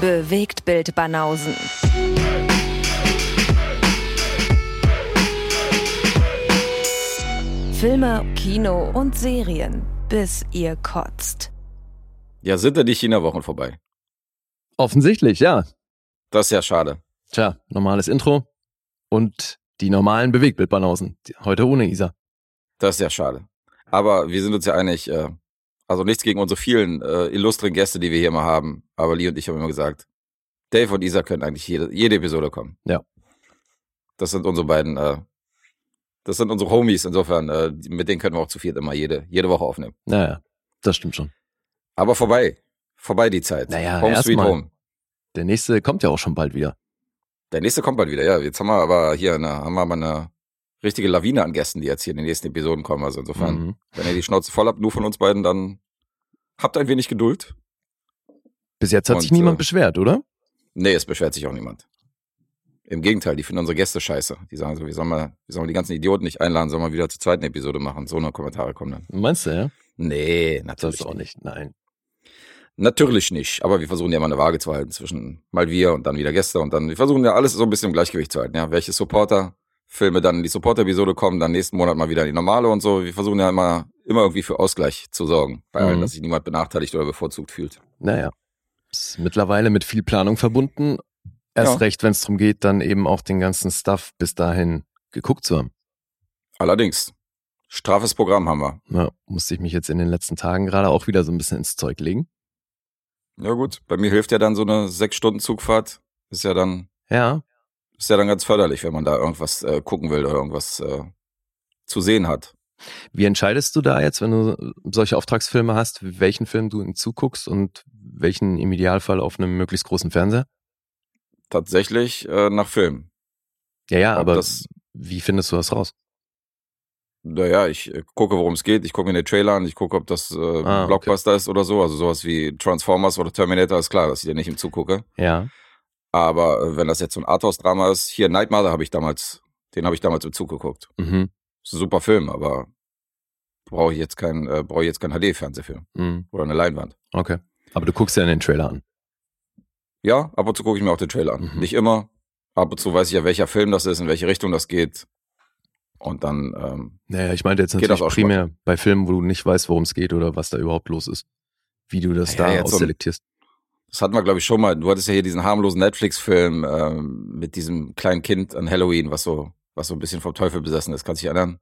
Bewegt Bild Banausen. Filme, Kino und Serien, bis ihr kotzt. Ja, sind denn die China-Wochen vorbei? Offensichtlich, ja. Das ist ja schade. Tja, normales Intro und die normalen Bewegtbildbanausen. Heute ohne Isa. Das ist ja schade. Aber wir sind uns ja einig, äh, also nichts gegen unsere vielen äh, illustren Gäste, die wir hier mal haben. Aber Lee und ich haben immer gesagt, Dave und Isa können eigentlich jede, jede Episode kommen. Ja. Das sind unsere beiden, äh, das sind unsere Homies. Insofern, äh, mit denen können wir auch zu viert immer jede, jede Woche aufnehmen. Naja, das stimmt schon. Aber vorbei. Vorbei die Zeit. Naja, Home Sweet mal. Home. Der nächste kommt ja auch schon bald wieder. Der nächste kommt bald wieder, ja. Jetzt haben wir aber hier eine, haben wir aber eine richtige Lawine an Gästen, die jetzt hier in den nächsten Episoden kommen. Also insofern, Mhm. wenn ihr die Schnauze voll habt, nur von uns beiden, dann habt ein wenig Geduld. Bis jetzt hat Und, sich niemand äh, beschwert, oder? Nee, es beschwert sich auch niemand. Im Gegenteil, die finden unsere Gäste scheiße. Die sagen so, wie sollen wir, wie sollen wir die ganzen Idioten nicht einladen, sollen wir wieder zur zweiten Episode machen. So eine Kommentare kommen dann. Meinst du, ja? Nee, Das natürlich ist auch nicht. Nein. Natürlich nicht. Aber wir versuchen ja mal eine Waage zu halten zwischen mal wir und dann wieder Gäste und dann, wir versuchen ja alles so ein bisschen im Gleichgewicht zu halten. Ja, welche Supporter-Filme dann in die Supporter-Episode kommen, dann nächsten Monat mal wieder in die normale und so. Wir versuchen ja immer, immer irgendwie für Ausgleich zu sorgen. Bei allen, Mhm. dass sich niemand benachteiligt oder bevorzugt fühlt. Naja. Ist mittlerweile mit viel Planung verbunden. Erst Ja. recht, wenn es darum geht, dann eben auch den ganzen Stuff bis dahin geguckt zu haben. Allerdings, straffes Programm haben wir. Ja, musste ich mich jetzt in den letzten Tagen gerade auch wieder so ein bisschen ins Zeug legen. Ja gut, bei mir hilft ja dann so eine sechs Stunden Zugfahrt. Ist ja dann, Ja, ist ja dann ganz förderlich, wenn man da irgendwas äh, gucken will oder irgendwas äh, zu sehen hat. Wie entscheidest du da jetzt, wenn du solche Auftragsfilme hast, welchen Film du zuguckst und welchen im Idealfall auf einem möglichst großen Fernseher? Tatsächlich äh, nach Film. Ja, ja, Ob aber das- wie findest du das raus? Naja, ich äh, gucke, worum es geht. Ich gucke mir den Trailer an. Ich gucke, ob das äh, Ah, okay. Blockbuster ist oder so. Also sowas wie Transformers oder Terminator ist klar, dass ich den nicht im Zug gucke. Ja. Aber äh, wenn das jetzt so ein Arthouse-Drama ist, hier Nightmare habe ich damals, den habe ich damals im Zug geguckt. Mhm. Ist ein super Film, aber brauche ich jetzt kein, äh, brauche ich jetzt kein HD-Fernsehfilm Mhm. oder eine Leinwand. Okay. Aber du guckst ja den Trailer an. Ja, ab und zu gucke ich mir auch den Trailer an. Mhm. Nicht immer. Ab und zu weiß ich ja, welcher Film das ist, in welche Richtung das geht. Und dann, ähm, Naja, ich meinte jetzt natürlich primär bei Filmen, wo du nicht weißt, worum es geht oder was da überhaupt los ist. Wie du das Ja, da so ein- ausselektierst. Das hatten wir, glaube ich, schon mal. Du hattest ja hier diesen harmlosen Netflix-Film ähm, mit diesem kleinen Kind an Halloween, was so, was so ein bisschen vom Teufel besessen ist. Kannst du dich erinnern?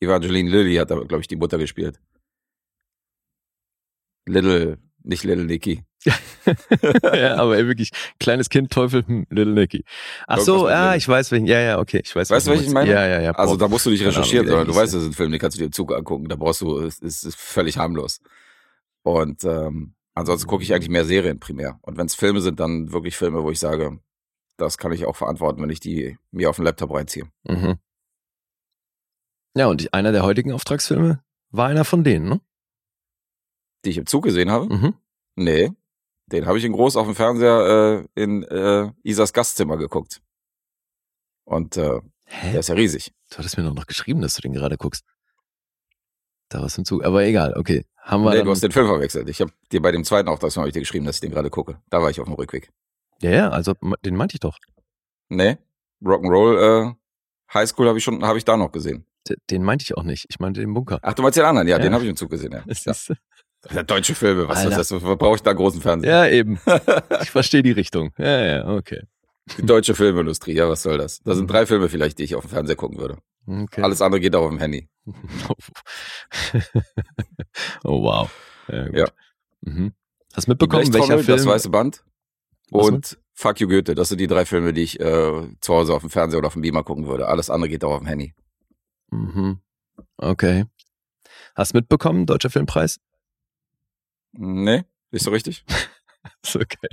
Evangeline Lilly hat da, glaube ich, die Mutter gespielt. Little, nicht Little Nicky. ja, aber ey, wirklich, kleines Kind, Teufel, hm, Little Nicky. Ach so, Little. ich weiß, welchen, ja, ja, okay, ich weiß. Weißt du, welchen ich meine? Ja, ja, ja. Also da musst du nicht recherchieren, sondern du weißt, das ist ein Film, den kannst du dir im Zug angucken. Da brauchst du, es ist, ist völlig harmlos. Und ähm, ansonsten gucke ich eigentlich mehr Serien primär. Und wenn es Filme sind, dann wirklich Filme, wo ich sage, das kann ich auch verantworten, wenn ich die mir auf den Laptop reinziehe. Mhm. Ja, und einer der heutigen Auftragsfilme war einer von denen, ne? Die ich im Zug gesehen habe? Mhm. Nee. Den habe ich in groß auf dem Fernseher äh, in äh, Isas Gastzimmer geguckt. Und äh, der Hä? ist ja riesig. Du hattest mir doch noch geschrieben, dass du den gerade guckst. Da im Zug. Aber egal, okay. Haben wir Nee, du hast den Film verwechselt. Ich habe dir bei dem zweiten Auftragsfilm habe ich dir geschrieben, dass ich den gerade gucke. Da war ich auf dem Rückweg. Ja, ja, also den meinte ich doch. Nee, Rock'n'Roll äh, Highschool habe ich schon, habe ich da noch gesehen. D- Den meinte ich auch nicht. Ich meinte den Bunker. Ach, du meinst den anderen? Ja, Ja. den habe ich im Zug gesehen. Ja. Das ja. ist, Der deutsche Filme, was Alter. ist das? Was brauche ich da großen Fernsehen? ja, eben. Ich verstehe die Richtung. Ja, ja, okay. Die deutsche Filmindustrie, ja, was soll das? Da sind Mhm. drei Filme vielleicht, die ich auf dem Fernseher gucken würde. okay. Alles andere geht auch auf dem Handy. oh, wow. Ja. Ja. Mhm. Hast mitbekommen, welcher Film? Das Weiße Band und Fuck You Goethe. Das sind die drei Filme, die ich äh, zu Hause auf dem Fernseher oder auf dem Beamer gucken würde. Alles andere geht auch auf dem Handy. Mhm. Okay. Hast mitbekommen, Deutscher Filmpreis? Nee, nicht so richtig? Ist okay.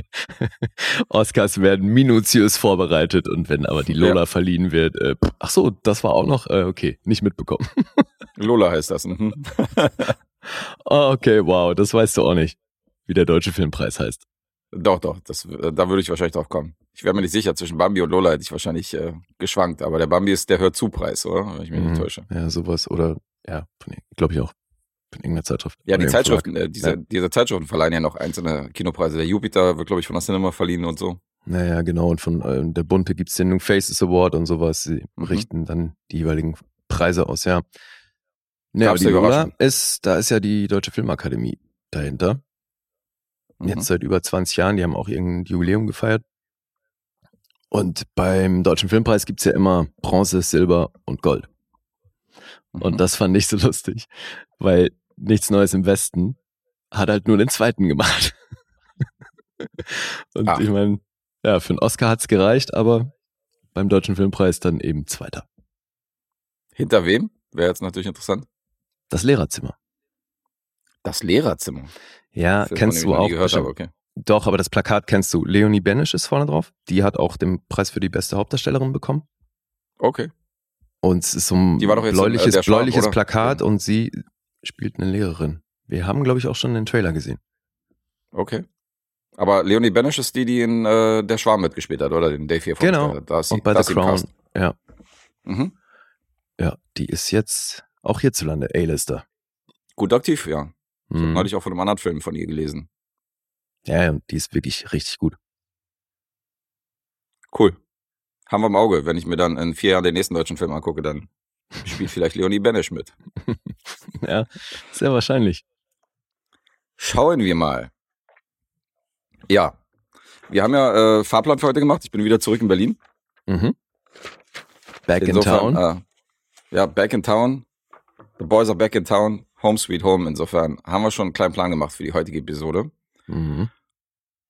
Oscars werden minutiös vorbereitet und wenn aber die Lola verliehen wird, äh, ach so, das war auch noch, äh, okay, nicht mitbekommen. Lola heißt das. Mhm. Ah, okay, wow, das weißt du auch nicht, wie der Deutsche Filmpreis heißt. Doch, doch, das, äh, da würde ich wahrscheinlich drauf kommen. Ich wäre mir nicht sicher, zwischen Bambi und Lola hätte ich wahrscheinlich äh, geschwankt, aber der Bambi ist der Hört-zu-Preis, oder? Wenn ich mich nicht Mhm. täusche. Ja, sowas oder, ja, glaube ich auch. In irgendeiner Zeitschrift. Ja, die Zeitschriften, äh, diese, Ja. diese Zeitschriften verleihen ja noch einzelne Kinopreise. Der Jupiter wird, glaube ich, von der Cinema verliehen und so. Naja, genau. Und von äh, der Bunte gibt's den New Faces Award und sowas. Sie Mhm. richten dann die jeweiligen Preise aus, ja. Ja, aber die da Lola ist, da ist ja die Deutsche Filmakademie dahinter. Mhm. Jetzt seit über 20 Jahren, die haben auch irgendein Jubiläum gefeiert. Und beim Deutschen Filmpreis gibt's ja immer Bronze, Silber und Gold. Und Mhm. das fand ich so lustig, weil nichts Neues im Westen hat halt nur den zweiten gemacht. Und Ah. ich meine, ja, für einen Oscar hat's gereicht, aber beim Deutschen Filmpreis dann eben Zweiter. Hinter wem? Wäre jetzt natürlich interessant. Das Lehrerzimmer. Das Lehrerzimmer. Ja, Film, kennst du auch. gehört habe, okay. Doch, aber das Plakat kennst du. Leonie Benisch ist vorne drauf. Die hat auch den Preis für die beste Hauptdarstellerin bekommen. Okay. Und es ist so ein äh, bläuliches, Schwarm, bläuliches? Plakat und sie spielt eine Lehrerin. Wir haben, glaube ich, auch schon den Trailer gesehen. Okay. Aber Leonie Benisch ist die, die in äh, Der Schwarm mitgespielt hat, oder? Den Dave hier von Genau. Da ist sie, Und bei da The Crown. Cast. Ja. Mhm. Ja, die ist jetzt auch hierzulande A-Lister. Gut aktiv, ja. Ich habe Mhm. neulich auch von einem anderen Film von ihr gelesen. Ja, ja, die ist wirklich richtig gut. Cool. Haben wir im Auge. Wenn ich mir dann in vier Jahren den nächsten deutschen Film angucke, dann spielt vielleicht Leonie Benisch mit. ja, sehr wahrscheinlich. Schauen wir mal. Ja. Wir haben ja äh, Fahrplan für heute gemacht. Ich bin wieder zurück in Berlin. Mhm. Back in Insofern, town. Äh, ja, back in town. The boys are back in town. Home sweet home. Insofern haben wir schon einen kleinen Plan gemacht für die heutige Episode. Mhm.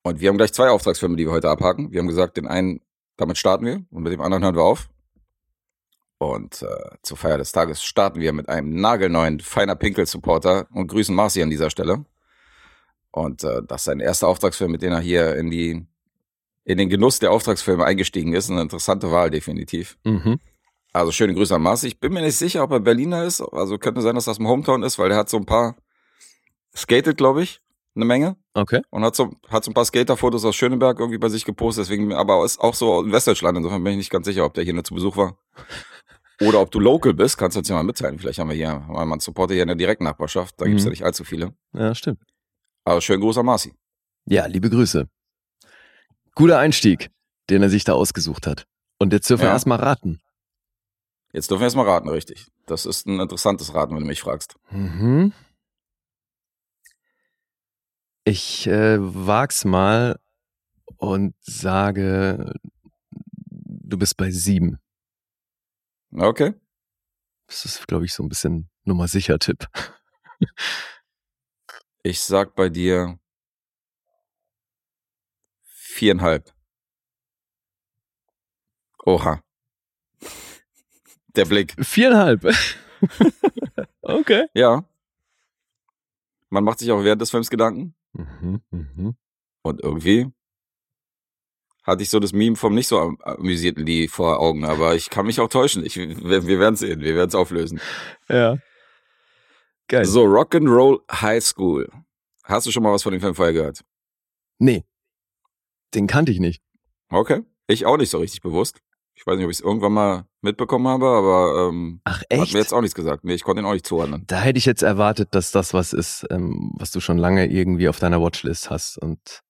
Und wir haben gleich zwei Auftragsfilme, die wir heute abhaken. Wir haben gesagt, den einen, damit starten wir und mit dem anderen hören wir auf. Und äh, zur Feier des Tages starten wir mit einem nagelneuen Feiner Pinkel Supporter und grüßen Marci an dieser Stelle. Und äh, das ist sein erster Auftragsfilm, mit dem er hier in die in den Genuss der Auftragsfilme eingestiegen ist. Eine interessante Wahl, definitiv. Mhm. Also schöne Grüße an Marci. Ich bin mir nicht sicher, ob er Berliner ist. Also könnte sein, dass das im Hometown ist, weil der hat so ein paar skated, glaube ich, eine Menge Okay. und hat so, hat so ein paar Skaterfotos aus Schöneberg irgendwie bei sich gepostet, deswegen, aber ist auch so in Westdeutschland, insofern bin ich nicht ganz sicher, ob der hier nur zu Besuch war. Oder ob du local bist, kannst du uns ja mal mitteilen. Vielleicht haben wir hier haben wir mal einen Supporter hier in der direkten Nachbarschaft, da gibt's Mhm. ja nicht allzu viele. Ja, stimmt. Aber schönen Gruß an Marci. Ja, liebe Grüße. Guter Einstieg, den er sich da ausgesucht hat. Und jetzt dürfen wir Ja. erstmal raten. Jetzt dürfen wir erstmal raten, richtig. Das ist ein interessantes Raten, wenn du mich fragst. Mhm. Ich äh, wag's mal und sage, du bist bei sieben. Okay. Das ist, glaube ich, so ein bisschen Nummer sicher Tipp. Ich sag bei dir viereinhalb. Oha. Der Blick. Viereinhalb. okay. Ja. Man macht sich auch während des Films Gedanken. Mhm, mhm. Und irgendwie hatte ich so das Meme vom nicht so am- amüsierten Lee vor Augen, aber ich kann mich auch täuschen. Ich, wir wir werden sehen, wir werden es auflösen. Ja. Geil. So, Rock'n'Roll High School. Hast du schon mal was von dem Film vorher gehört? Nee. Den kannte ich nicht. Okay. Ich auch nicht so richtig bewusst. Ich weiß nicht, ob ich es irgendwann mal mitbekommen habe, aber ähm, Ach, hat echt? mir jetzt auch nichts gesagt. Nee, ich konnte ihn auch nicht zuordnen. Da hätte ich jetzt erwartet, dass das was ist, ähm, was du schon lange irgendwie auf deiner Watchlist hast und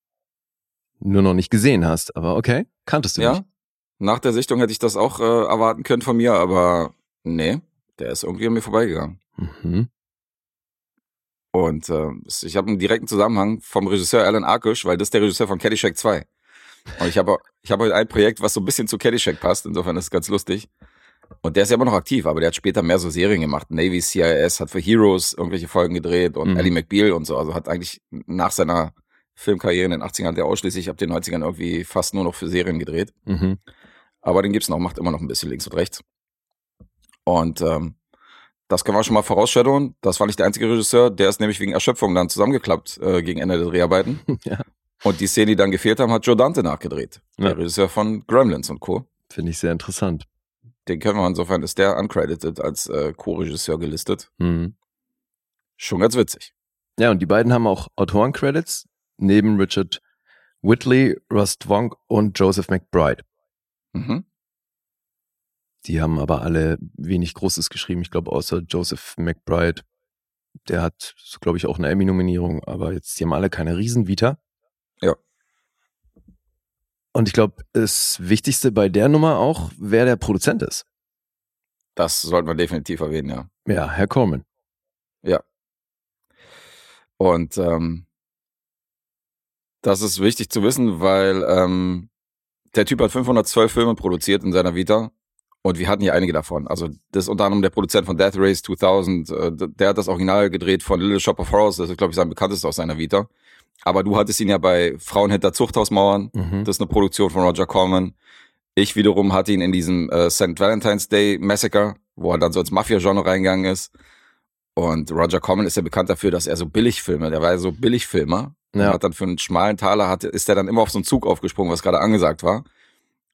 nur noch nicht gesehen hast. Aber okay, kanntest du Ja. nicht. Nach der Sichtung hätte ich das auch äh, erwarten können von mir, aber nee, der ist irgendwie an mir vorbeigegangen. Mhm. Und äh, ich habe einen direkten Zusammenhang vom Regisseur Alan Arkush, weil das ist der Regisseur von Caddyshack 2. Und ich habe ich habe heute ein Projekt, was so ein bisschen zu Caddyshack passt, insofern ist es ganz lustig. Und der ist ja immer noch aktiv, aber der hat später mehr so Serien gemacht. Navy CIS hat für Heroes irgendwelche Folgen gedreht und Mhm. Ellie McBeal und so. Also hat eigentlich nach seiner Filmkarriere in den 80ern hat er ausschließlich ab den 90ern irgendwie fast nur noch für Serien gedreht. Mhm. Aber den gibt's noch, macht immer noch ein bisschen links und rechts. Und ähm, das können wir schon mal vorausschauen. Das war nicht der einzige Regisseur, der ist nämlich wegen Erschöpfung dann zusammengeklappt äh, gegen Ende der Dreharbeiten. Ja, Und die Szene, die dann gefehlt haben, hat Joe Dante nachgedreht. Ja. Der Regisseur von Gremlins und Co. finde ich sehr interessant. Den kennen wir insofern, ist der uncredited als äh, Co-Regisseur gelistet. Mhm. Schon ganz witzig. Ja, und die beiden haben auch Autorencredits neben Richard Whitley, Russ Wonk und Joseph McBride. Mhm. Die haben aber alle wenig Großes geschrieben. Ich glaube, außer Joseph McBride Der hat, glaube ich, auch eine Emmy-Nominierung, aber jetzt, die haben alle keine Riesenvita. Ja. Und ich glaube, das Wichtigste bei der Nummer auch, wer der Produzent ist. Das sollten wir definitiv erwähnen, ja. Ja, Herr Coleman. Ja. Und ähm, das ist wichtig zu wissen, weil ähm, der Typ hat 512 Filme produziert in seiner Vita und wir hatten hier einige davon. Also das ist unter anderem der Produzent von Death Race 2000. Äh, der hat das Original gedreht von Little Shop of Horrors. Das ist, glaube ich, sein bekanntestes aus seiner Vita. Aber du hattest ihn ja bei Frauen hinter Zuchthausmauern. Mhm. Das ist eine Produktion von Roger Corman. Ich wiederum hatte ihn in diesem äh, St. Valentine's Day Massacre, wo er dann so ins Mafia-Genre reingegangen ist. Und Roger Corman ist ja bekannt dafür, dass er so Billigfilme, der war ja so Billigfilmer. Ja. Und hat dann für einen schmalen Taler, hat, ist er dann immer auf so einen Zug aufgesprungen, was gerade angesagt war.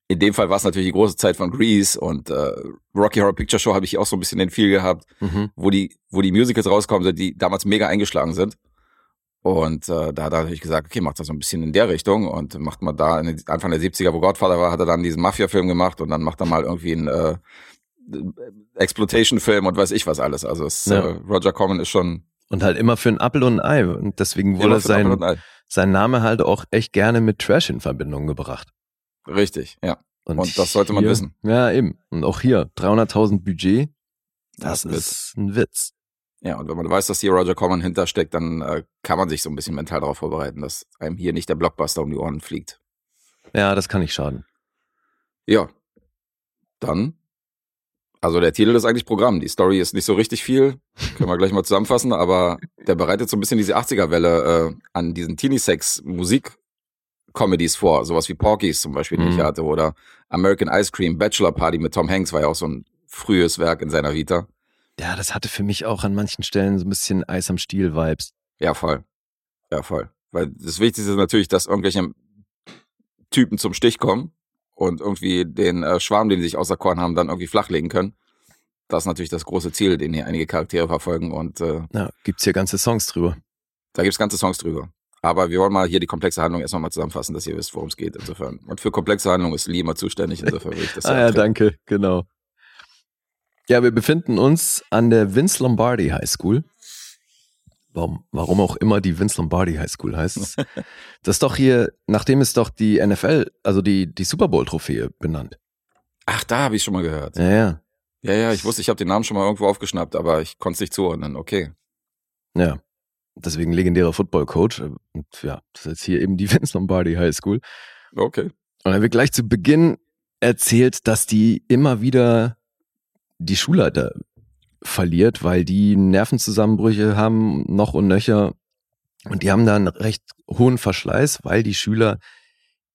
In dem Fall war es natürlich die große Zeit von Grease und äh, Rocky Horror Picture Show habe ich auch so ein bisschen den Feel gehabt, Mhm. wo die, wo die Musicals rauskommen sind, die damals mega eingeschlagen sind. Und äh, da hat er natürlich gesagt, okay, macht das so ein bisschen in der Richtung und macht mal da in den Anfang der 70er, wo Godfather war, hat er dann diesen Mafia-Film gemacht und dann macht er mal irgendwie einen äh, Exploitation-Film und weiß ich was alles. Also es, Ja. äh, Roger Corman ist schon Und halt immer für ein Apfel und ein Ei. Und deswegen wurde immer sein, sein Name halt auch echt gerne mit Trash in Verbindung gebracht. Richtig, ja. Und, Und das sollte man hier, wissen. Ja, eben. Und auch hier, 300.000 Budget, das, Das ist ist ein Witz. Ja, und wenn man weiß, dass hier Roger Corman hintersteckt, dann äh, kann man sich so ein bisschen mental darauf vorbereiten, dass einem hier nicht der Blockbuster um die Ohren fliegt. Ja, das kann nicht schaden. Ja, dann. Also der Titel ist eigentlich Programm. Die Story ist nicht so richtig viel. Können wir gleich mal zusammenfassen, aber der bereitet so ein bisschen diese 80er-Welle äh, an diesen Teenie-Sex-Musik-Comedies vor. Sowas wie Porky's zum Beispiel, die Mhm. ich hatte. Oder American Ice Cream, Bachelor Party mit Tom Hanks war ja auch so ein frühes Werk in seiner Vita. Ja, das hatte für mich auch an manchen Stellen so ein bisschen Eis am Stiel-Vibes. Ja, voll. Ja, voll. Weil das Wichtigste ist natürlich, dass irgendwelche Typen zum Stich kommen und irgendwie den äh, Schwarm, den sie sich auserkoren haben, dann irgendwie flachlegen können. Das ist natürlich das große Ziel, den hier einige Charaktere verfolgen und äh, Ja, gibt's hier ganze Songs drüber. da gibt's ganze Songs drüber. Aber wir wollen mal hier die komplexe Handlung erstmal mal zusammenfassen, dass ihr wisst, worum es geht insofern. Und für komplexe Handlung ist Lee immer zuständig, insofern will ich das Ah ja, danke, genau. Ja, wir befinden uns an der Vince Lombardi High School. Warum, warum auch immer die Vince Lombardi High School heißt. das ist doch hier, nachdem ist doch die NFL, also die, die Super Bowl Trophäe benannt. Ach, da habe ich schon mal gehört. Ja, ja, Ja, ja, ich wusste, ich habe den Namen schon mal irgendwo aufgeschnappt, aber ich konnte es nicht zuordnen. Okay. ja. Deswegen legendärer Football Coach. Und ja, das ist jetzt hier eben die Vince Lombardi High School. Okay. Und er wird gleich zu Beginn erzählt, dass die immer wieder die Schulleiter verliert, weil die Nervenzusammenbrüche haben, noch und nöcher. Und die haben da einen recht hohen Verschleiß, weil die Schüler,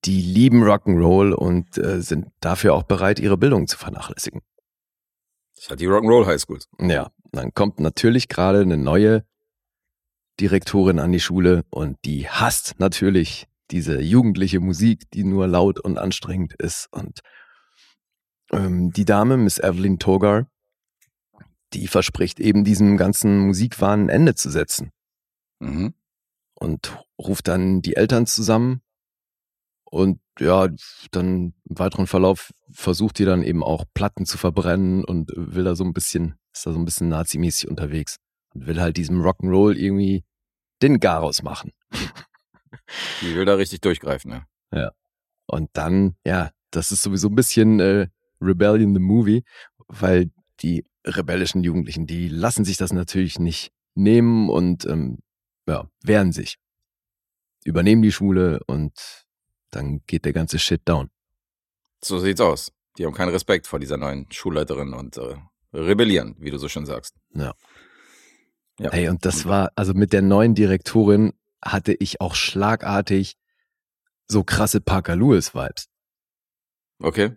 die lieben Rock'n'Roll und äh, sind dafür auch bereit, ihre Bildung zu vernachlässigen. Das hat die Rock'n'Roll High School. Ja, dann kommt natürlich gerade eine neue Direktorin an die Schule und die hasst natürlich diese jugendliche Musik, die nur laut und anstrengend ist. Und ähm, die Dame, Miss Evelyn Togar, die verspricht eben diesem ganzen Musikwahn ein Ende zu setzen Mhm. und ruft dann die Eltern zusammen und ja, dann im weiteren Verlauf versucht die dann eben auch Platten zu verbrennen und will da so ein bisschen, ist da so ein bisschen nazimäßig unterwegs und will halt diesem Rock'n'Roll irgendwie den Garaus machen. Die will da richtig durchgreifen, ja. Und dann, ja, das ist sowieso ein bisschen äh, Rebellion the Movie, weil die rebellischen Jugendlichen, die lassen sich das natürlich nicht nehmen und ähm, ja, wehren sich. Übernehmen die Schule und dann geht der ganze Shit down. So sieht's aus. Die haben keinen Respekt vor dieser neuen Schulleiterin und äh, rebellieren, wie du so schön sagst. Ja. Ja. Hey, und das war, also mit der neuen Direktorin hatte ich auch schlagartig so krasse Parker Lewis Vibes. Okay.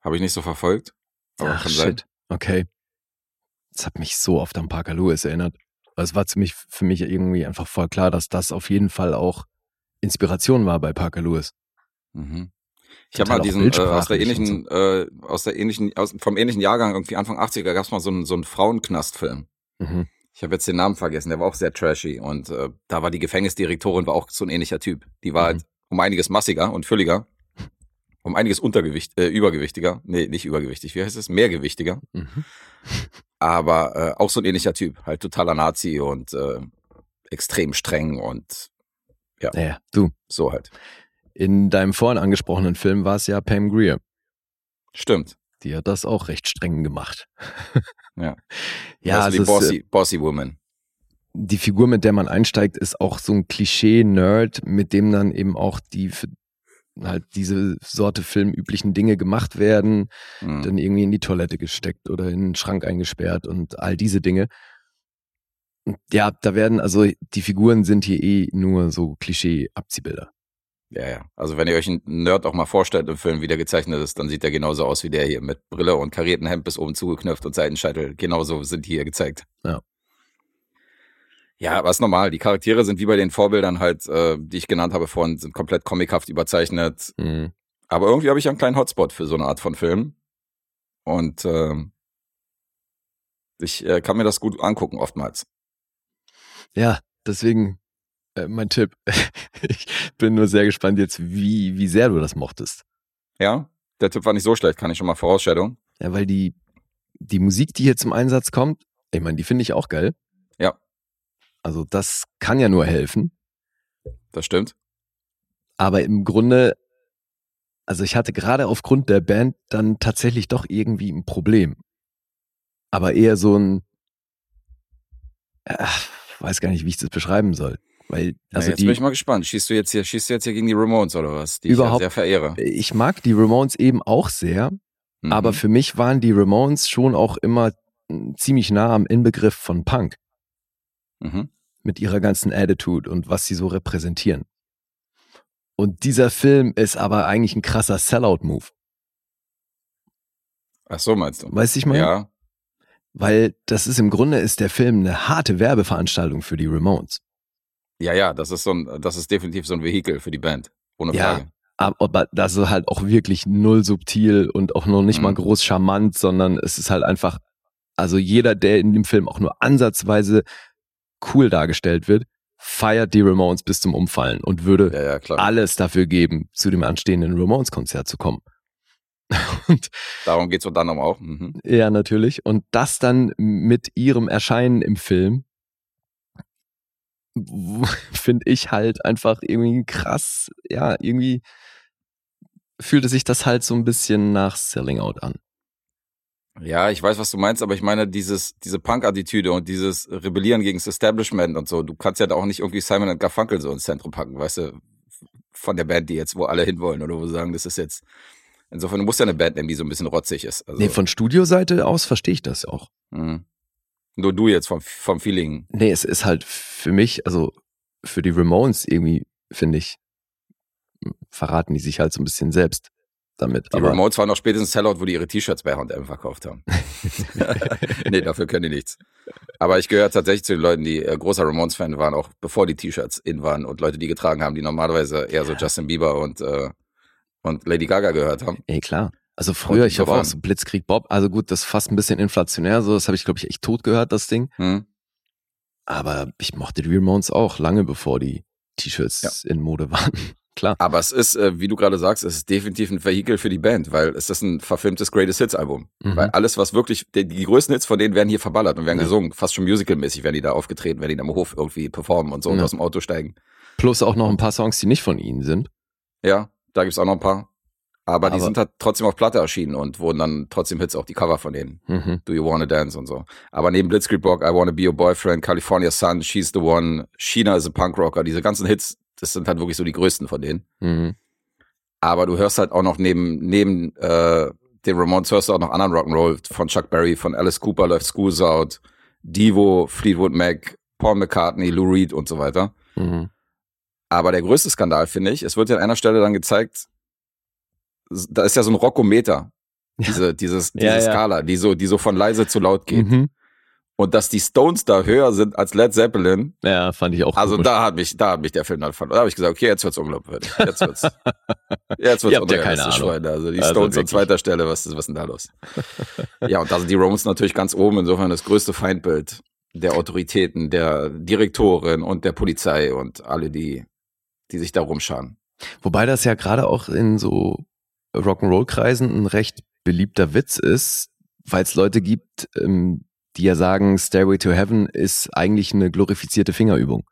Habe ich nicht so verfolgt. Aber Ach shit. Okay. Das hat mich so oft an Parker Lewis erinnert. Also Es war ziemlich für mich irgendwie einfach voll klar, dass das auf jeden Fall auch Inspiration war bei Parker Lewis. Mhm. Ich habe mal auch diesen äh, aus der ähnlichen, äh, aus der ähnlichen, aus, vom ähnlichen Jahrgang, irgendwie Anfang 80er, gab's mal so einen, so einen Frauenknastfilm. Mhm. Ich habe jetzt den Namen vergessen, der war auch sehr trashy und äh, da war die Gefängnisdirektorin war auch so ein ähnlicher Typ. Die war Mhm. halt um einiges massiger und fülliger, um einiges Untergewicht, äh, übergewichtiger, nee, nicht übergewichtig, wie heißt es? Mehrgewichtiger. Mhm. aber äh, auch so ein ähnlicher Typ, halt totaler Nazi und äh, extrem streng und ja. Naja, du. So halt. In deinem vorhin angesprochenen Film war es ja Pam Greer. Stimmt. Die hat das auch recht streng gemacht. Ja. ja, also die es ist, Bossy, Bossy Woman. die Figur, mit der man einsteigt, ist auch so ein Klischee-Nerd, mit dem dann eben auch die für halt diese Sorte filmüblichen Dinge gemacht werden, Mhm. dann irgendwie in die Toilette gesteckt oder in den Schrank eingesperrt und all diese Dinge. Und Ja, da werden, also die Figuren sind hier eh nur so Klischee-Abziehbilder. Ja, ja. Also wenn ihr euch einen Nerd auch mal vorstellt im Film, wie der gezeichnet ist, dann sieht der genauso aus wie der hier mit Brille und karierten Hemd bis oben zugeknöpft und Seitenscheitel. Genauso sind die hier gezeigt. Ja. Ja, aber ist normal. Die Charaktere sind wie bei den Vorbildern halt, äh, die ich genannt habe vorhin, sind komplett comichaft überzeichnet. Mhm. Aber irgendwie habe ich einen kleinen Hotspot für so eine Art von Film. Und ähm, ich äh, kann mir das gut angucken oftmals. Ja, deswegen äh, mein Tipp. ich bin nur sehr gespannt jetzt, wie, wie sehr du das mochtest. Ja, der Tipp war nicht so schlecht, kann ich schon mal Vorausstellung. Ja, weil die, die Musik, die hier zum Einsatz kommt, ich meine, die finde ich auch geil. Ja. Also das kann ja nur helfen. Das stimmt. Aber im Grunde, also ich hatte gerade aufgrund der Band dann tatsächlich doch irgendwie ein Problem. Aber eher so ein, ach, weiß gar nicht, wie ich das beschreiben soll. Weil, Also also jetzt bin die, ich mal gespannt. Schießt du jetzt hier, schießt du jetzt hier gegen die Ramones oder was? Die Überhaupt- ich ja sehr verehre. ich mag die Ramones eben auch sehr, Mhm. aber für mich waren die Ramones schon auch immer mm, ziemlich nah am Inbegriff von Punk mhm. mit ihrer ganzen Attitude und was sie so repräsentieren. Und dieser Film ist aber eigentlich ein krasser Sellout-Move. Ach so meinst du? Weißt du, ich meine? Ja, Weil das ist im Grunde ist der Film eine harte Werbeveranstaltung für die Ramones. ja, ja. Das ist so ein, das ist definitiv so ein Vehikel für die Band. Ohne Ja. Frage. Aber das ist halt auch wirklich null subtil und auch noch nicht mal Mhm. groß charmant, sondern es ist halt einfach, also jeder, der in dem Film auch nur ansatzweise cool dargestellt wird, feiert die Ramones bis zum Umfallen und würde Ja, ja, klar. alles dafür geben, zu dem anstehenden Ramones-Konzert zu kommen. Und Darum geht's unter anderem auch. Mhm. ja, natürlich. Und das dann mit ihrem Erscheinen im Film finde ich halt einfach irgendwie krass. Ja, irgendwie fühlte sich das halt so ein bisschen nach Selling Out an. Ja, ich weiß, was du meinst, aber ich meine, dieses, diese Punk-Attitüde und dieses Rebellieren gegen das Establishment und so, du kannst ja da auch nicht irgendwie Simon und Garfunkel so ins Zentrum packen, weißt du, von der Band, die jetzt, wo alle hinwollen oder wo sie sagen, das ist jetzt. Insofern, du musst ja eine Band nehmen, die so ein bisschen rotzig ist. Also, Nee, von Studioseite aus verstehe ich das auch. mhm. Nur du jetzt vom, vom Feeling. Nee, es ist halt für mich, also für die Ramones irgendwie, finde ich, verraten die sich halt so ein bisschen selbst damit. Die Aber Ramones waren auch spätestens Sellout, wo die ihre T-Shirts bei H&M verkauft haben. nee, dafür können die nichts. Aber ich gehöre tatsächlich zu den Leuten, die äh, großer Ramones-Fan waren, auch bevor die T-Shirts in waren und Leute, die getragen haben, die normalerweise eher so Justin Bieber und, äh, und Lady Gaga gehört haben. Ey, klar. Also früher, ich habe auch so Blitzkrieg Bob, also gut, das ist fast ein bisschen inflationär, so, das habe ich, glaube ich, echt tot gehört, das Ding. Hm? Aber ich mochte die Ramones auch, lange bevor die T-Shirts in Mode waren. Klar. Aber es ist, äh, wie du gerade sagst, es ist definitiv ein Vehikel für die Band, weil es ist ein verfilmtes Greatest Hits Album. Mhm. Weil alles, was wirklich, die, die größten Hits von denen werden hier verballert und werden Ja. gesungen. Fast schon musicalmäßig werden die da aufgetreten, wenn die da am Hof irgendwie performen und so und Ja. aus dem Auto steigen. Plus auch noch ein paar Songs, die nicht von ihnen sind. Ja, da gibt's auch noch ein paar. Aber, die Aber- sind halt trotzdem auf Platte erschienen und wurden dann trotzdem Hits, auch die Cover von denen. Mhm. Do You Wanna Dance und so. Aber neben Blitzkrieg Bock, I Wanna Be Your Boyfriend, California Sun, She's the One, China is a Punk Rocker, diese ganzen Hits, das sind halt wirklich so die größten von denen. Mhm. Aber du hörst halt auch noch neben, neben äh, den Ramones hörst du auch noch anderen Rock'n'Roll von Chuck Berry, von Alice Cooper läuft Schools Out, Devo, Fleetwood Mac, Paul McCartney, Lou Reed und so weiter. Mhm. Aber der größte Skandal, finde ich, es wird ja an einer Stelle dann gezeigt, da ist ja so ein Rockometer, diese, dieses, diese Ja, ja. Skala, die so, die so von leise zu laut geht. Mhm. Und dass die Stones da höher sind als Led Zeppelin, Ja, fand ich auch also komisch. da hat mich, da hat mich der Film dann verloren. Da habe ich gesagt, okay, jetzt wird's unglaubwürdig. Jetzt wird's, jetzt wird's habt ja keine unrealistisch, Ahnung. Freunde. Also die Also Stones an wirklich. zweiter Stelle, was ist, was denn da los? ja, und da sind die Romans natürlich ganz oben, insofern das größte Feindbild der Autoritäten, der Direktorin und der Polizei und alle, die, die sich da rumscharen. Wobei das ja gerade auch in so Rock'n'Roll-Kreisen ein recht beliebter Witz ist, weil es Leute gibt, ähm, die ja sagen, Stairway to Heaven ist eigentlich eine glorifizierte Fingerübung.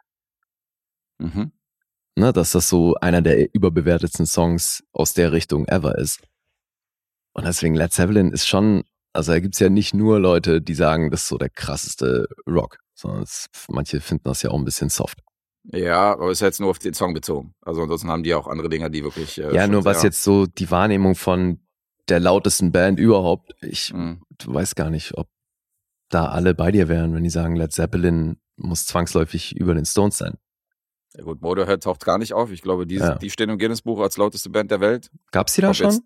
Mhm. Ne, dass das so einer der überbewertetsten Songs aus der Richtung ever ist. Und deswegen Led Zeppelin ist schon, also da gibt's ja nicht nur Leute, die sagen, das ist so der krasseste Rock, sondern es, manche finden das ja auch ein bisschen soft. Ja, aber ist jetzt nur auf den Song bezogen. Also ansonsten haben die auch andere Dinger, die wirklich. Äh, ja, nur was jetzt so die Wahrnehmung von der lautesten Band überhaupt, ich Mhm. weiß gar nicht, ob da alle bei dir wären, wenn die sagen, Led Zeppelin muss zwangsläufig über den Stones sein. Ja gut, Motorhead taucht gar nicht auf. Ich glaube, die, Ja. die stehen im Guinness-Buch als lauteste Band der Welt. Gab's die da Ob schon? Jetzt,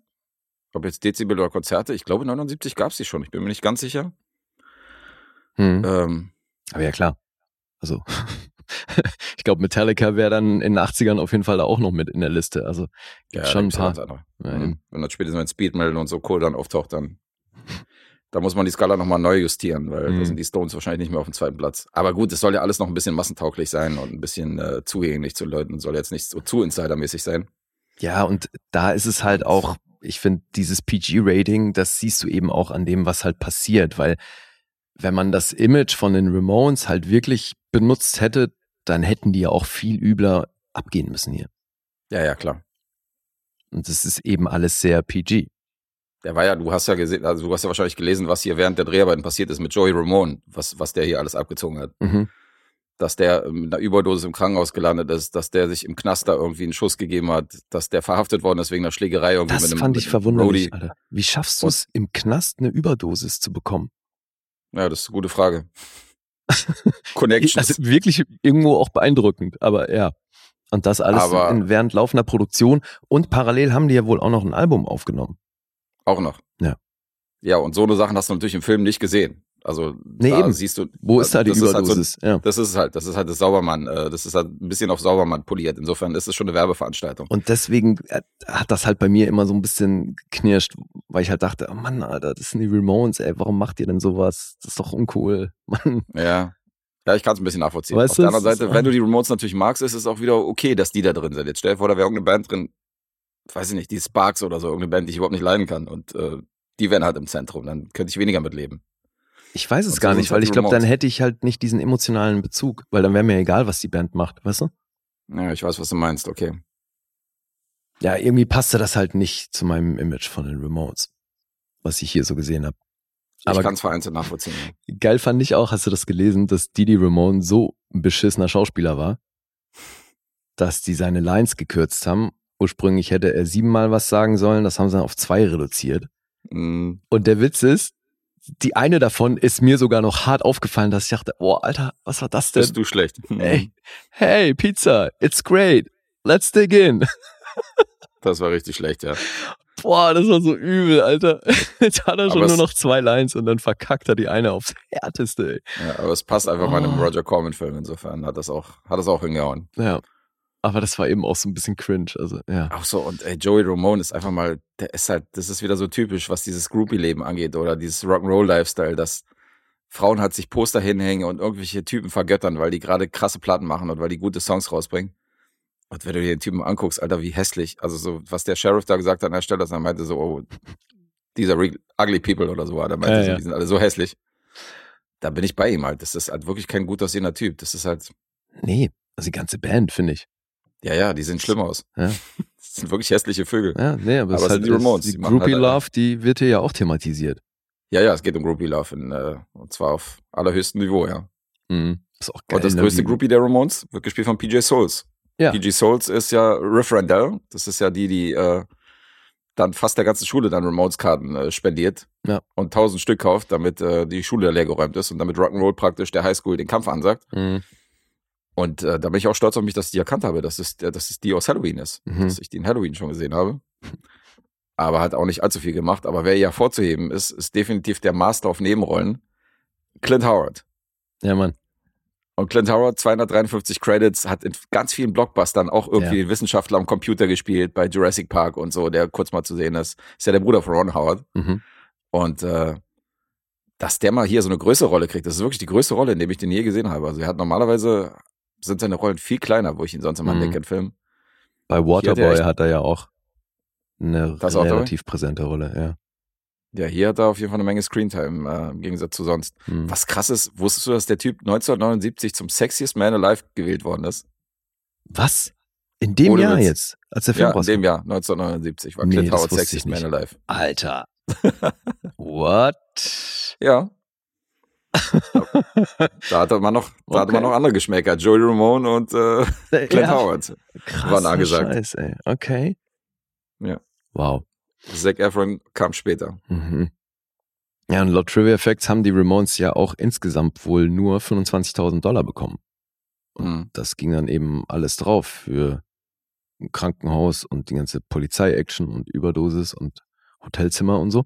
ob jetzt Dezibel oder Konzerte. Ich glaube, 79 gab's die schon. Ich bin mir nicht ganz sicher. Hm. Ähm, Aber ja klar. Also ich glaube, Metallica wäre dann in den 80ern auf jeden Fall da auch noch mit in der Liste. Also ja, schon ein paar. Ja, Mhm. Wenn dann spätestens wenn Speedmetal und so Kohl dann auftaucht, dann da muss man die Skala nochmal neu justieren, weil Mhm. da sind die Stones wahrscheinlich nicht mehr auf dem zweiten Platz. Aber gut, es soll ja alles noch ein bisschen massentauglich sein und ein bisschen äh, zugänglich zu Leuten und soll jetzt nicht so zu insidermäßig sein. Ja, und da ist es halt auch, ich finde, dieses PG-Rating, das siehst du eben auch an dem, was halt passiert, weil wenn man das Image von den Ramones halt wirklich benutzt hätte, dann hätten die ja auch viel übler abgehen müssen hier. Ja, ja, klar. Und das ist eben alles sehr PG. Der war ja, du hast ja gesehen, also du hast ja wahrscheinlich gelesen, was hier während der Dreharbeiten passiert ist mit Joey Ramone, was, was der hier alles abgezogen hat. Mhm. Dass der mit einer Überdosis im Krankenhaus gelandet ist, dass der sich im Knast da irgendwie einen Schuss gegeben hat, dass der verhaftet worden ist wegen einer Schlägerei irgendwie Das mit einem fand ich verwunderlich. Alter. Wie schaffst du es, im Knast eine Überdosis zu bekommen? Ja, das ist eine gute Frage. Connections. Also wirklich irgendwo auch beeindruckend, aber ja. Und das alles in, während laufender Produktion und parallel haben die ja wohl auch noch ein Album aufgenommen. Auch noch. Ja. Ja, und so eine Sachen hast du natürlich im Film nicht gesehen. Also Nee, da eben. siehst du. Wo ist da die das ist halt so- Überdosis? ja. Das ist halt, das ist halt das Saubermann, äh, das ist halt ein bisschen auf Saubermann poliert. Insofern ist es schon eine Werbeveranstaltung. Und deswegen äh, hat das halt bei mir immer so ein bisschen geknirscht, weil ich halt dachte, oh Mann, Alter, das sind die Ramones, ey, warum macht ihr denn sowas? Das ist doch uncool. Mann. Ja. Ja, ich kann es ein bisschen nachvollziehen. Weißt auf der anderen Seite, wenn du die Remotes natürlich magst, ist es auch wieder okay, dass die da drin sind. Jetzt stell dir vor, da wäre irgendeine Band drin, weiß ich nicht, die Sparks oder so, irgendeine Band, die ich überhaupt nicht leiden kann. Und äh, die wären halt im Zentrum. Dann könnte ich weniger mitleben. Ich weiß es Und gar nicht, halt weil die ich glaube, dann hätte ich halt nicht diesen emotionalen Bezug, weil dann wäre mir egal, was die Band macht, weißt du? Ja, ich weiß, was du meinst, okay. Ja, irgendwie passte das halt nicht zu meinem Image von den Ramones, was ich hier so gesehen habe. Aber- ich kann es vereinzelt nachvollziehen. Geil fand ich auch, hast du das gelesen, dass Didi Ramone so ein beschissener Schauspieler war, dass die seine Lines gekürzt haben. Ursprünglich hätte er siebenmal was sagen sollen, das haben sie dann auf zwei reduziert. Mm, Und der Witz ist, die eine davon ist mir sogar noch hart aufgefallen, dass ich dachte, oh Alter, was war das denn? bist du schlecht. Ey, hey, Pizza, it's great, let's dig in. Das war richtig schlecht, ja. Boah, das war so übel, Alter. Jetzt hat er schon Aber nur es- noch zwei Lines und dann verkackt er die eine aufs Härteste, ey. ja aber es passt einfach mal in einem Oh. Roger Corman-Film. Insofern hat das auch, hat das auch hingehauen. Ja. Aber das war eben auch so ein bisschen cringe. Also, ja. Auch so, und ey, Joey Ramone ist einfach mal, der ist halt, das ist wieder so typisch, was dieses Groupie-Leben angeht oder dieses Rock'n'Roll-Lifestyle, dass Frauen halt sich Poster hinhängen und irgendwelche Typen vergöttern, weil die gerade krasse Platten machen und weil die gute Songs rausbringen. Und wenn du dir den Typen anguckst, Alter, wie hässlich. Also so, was der Sheriff da gesagt hat an der Stelle, dass er meinte so, oh, dieser ugly people oder so, der meinte Ja, so, ja. die sind alle so hässlich. Da bin ich bei ihm halt. Das ist halt wirklich kein gut aussehender Typ. Das ist halt, Nee, also die ganze Band, finde ich. Ja, ja, die sehen schlimm aus. Ja. Das sind wirklich hässliche Vögel. Ja, nee, aber, Aber es ist halt sind die Ramones, die die Groupie halt- Love, die wird hier ja auch thematisiert. Ja, ja, es geht um Groupie Love in, äh, und zwar auf allerhöchstem Niveau, ja. Mhm. Ist auch geil. und das ne, größte Groupie der Ramones wird gespielt von PJ Souls. Ja. PJ Souls ist ja Riff Randell. Das ist ja die, die äh, dann fast der ganzen Schule dann Ramones-Karten äh, spendiert Ja. und tausend Stück kauft, damit äh, die Schule leer geräumt ist und damit Rock'n'Roll praktisch der Highschool den Kampf ansagt. Mhm. Und äh, da bin ich auch stolz auf mich, dass ich die erkannt habe, dass es, dass es die aus Halloween ist. Mhm. Dass ich die in Halloween schon gesehen habe. Aber hat auch nicht allzu viel gemacht. Aber wer ja vorzuheben ist, ist definitiv der Master auf Nebenrollen. Clint Howard. Ja, Mann. Und Clint Howard, 253 Credits, hat in ganz vielen Blockbustern auch irgendwie Ja. Wissenschaftler am Computer gespielt, bei Jurassic Park und so, der kurz mal zu sehen ist. Ist ja der Bruder von Ron Howard. Mhm. Und äh, dass der mal hier so eine größere Rolle kriegt, das ist wirklich die größte Rolle, in der ich den je gesehen habe. Also er hat normalerweise, sind seine Rollen viel kleiner, wo ich ihn sonst immer Mhm. entdecke in Filmen. Bei hat er Waterboy hat er ja auch eine Das relativ präsente Rolle, ja. Ja, hier hat er auf jeden Fall eine Menge Screentime äh, im Gegensatz zu sonst. Hm. Was krass ist, wusstest du, dass der Typ 1979 zum Sexiest Man Alive gewählt worden ist? Was? In dem Ohne Jahr Witz. jetzt, als der Film Ja, in dem Jahr, 1979, war Nee, Clint Howard Sexiest Man. Alive. Alter. What? Ja, da hatte man noch, da hatte man Okay. noch andere Geschmäcker. Joey Ramone und äh, Clint ja, Howard. krasser waren angesagt. Scheiß, ey. Okay. Ja. Wow. Zac Efron kam später. Mhm. Ja, und laut Trivia Facts haben die Ramones ja auch insgesamt wohl nur 25.000 Dollar bekommen. Und Mhm. das ging dann eben alles drauf für ein Krankenhaus und die ganze Polizei-Action und Überdosis und Hotelzimmer und so.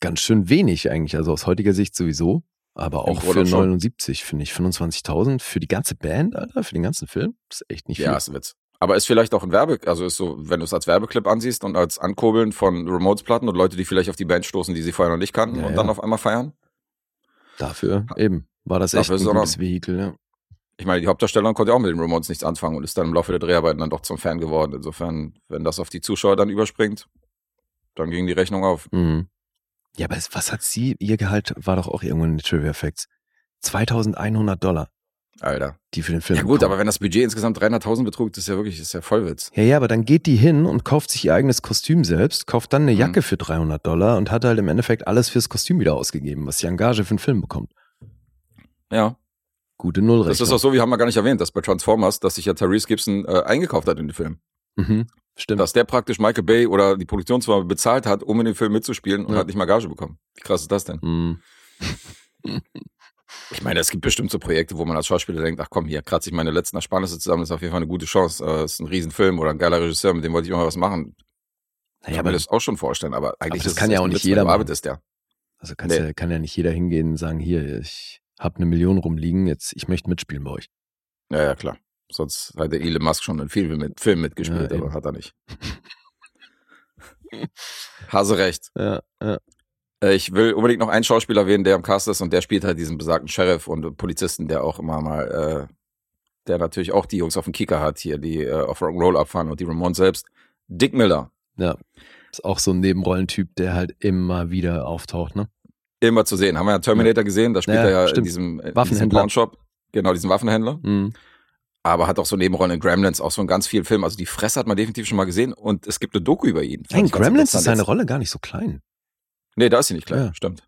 Ganz schön wenig eigentlich, also aus heutiger Sicht sowieso. Aber auch für schon. 79 finde ich 25.000 für die ganze Band, Alter, für den ganzen Film. Das ist echt nicht viel. Ja, ist ein Witz. Aber ist vielleicht auch ein Werbe, also ist so, wenn du es als Werbeclip ansiehst und als Ankurbeln von Remotes-Platten und Leute, die vielleicht auf die Band stoßen, die sie vorher noch nicht kannten Ja, und ja. dann auf einmal feiern. Dafür eben war das echt ein gutes Vehikel. Ja. Ich meine, die Hauptdarstellerin konnte auch mit den Remotes nichts anfangen und ist dann im Laufe der Dreharbeiten dann doch zum Fan geworden. Insofern, wenn das auf die Zuschauer dann überspringt, dann ging die Rechnung auf. Mhm. Ja, aber was hat sie, ihr Gehalt war doch auch irgendwo in den Trivia Facts. 2100 Dollar, Alter. die für den Film Ja gut, bekommen. aber wenn das Budget insgesamt 300.000 betrug, das ist ja wirklich, das ist ja Vollwitz. Ja, ja, aber dann geht die hin und kauft sich ihr eigenes Kostüm selbst, kauft dann eine Mhm. Jacke für 300 Dollar und hat halt im Endeffekt alles fürs Kostüm wieder ausgegeben, was die Engage für den Film bekommt. Ja. Gute Nullrechnung. Das ist auch so, wir haben ja gar nicht erwähnt, dass bei Transformers, dass sich ja Therese Gibson äh, eingekauft hat in den Film. Mhm, stimmt. Dass der praktisch Michael Bay oder die Produktionsfirma bezahlt hat, um in den Film mitzuspielen und Ja. hat nicht mal Gage bekommen. Wie krass ist das denn? Mhm. Ich meine, es gibt bestimmt so Projekte, wo man als Schauspieler denkt, ach komm, hier kratze ich meine letzten Ersparnisse zusammen, das ist auf jeden Fall eine gute Chance. Äh, ist ein Riesenfilm oder ein geiler Regisseur, mit dem wollte ich mal was machen. Ich Naja, kann mir aber das auch schon vorstellen, aber eigentlich das ist kann es ja auch nicht Witz, jeder arbeitest ja. also Nee. ja, kann ja nicht jeder hingehen und sagen, hier, ich habe eine Million rumliegen, jetzt ich möchte mitspielen bei euch. Ja, ja, klar. Sonst hätte Elon Musk schon in vielen mit, Film mitgespielt, Ja, aber hat er nicht. Hase recht. Ja, ja. Äh, Ich will unbedingt noch einen Schauspieler erwähnen, der am Cast ist und der spielt halt diesen besagten Sheriff und Polizisten, der auch immer mal, äh, der natürlich auch die Jungs auf dem Kicker hat hier, die äh, auf Rock'n'Roll abfahren und die Ramones selbst. Dick Miller. Ja. Ist auch so ein Nebenrollentyp, der halt immer wieder auftaucht, ne? Immer zu sehen. Haben wir ja Terminator gesehen, da spielt Ja, er ja in stimmt. diesem, in diesem Waffenhändler. Pawnshop. Genau, diesen Waffenhändler. Mhm. Aber hat auch so Nebenrollen in Gremlins, auch so in ganz vielen Filmen. Also die Fresse hat man definitiv schon mal gesehen und es gibt eine Doku über ihn. Hey, in Gremlins ist seine. Rolle gar nicht so klein. Nee, da ist sie nicht klein, Ja. stimmt.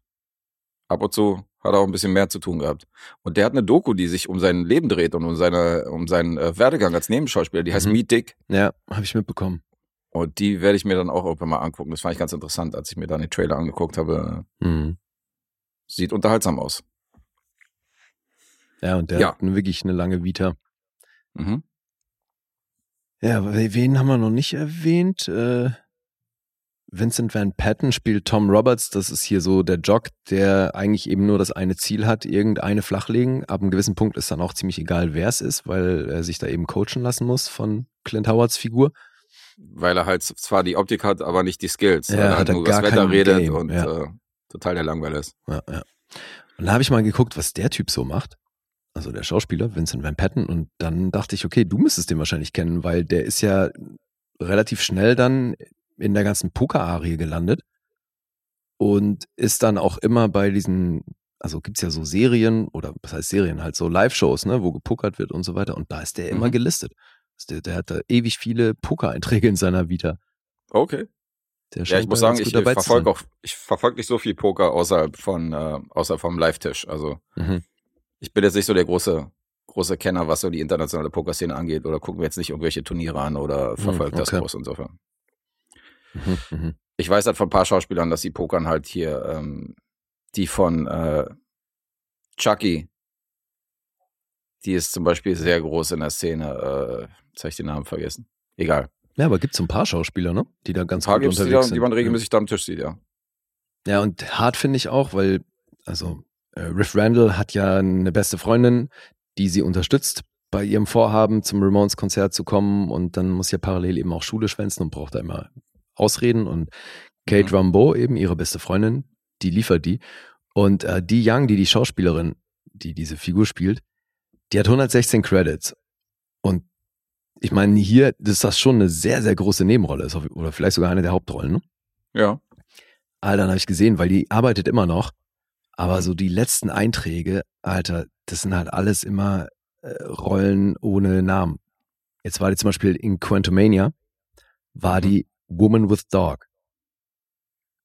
Ab und zu hat er auch ein bisschen mehr zu tun gehabt. Und der hat eine Doku, die sich um sein Leben dreht und um, seine, um seinen äh, Werdegang als Nebenschauspieler. Die heißt Mhm. Meet Dick. Ja, habe ich mitbekommen. Und die werde ich mir dann auch irgendwann mal angucken. Das fand ich ganz interessant, als ich mir dann den Trailer angeguckt habe. Mhm. Sieht unterhaltsam aus. Ja, und der Ja. hat wirklich eine lange Vita. Mhm. Ja, wen haben wir noch nicht erwähnt? Äh, Vincent Van Patten spielt Tom Roberts. Das ist hier so der Jock, der eigentlich eben nur das eine Ziel hat, irgendeine flachlegen. Ab einem gewissen Punkt ist dann auch ziemlich egal, wer es ist, weil er sich da eben coachen lassen muss von Clint Howards Figur. Weil er halt zwar die Optik hat, aber nicht die Skills. Ja, er hat halt nur das Wetter redet Game, und ja. äh, total der Langweiler ist. Ja, ja. Und da habe ich mal geguckt, was der Typ so macht. Also der Schauspieler, Vincent Van Patten. Und dann dachte ich, okay, du müsstest den wahrscheinlich kennen, weil der ist ja relativ schnell dann in der ganzen Poker-Arie gelandet und ist dann auch immer bei diesen, also gibt's ja so Serien oder was heißt Serien, halt so Live-Shows, ne, wo gepokert wird und so weiter. Und da ist der immer Mhm. gelistet. Also Der, der hat da ewig viele Poker-Einträge in seiner Vita. Okay. Der Ja, ich muss sagen, ich verfolge auch, ich verfolge nicht so viel Poker außerhalb von, äh, außerhalb vom Live-Tisch. Also Mhm. Ich bin jetzt nicht so der große, große Kenner, was so die internationale Pokerszene angeht, oder gucken wir jetzt nicht irgendwelche Turniere an oder verfolgt das okay. groß insofern. Mhm, mhm. Ich weiß halt von ein paar Schauspielern, dass sie pokern halt hier, ähm, die von äh, Chucky, die ist zum Beispiel sehr groß in der Szene, äh, jetzt habe ich den Namen vergessen. Egal. Ja, aber gibt's so ein paar Schauspieler, ne? Die da ganz Ein paar gut gibt's, die, unterwegs da, sind. die man Ja. regelmäßig da am Tisch sieht, ja. Ja, und hart finde ich auch, weil, also, Riff Randall hat ja eine beste Freundin, die sie unterstützt bei ihrem Vorhaben, zum Ramones-Konzert zu kommen und dann muss ja parallel eben auch Schule schwänzen und braucht da immer Ausreden und Kate Mhm. Rambeau, eben ihre beste Freundin, die liefert die. Und äh, die Young, die die Schauspielerin, die diese Figur spielt, die hat 116 Credits. Und ich meine, hier ist das schon eine sehr, sehr große Nebenrolle, oder vielleicht sogar eine der Hauptrollen, ne? Ja. Alter, dann habe ich gesehen, weil die arbeitet immer noch. Aber so die letzten Einträge, Alter, das sind halt alles immer äh, Rollen ohne Namen. Jetzt war die zum Beispiel in Quantumania, war Mhm. die Woman with Dog.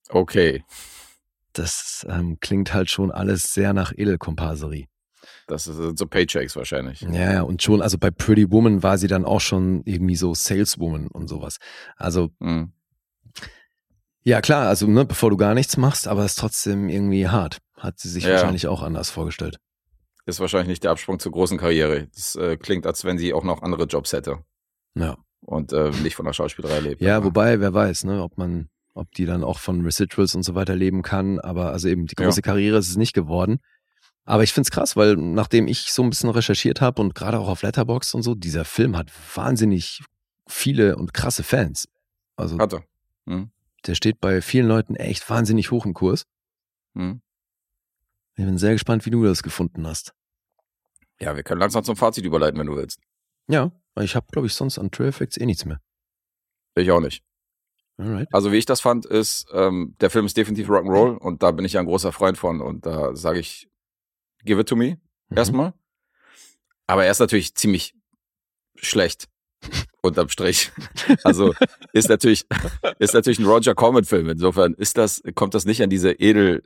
Okay. Das ähm, klingt halt schon alles sehr nach Edelkomparserie. Das sind so Paychecks wahrscheinlich. Ja, ja, und schon, also bei Pretty Woman war sie dann auch schon irgendwie so Saleswoman und sowas. Also, Mhm. Ja klar, also ne, bevor du gar nichts machst, aber es ist trotzdem irgendwie hart. Hat sie sich Ja. wahrscheinlich auch anders vorgestellt. Ist wahrscheinlich nicht der Absprung zur großen Karriere. Das äh, klingt, als wenn sie auch noch andere Jobs hätte Ja. und äh, nicht von der Schauspielerei lebt. Ja, Aber- wobei, wer weiß, ne, ob man, ob die dann auch von Residuals und so weiter leben kann. Aber also eben die Ja. große Karriere ist es nicht geworden. Aber ich find's krass, weil nachdem ich so ein bisschen recherchiert habe und gerade auch auf Letterbox und so, dieser Film hat wahnsinnig viele und krasse Fans. Also Hatte. Mhm. Der steht bei vielen Leuten echt wahnsinnig hoch im Kurs. Mhm. Ich bin sehr gespannt, wie du das gefunden hast. Ja, wir können langsam zum Fazit überleiten, wenn du willst. Ja, ich habe, glaube ich, sonst an True Effects eh nichts mehr. Ich auch nicht. Alright. Also wie ich das fand, ist, ähm, der Film ist definitiv Rock'n'Roll und da bin ich ja ein großer Freund von und da sage ich, give it to me Mhm. erstmal. Aber er ist natürlich ziemlich schlecht. Unterm Strich. Also ist natürlich, ist natürlich ein Roger Corman-Film. Insofern ist das, kommt das nicht an diese edel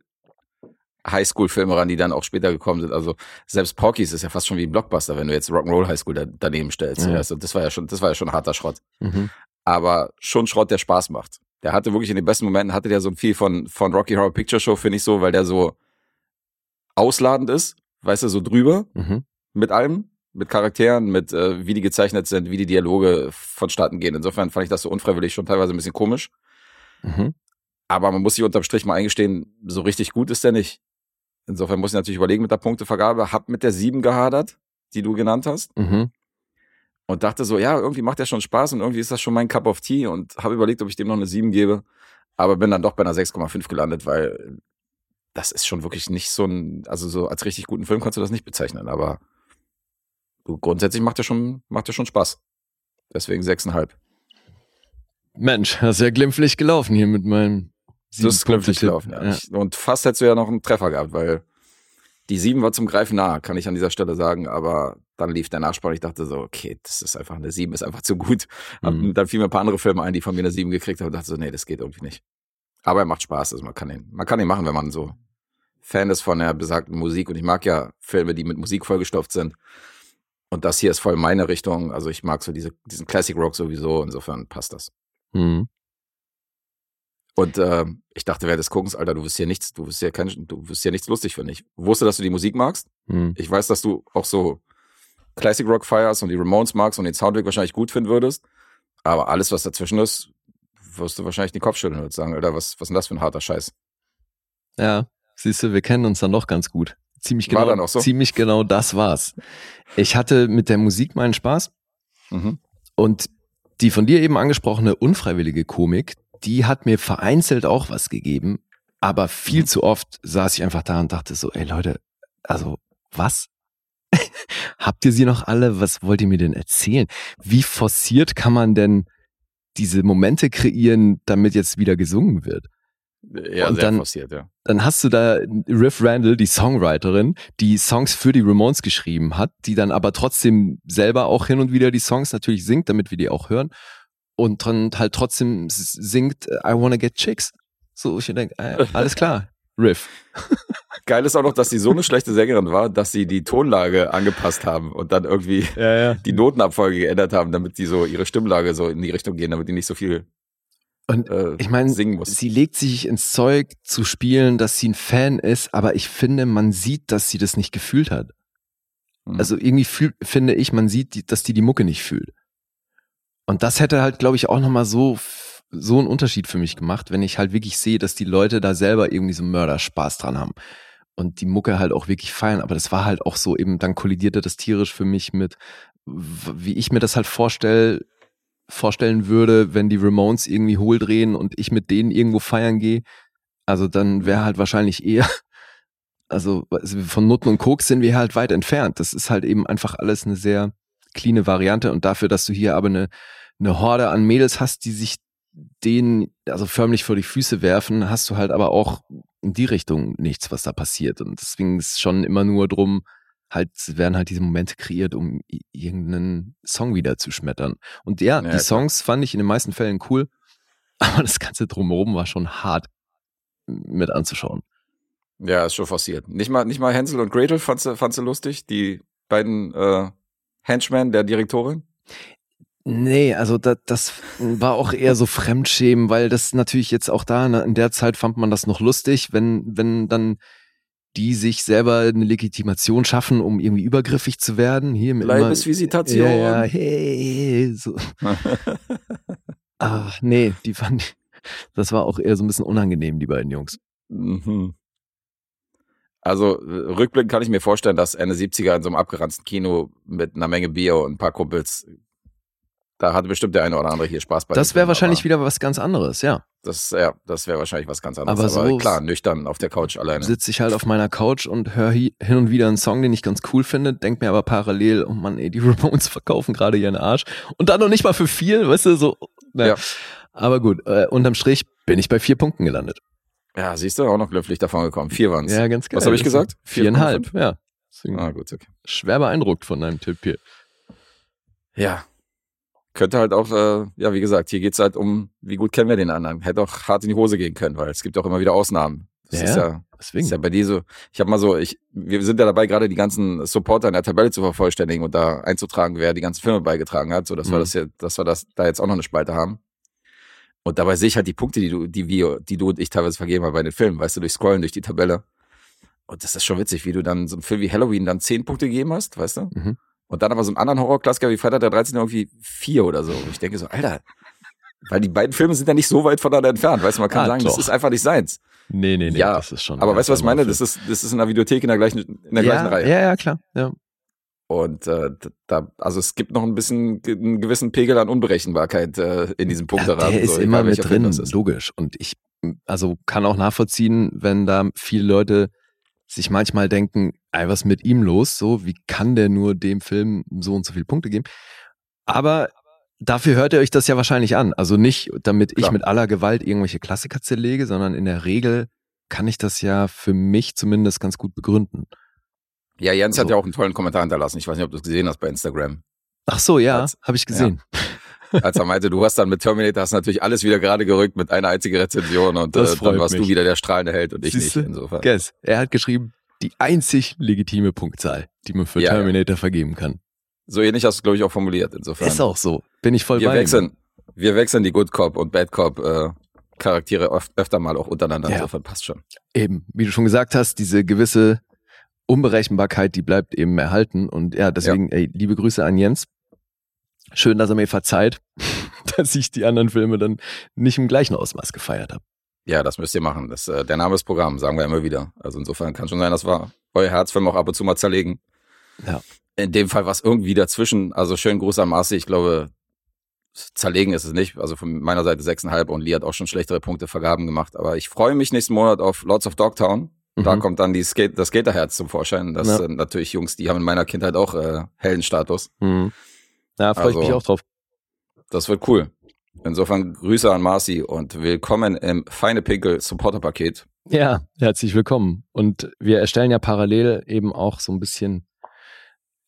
Highschool-Filme ran, die dann auch später gekommen sind. Also selbst Porky's ist ja fast schon wie ein Blockbuster, wenn du jetzt Rock'n'Roll Highschool da, daneben stellst. Ja. Also das war ja schon, das war ja schon harter Schrott Mhm. aber schon Schrott, der Spaß macht. Der hatte wirklich in den besten Momenten, hatte der so viel von, von Rocky Horror Picture Show, finde ich so, weil der so ausladend ist, weißt du, so drüber Mhm. mit allem, mit Charakteren, mit äh, wie die gezeichnet sind, wie die Dialoge vonstatten gehen. Insofern fand ich das so unfreiwillig schon teilweise ein bisschen komisch. Mhm. Aber man muss sich unterm Strich mal eingestehen, so richtig gut ist der nicht. Insofern muss ich natürlich überlegen mit der Punktevergabe. Hab mit der sieben gehadert, die du genannt hast. Mhm. und dachte so, ja, irgendwie macht der schon Spaß und irgendwie ist das schon mein Cup of Tea und habe überlegt, ob ich dem noch eine 7 gebe, aber bin dann doch bei einer 6,5 gelandet, weil das ist schon wirklich nicht so ein, also so als richtig guten Film kannst du das nicht bezeichnen, aber grundsätzlich macht der schon, macht der schon Spaß. Deswegen 6,5. Mensch, das ist ja glimpflich gelaufen hier mit meinem Das ist glimpflich gelaufen, ja. Ja. Und fast hättest du ja noch einen Treffer gehabt, weil die 7 war zum Greifen nah, kann ich an dieser Stelle sagen, aber dann lief der Nachspann. Ich dachte so, okay, das ist einfach eine 7, ist einfach zu gut. Mhm. Dann fielen mir ein paar andere Filme ein, die von mir eine 7 gekriegt haben und dachte so, nee, das geht irgendwie nicht. Aber er macht Spaß, also man kann ihn, man kann ihn machen, wenn man so Fan ist von der besagten Musik und ich mag ja Filme, die mit Musik vollgestopft sind. Und das hier ist voll meine Richtung. Also ich mag so diese, diesen Classic Rock sowieso, insofern passt das. Mhm. Und äh, ich dachte während des Guckens, Alter, du wirst hier nichts, du wirst hier kein, du wirst hier nichts lustig finden. Ich wusste, dass du die Musik magst. Mhm. Ich weiß, dass du auch so Classic Rock feierst und die Ramones magst und den Soundtrack wahrscheinlich gut finden würdest. Aber alles, was dazwischen ist, wirst du wahrscheinlich den Kopf schütteln und sagen, Alter, was, was ist denn das für ein harter Scheiß? Ja, siehst du, wir kennen uns dann doch ganz gut. Ziemlich War genau, dann auch so? ziemlich genau das war's. Ich hatte mit der Musik meinen Spaß Mhm. und die von dir eben angesprochene unfreiwillige Komik, die hat mir vereinzelt auch was gegeben, aber viel Mhm. zu oft saß ich einfach da und dachte so, ey Leute, also was? Habt ihr sie noch alle? Was wollt ihr mir denn erzählen? Wie forciert kann man denn diese Momente kreieren, damit jetzt wieder gesungen wird? Ja, Und dann- forciert, ja. dann hast du da Riff Randall, die Songwriterin, die Songs für die Ramones geschrieben hat, die dann aber trotzdem selber auch hin und wieder die Songs natürlich singt, damit wir die auch hören und dann halt trotzdem singt äh, I Wanna Get Chicks. So, ich denke, äh, alles klar, Riff. Geil ist auch noch, dass sie so eine schlechte Sängerin war, dass sie die Tonlage angepasst haben und dann irgendwie Ja, ja. die Notenabfolge geändert haben, damit die so ihre Stimmlage so in die Richtung gehen, damit die nicht so viel Und äh, ich meine, sie legt sich ins Zeug zu spielen, dass sie ein Fan ist, aber ich finde, man sieht, dass sie das nicht gefühlt hat. Mhm. Also irgendwie fühl, finde ich, man sieht, dass die die Mucke nicht fühlt. Und das hätte halt, glaube ich, auch nochmal so, so einen Unterschied für mich gemacht, wenn ich halt wirklich sehe, dass die Leute da selber irgendwie so Mörderspaß dran haben. Und die Mucke halt auch wirklich feiern. Aber das war halt auch so eben, dann kollidierte das tierisch für mich mit, wie ich mir das halt vorstell, vorstellen würde, wenn die Ramones irgendwie hohl drehen und ich mit denen irgendwo feiern gehe. Also dann wäre halt wahrscheinlich eher, also von Nutten und Koks sind wir halt weit entfernt. Das ist halt eben einfach alles eine sehr cleane Variante und dafür, dass du hier aber eine, eine Horde an Mädels hast, die sich den also förmlich vor die Füße werfen, hast du halt aber auch in die Richtung nichts, was da passiert. Und deswegen ist es schon immer nur drum, halt werden halt diese Momente kreiert, um irgendeinen Song wieder zu schmettern. Und ja, ja die Songs fand ich in den meisten Fällen cool, aber das ganze drumherum war schon hart mit anzuschauen. Ja, ist schon forciert. Nicht mal, nicht mal Hänsel und Gretel fandst du, fandst du lustig, die beiden äh, Henchmen der Direktorin? Nee, also da, das war auch eher so Fremdschämen, weil das natürlich jetzt auch da ne, in der Zeit fand man das noch lustig, wenn wenn dann die sich selber eine Legitimation schaffen, um irgendwie übergriffig zu werden. Hier mit Leibesvisitation. Ja, ja, hey, so. Ach, nee, die fand ich, das war auch eher so ein bisschen unangenehm, die beiden Jungs. Mhm. Also rückblickend kann ich mir vorstellen, dass Ende 70er in so einem abgeranzten Kino mit einer Menge Bier und ein paar Kumpels, da hatte bestimmt der eine oder andere hier Spaß bei. Das wäre wahrscheinlich wieder was ganz anderes, ja. Das, ja, das wäre wahrscheinlich was ganz anderes. Aber, so aber klar, nüchtern auf der Couch alleine. Sitze ich halt auf meiner Couch und höre hin und wieder einen Song, den ich ganz cool finde, denk mir aber parallel, oh Mann, ey, die Ramones verkaufen gerade ihren Arsch. Und dann noch nicht mal für viel, weißt du, so. Ne. Ja. Aber gut, äh, unterm Strich bin ich bei vier Punkten gelandet. Ja, siehst du, auch noch glimpflich davon gekommen. Vier waren's. Ja, ganz geil. Was habe ich gesagt? Viereinhalb, ja. Deswegen ah, gut, okay. Schwer beeindruckt von deinem Tipp hier. Ja. Könnte halt auch, äh, ja, wie gesagt, hier geht's halt um, wie gut kennen wir den anderen. Hätte auch hart in die Hose gehen können, weil es gibt auch immer wieder Ausnahmen. Das ja, ist ja, deswegen. ist ja bei dir so. Ich habe mal so, ich, wir sind ja dabei, gerade die ganzen Supporter in der Tabelle zu vervollständigen und da einzutragen, wer die ganzen Filme beigetragen hat, so dass mhm. wir das hier, dass wir das da jetzt auch noch eine Spalte haben. Und dabei sehe ich halt die Punkte, die du, die wir, die du und ich teilweise vergeben haben bei den Filmen, weißt du, durch Scrollen durch die Tabelle. Und das ist schon witzig, wie du dann so einen Film wie Halloween dann zehn Punkte gegeben hast, weißt du? Mhm. Und dann aber so einen anderen Horrorklassiker wie Freitag der 13. irgendwie vier oder so. Und ich denke so, Alter, weil die beiden Filme sind ja nicht so weit voneinander entfernt, weißt du, man kann ah, sagen, doch. das ist einfach nicht seins. Nee, nee, nee, ja, das ist schon. Aber weißt du, was ich meine? Das ist, das ist in der Videothek in der gleichen, in der ja, gleichen Reihe. Ja, ja, klar, ja. Und äh, da, also es gibt noch ein bisschen einen gewissen Pegel an Unberechenbarkeit äh, in diesem Punkterad. Ja, der ist so, immer mit drin, ist. logisch. Und ich also kann auch nachvollziehen, wenn da viele Leute sich manchmal denken, ey, was mit ihm los? So, wie kann der nur dem Film so und so viele Punkte geben? Aber dafür hört ihr euch das ja wahrscheinlich an. Also nicht, damit Klar. ich mit aller Gewalt irgendwelche Klassiker zerlege, sondern in der Regel kann ich das ja für mich zumindest ganz gut begründen. Ja, Jens so. hat ja auch einen tollen Kommentar hinterlassen. Ich weiß nicht, ob du es gesehen hast bei Instagram. Ach so, ja, habe ich gesehen. Ja. Als er meinte, du hast dann mit Terminator hast natürlich alles wieder gerade gerückt mit einer einzigen Rezension und äh, dann warst mich. du wieder der strahlende Held und ich Siehste? nicht. Insofern. Guess. Er hat geschrieben, die einzig legitime Punktzahl, die man für ja, Terminator ja. vergeben kann. So ähnlich hast du, glaube ich, auch formuliert. Insofern. Ist auch so. Bin ich voll wir bei wechseln, ihm. Wir wechseln die Good Cop und Bad Cop äh, Charaktere öf öfter mal auch untereinander. Ja. Insofern passt schon. Eben, wie du schon gesagt hast, diese gewisse Unberechenbarkeit, die bleibt eben erhalten. Und ja, deswegen, ja. Ey, liebe Grüße an Jens. Schön, dass er mir verzeiht, dass ich die anderen Filme dann nicht im gleichen Ausmaß gefeiert habe. Ja, das müsst ihr machen. Das, äh, der Name ist Programm, sagen wir immer wieder. Also insofern kann schon sein, dass wir euer Herzfilm auch ab und zu mal zerlegen. Ja. In dem Fall was irgendwie dazwischen. Also schön groß am Maße. Ich glaube, zerlegen ist es nicht. Also von meiner Seite 6,5 und Lee hat auch schon schlechtere Punkte Vergaben gemacht. Aber ich freue mich nächsten Monat auf Lords of Dogtown. Da mhm. kommt dann die Skate, das Skaterherz zum Vorschein. Das ja. sind natürlich Jungs, die haben in meiner Kindheit auch äh, Heldenstatus. Mhm. Ja, freue also, ich mich auch drauf. Das wird cool. Insofern Grüße an Marci und willkommen im Feine Pinkel Supporter Paket. Ja, herzlich willkommen. Und wir erstellen ja parallel eben auch so ein bisschen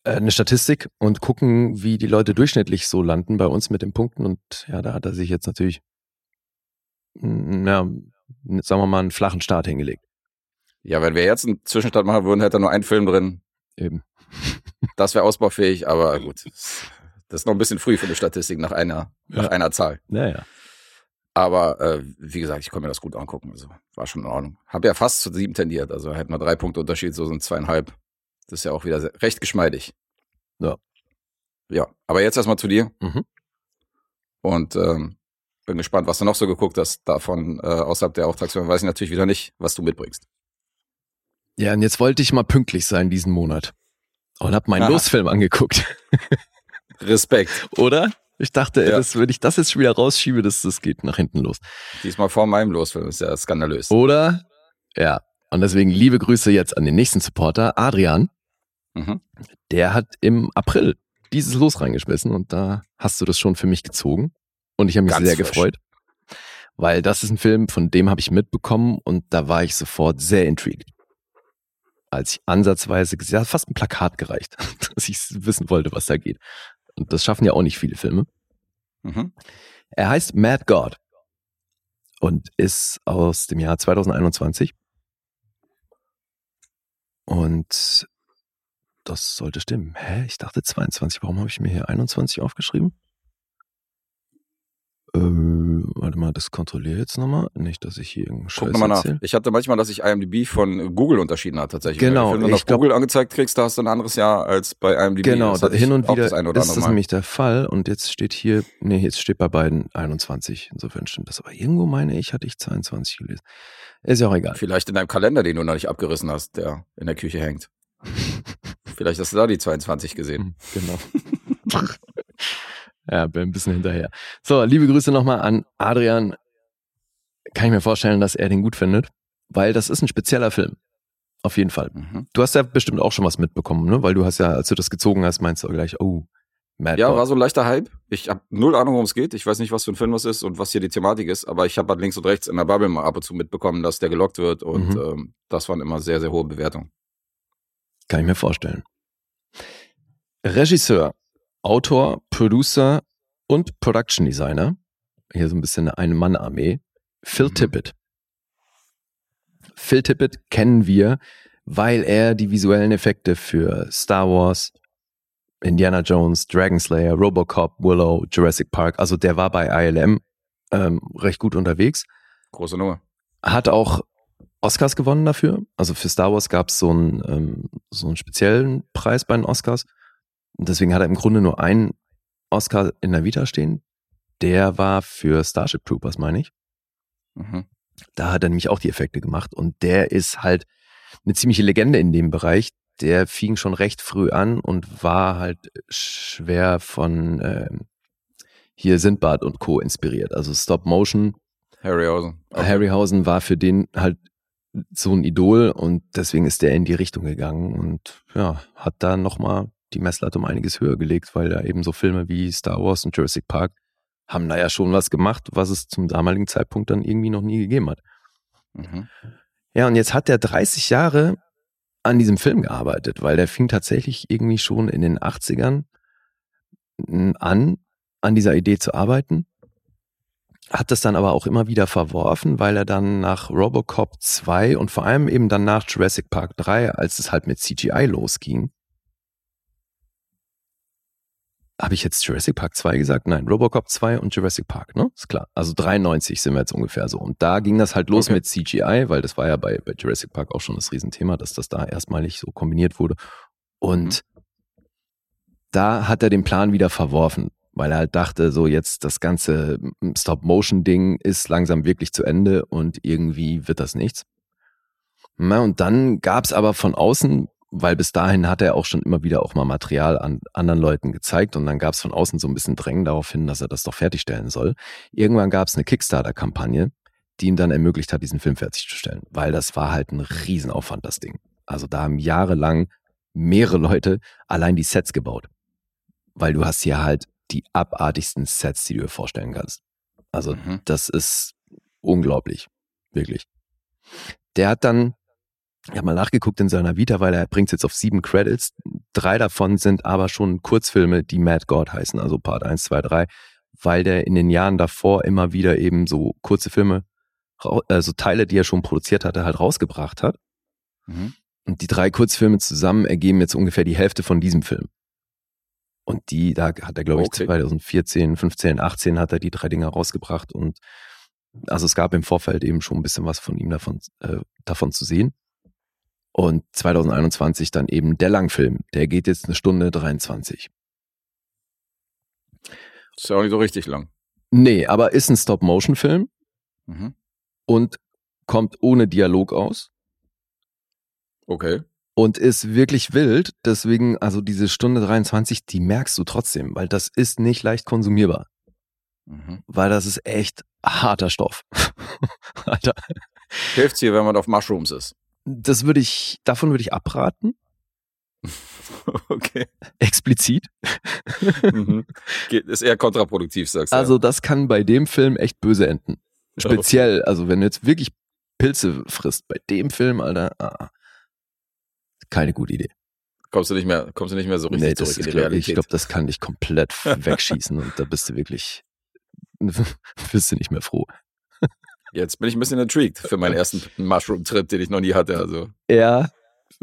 äh, eine Statistik und gucken, wie die Leute durchschnittlich so landen bei uns mit den Punkten. Und ja, da hat er sich jetzt natürlich, ja, sagen wir mal, einen flachen Start hingelegt. Ja, wenn wir jetzt einen Zwischenstand machen würden, hätte er nur einen Film drin. Eben. Das wäre ausbaufähig, aber gut. Das ist noch ein bisschen früh für eine Statistik nach einer, ja. nach einer Zahl. Naja. Aber äh, wie gesagt, ich konnte mir das gut angucken. Also war schon in Ordnung. Hab ja fast zu sieben tendiert. Also hätten wir drei Punkte Unterschied, so sind zweieinhalb. Das ist ja auch wieder sehr, recht geschmeidig. Ja. Ja, aber jetzt erstmal zu dir. Mhm. Und ähm, bin gespannt, was du noch so geguckt hast davon äh, außerhalb der Auftragsfirma. Weiß ich natürlich wieder nicht, was du mitbringst. Ja, und jetzt wollte ich mal pünktlich sein diesen Monat. Und hab meinen Aha. Losfilm angeguckt. Respekt. Oder? Ich dachte, ja. das, wenn ich das jetzt schon wieder rausschiebe, das, das geht nach hinten los. Diesmal vor meinem Losfilm ist ja skandalös. Oder? Ja. Und deswegen liebe Grüße jetzt an den nächsten Supporter, Adrian. Mhm. Der hat im April dieses Los reingeschmissen und da hast du das schon für mich gezogen. Und ich habe mich Ganz sehr frisch. gefreut. Weil das ist ein Film, von dem habe ich mitbekommen und da war ich sofort sehr intrigued. Als ich ansatzweise gesehen habe, fast ein Plakat gereicht, dass ich wissen wollte, was da geht. Und das schaffen ja auch nicht viele Filme. Mhm. Er heißt Mad God und ist aus dem Jahr 2021. Und das sollte stimmen. Hä? Ich dachte 22. Warum habe ich mir hier 21 aufgeschrieben? Äh, warte mal, das kontrolliere jetzt nochmal. Nicht, dass ich hier irgendeinen Guck Scheiß nochmal nach. erzähle. Ich hatte manchmal, dass ich IMDb von Google unterschieden hat tatsächlich. Genau, Wenn du auf Google angezeigt kriegst, da hast du ein anderes Jahr als bei IMDb. Genau, Das hin und wieder das ist das Mal. nämlich der Fall. Und jetzt steht hier, nee, jetzt steht bei beiden 21. Insofern stimmt das. Aber irgendwo meine ich, hatte ich 22 gelesen. Ist ja auch egal. Vielleicht in deinem Kalender, den du noch nicht abgerissen hast, der in der Küche hängt. Vielleicht hast du da die 22 gesehen. Genau. ja, bin ein bisschen hinterher. So, liebe Grüße nochmal an Adrian. Kann ich mir vorstellen, dass er den gut findet, weil das ist ein spezieller Film. Auf jeden Fall. Mhm. Du hast ja bestimmt auch schon was mitbekommen, ne? Weil du hast ja, als du das gezogen hast, meinst du gleich, oh, Mad Ja, God. war so ein leichter Hype. Ich habe null Ahnung, worum es geht. Ich weiß nicht, was für ein Film das ist und was hier die Thematik ist, aber ich habe halt links und rechts in der Bubble mal ab und zu mitbekommen, dass der gelockt wird und Mhm. ähm, das waren immer sehr, sehr hohe Bewertungen. Kann ich mir vorstellen. Regisseur, Autor, Producer und Production Designer. Hier so ein bisschen eine Ein-Mann-Armee. Phil Mhm. Tippett. Phil Tippett kennen wir, weil er die visuellen Effekte für Star Wars, Indiana Jones, Dragon Slayer, Robocop, Willow, Jurassic Park, also der war bei ILM ähm, recht gut unterwegs. Große Nummer. Hat auch Oscars gewonnen dafür. Also für Star Wars gab es so einen, ähm, so einen speziellen Preis bei den Oscars. Und deswegen hat er im Grunde nur einen Oscar in der Vita stehen. Der war für Starship Troopers, meine ich. Mhm. Da hat er nämlich auch die Effekte gemacht. Und der ist halt eine ziemliche Legende in dem Bereich. Der fing schon recht früh an und war halt schwer von ähm, hier Sindbad und Co. inspiriert. Also Stop Motion Harryhausen. Okay. Harryhausen war für den halt so ein Idol und deswegen ist der in die Richtung gegangen und ja, hat da nochmal die Messlatte um einiges höher gelegt, weil da eben so Filme wie Star Wars und Jurassic Park haben da ja schon was gemacht, was es zum damaligen Zeitpunkt dann irgendwie noch nie gegeben hat. Mhm. Ja, und jetzt hat er 30 Jahre an diesem Film gearbeitet, weil der fing tatsächlich irgendwie schon in den 80ern an, an dieser Idee zu arbeiten. Hat das dann aber auch immer wieder verworfen, weil er dann nach Robocop 2 und vor allem eben dann nach Jurassic Park 3, als es halt mit CGI losging. Habe ich jetzt Jurassic Park 2 gesagt? Nein, Robocop 2 und Jurassic Park, ne? Ist klar. Also 93 sind wir jetzt ungefähr so. Und da ging das halt los Okay. mit CGI, weil das war ja bei, bei Jurassic Park auch schon das Riesenthema, dass das da erstmalig so kombiniert wurde. Und da hat er den Plan wieder verworfen, weil er halt dachte, so jetzt das ganze Stop-Motion-Ding ist langsam wirklich zu Ende und irgendwie wird das nichts. Na, und dann gab's aber von außen, weil bis dahin hat er auch schon immer wieder auch mal Material an anderen Leuten gezeigt und dann gab's von außen so ein bisschen Drängen darauf hin, dass er das doch fertigstellen soll. Irgendwann gab's eine Kickstarter-Kampagne, die ihm dann ermöglicht hat, diesen Film fertigzustellen, weil das war halt ein Riesenaufwand, das Ding. Also da haben jahrelang mehrere Leute allein die Sets gebaut. Weil du hast hier halt die abartigsten Sets, die du dir vorstellen kannst. Also Mhm. das ist unglaublich. Wirklich. Der hat dann, ich habe mal nachgeguckt in seiner Vita, weil er bringt jetzt auf sieben Credits. Drei davon sind aber schon Kurzfilme, die Mad God heißen, also Part 1, 2, 3, weil der in den Jahren davor immer wieder eben so kurze Filme, also Teile, die er schon produziert hatte, halt rausgebracht hat. Mhm. Und die drei Kurzfilme zusammen ergeben jetzt ungefähr die Hälfte von diesem Film. Und die, da hat er, glaube ich, Okay. 2014, 15, 18 hat er die drei Dinger rausgebracht. Und also es gab im Vorfeld eben schon ein bisschen was von ihm davon, äh, davon zu sehen. Und 2021 dann eben der Langfilm. Der geht jetzt eine Stunde 23. Ist ja auch nicht so richtig lang. Nee, aber ist ein Stop-Motion-Film Mhm. und kommt ohne Dialog aus. Okay. und ist wirklich wild. Deswegen, also diese Stunde 23, die merkst du trotzdem, weil das ist nicht leicht konsumierbar. Mhm. Weil das ist echt harter Stoff. Alter, Hilft's hier, wenn man auf Mushrooms ist. Das würde ich, davon würde ich abraten, okay. explizit. Mhm. Ist eher kontraproduktiv, sagst du. Also das kann bei dem Film echt böse enden. Speziell, also wenn du jetzt wirklich Pilze frisst bei dem Film, Alter, ah, keine gute Idee. Kommst du nicht mehr, kommst du nicht mehr so richtig Nee, das zurück ist, in die glaub, ich Realität. glaube, das kann dich komplett wegschießen und da bist du wirklich, bist du nicht mehr froh. Jetzt bin ich ein bisschen intrigued für meinen ersten Mushroom-Trip, den ich noch nie hatte. Also Ja,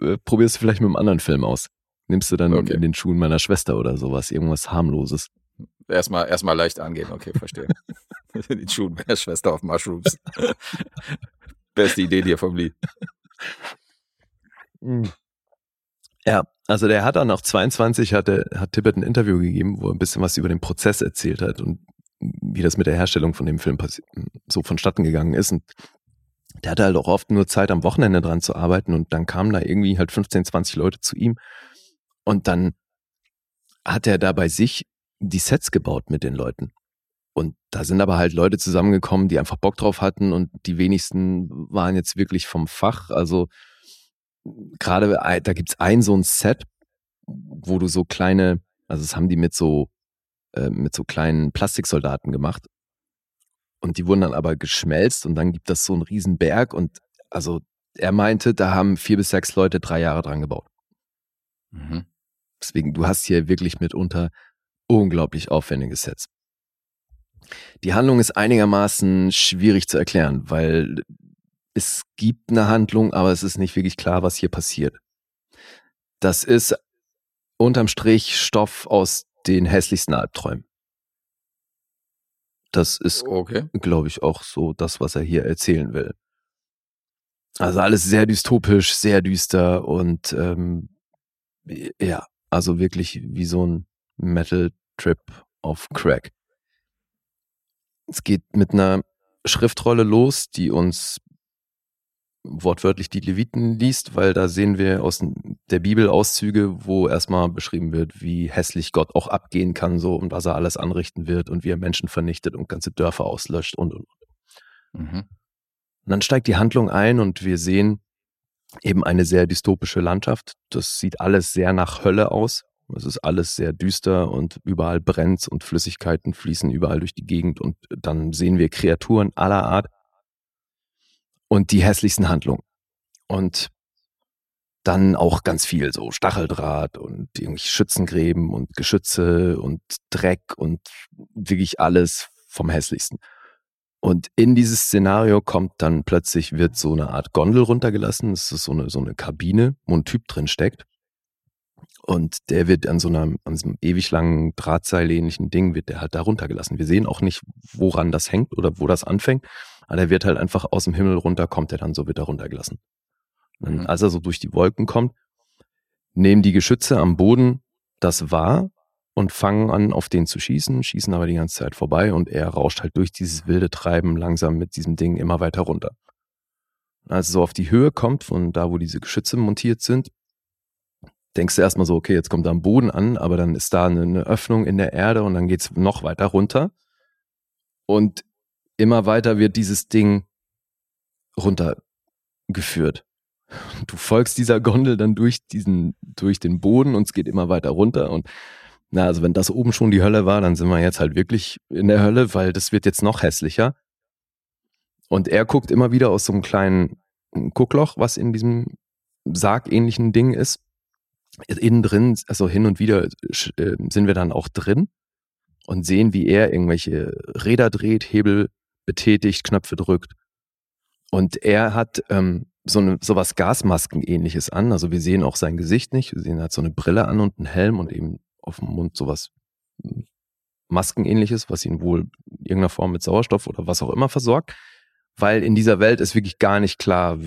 äh, probierst du vielleicht mit einem anderen Film aus. Nimmst du dann Okay. in den Schuhen meiner Schwester oder sowas, irgendwas harmloses. erstmal erstmal leicht angehen. Okay, verstehe. die Schuhe meiner Schwester auf Mushrooms. Beste Idee dir vom Lied. Ja, also der hat dann auch 22 hatte, hat Tippett ein Interview gegeben, wo er ein bisschen was über den Prozess erzählt hat und wie das mit der Herstellung von dem Film so vonstatten gegangen ist. Und der hatte halt auch oft nur Zeit am Wochenende dran zu arbeiten und dann kamen da irgendwie halt 15, 20 Leute zu ihm und dann hat er da bei sich die Sets gebaut mit den Leuten. Und da sind aber halt Leute zusammengekommen, die einfach Bock drauf hatten und die wenigsten waren jetzt wirklich vom Fach. Also gerade ein- da gibt's ein so ein Set, wo du so kleine, also das haben die mit so äh, mit so kleinen Plastiksoldaten gemacht. Und die wurden dann aber geschmelzt und dann gibt das so einen riesen Berg und also er meinte, da haben vier bis sechs Leute drei Jahre dran gebaut. Mhm. Deswegen, du hast hier wirklich mitunter unglaublich aufwendige Sets. Die Handlung ist einigermaßen schwierig zu erklären, weil es gibt eine Handlung, aber es ist nicht wirklich klar, was hier passiert. Das ist unterm Strich Stoff aus den hässlichsten Albträumen. Das ist Okay. glaube ich, auch so das, was er hier erzählen will. Also alles sehr dystopisch, sehr düster und ähm, ja, also wirklich wie so ein Metal-Trip auf Crack. Es geht mit einer Schriftrolle los, die uns wortwörtlich die Leviten liest, weil da sehen wir aus der Bibel Auszüge, wo erstmal beschrieben wird, wie hässlich Gott auch abgehen kann, so und was er alles anrichten wird und wie er Menschen vernichtet und ganze Dörfer auslöscht und und. Mhm. Und dann steigt die Handlung ein und wir sehen eben eine sehr dystopische Landschaft. Das sieht alles sehr nach Hölle aus. Es ist alles sehr düster und überall brennt und Flüssigkeiten fließen überall durch die Gegend und dann sehen wir Kreaturen aller Art und die hässlichsten Handlungen. Und dann auch ganz viel so Stacheldraht und irgendwelche Schützengräben und Geschütze und Dreck und wirklich alles vom hässlichsten. Und in dieses Szenario kommt dann plötzlich, wird so eine Art Gondel runtergelassen. Das ist so eine, so eine Kabine, wo ein Typ drin steckt. Und der wird an so einem, an so einem ewig langen Drahtseil-ähnlichen Ding, wird der halt da runtergelassen. Wir sehen auch nicht, woran das hängt oder wo das anfängt. Aber der wird halt einfach aus dem Himmel runter, kommt er dann, so wird er runtergelassen. Und Mhm. als er so durch die Wolken kommt, nehmen die Geschütze am Boden das wahr und fangen an, auf den zu schießen, schießen aber die ganze Zeit vorbei und er rauscht halt durch dieses wilde Treiben langsam mit diesem Ding immer weiter runter. Als es so auf die Höhe kommt, von da, wo diese Geschütze montiert sind, denkst du erstmal so, okay, jetzt kommt er am Boden an, aber dann ist da eine, eine Öffnung in der Erde und dann geht's noch weiter runter. Und immer weiter wird dieses Ding runtergeführt. Du folgst dieser Gondel dann durch diesen, durch den Boden und es geht immer weiter runter und na, also wenn das oben schon die Hölle war, dann sind wir jetzt halt wirklich in der Hölle, weil das wird jetzt noch hässlicher. Und er guckt immer wieder aus so einem kleinen Guckloch, was in diesem sargähnlichen Ding ist. Innen drin, also hin und wieder äh, sind wir dann auch drin und sehen, wie er irgendwelche Räder dreht, Hebel betätigt, Knöpfe drückt. Und er hat ähm, so eine sowas Gasmasken-ähnliches an. Also wir sehen auch sein Gesicht nicht. Wir sehen, er hat so eine Brille an und einen Helm und eben auf dem Mund sowas hm, Maskenähnliches, was ihn wohl in irgendeiner Form mit Sauerstoff oder was auch immer versorgt. Weil in dieser Welt ist wirklich gar nicht klar,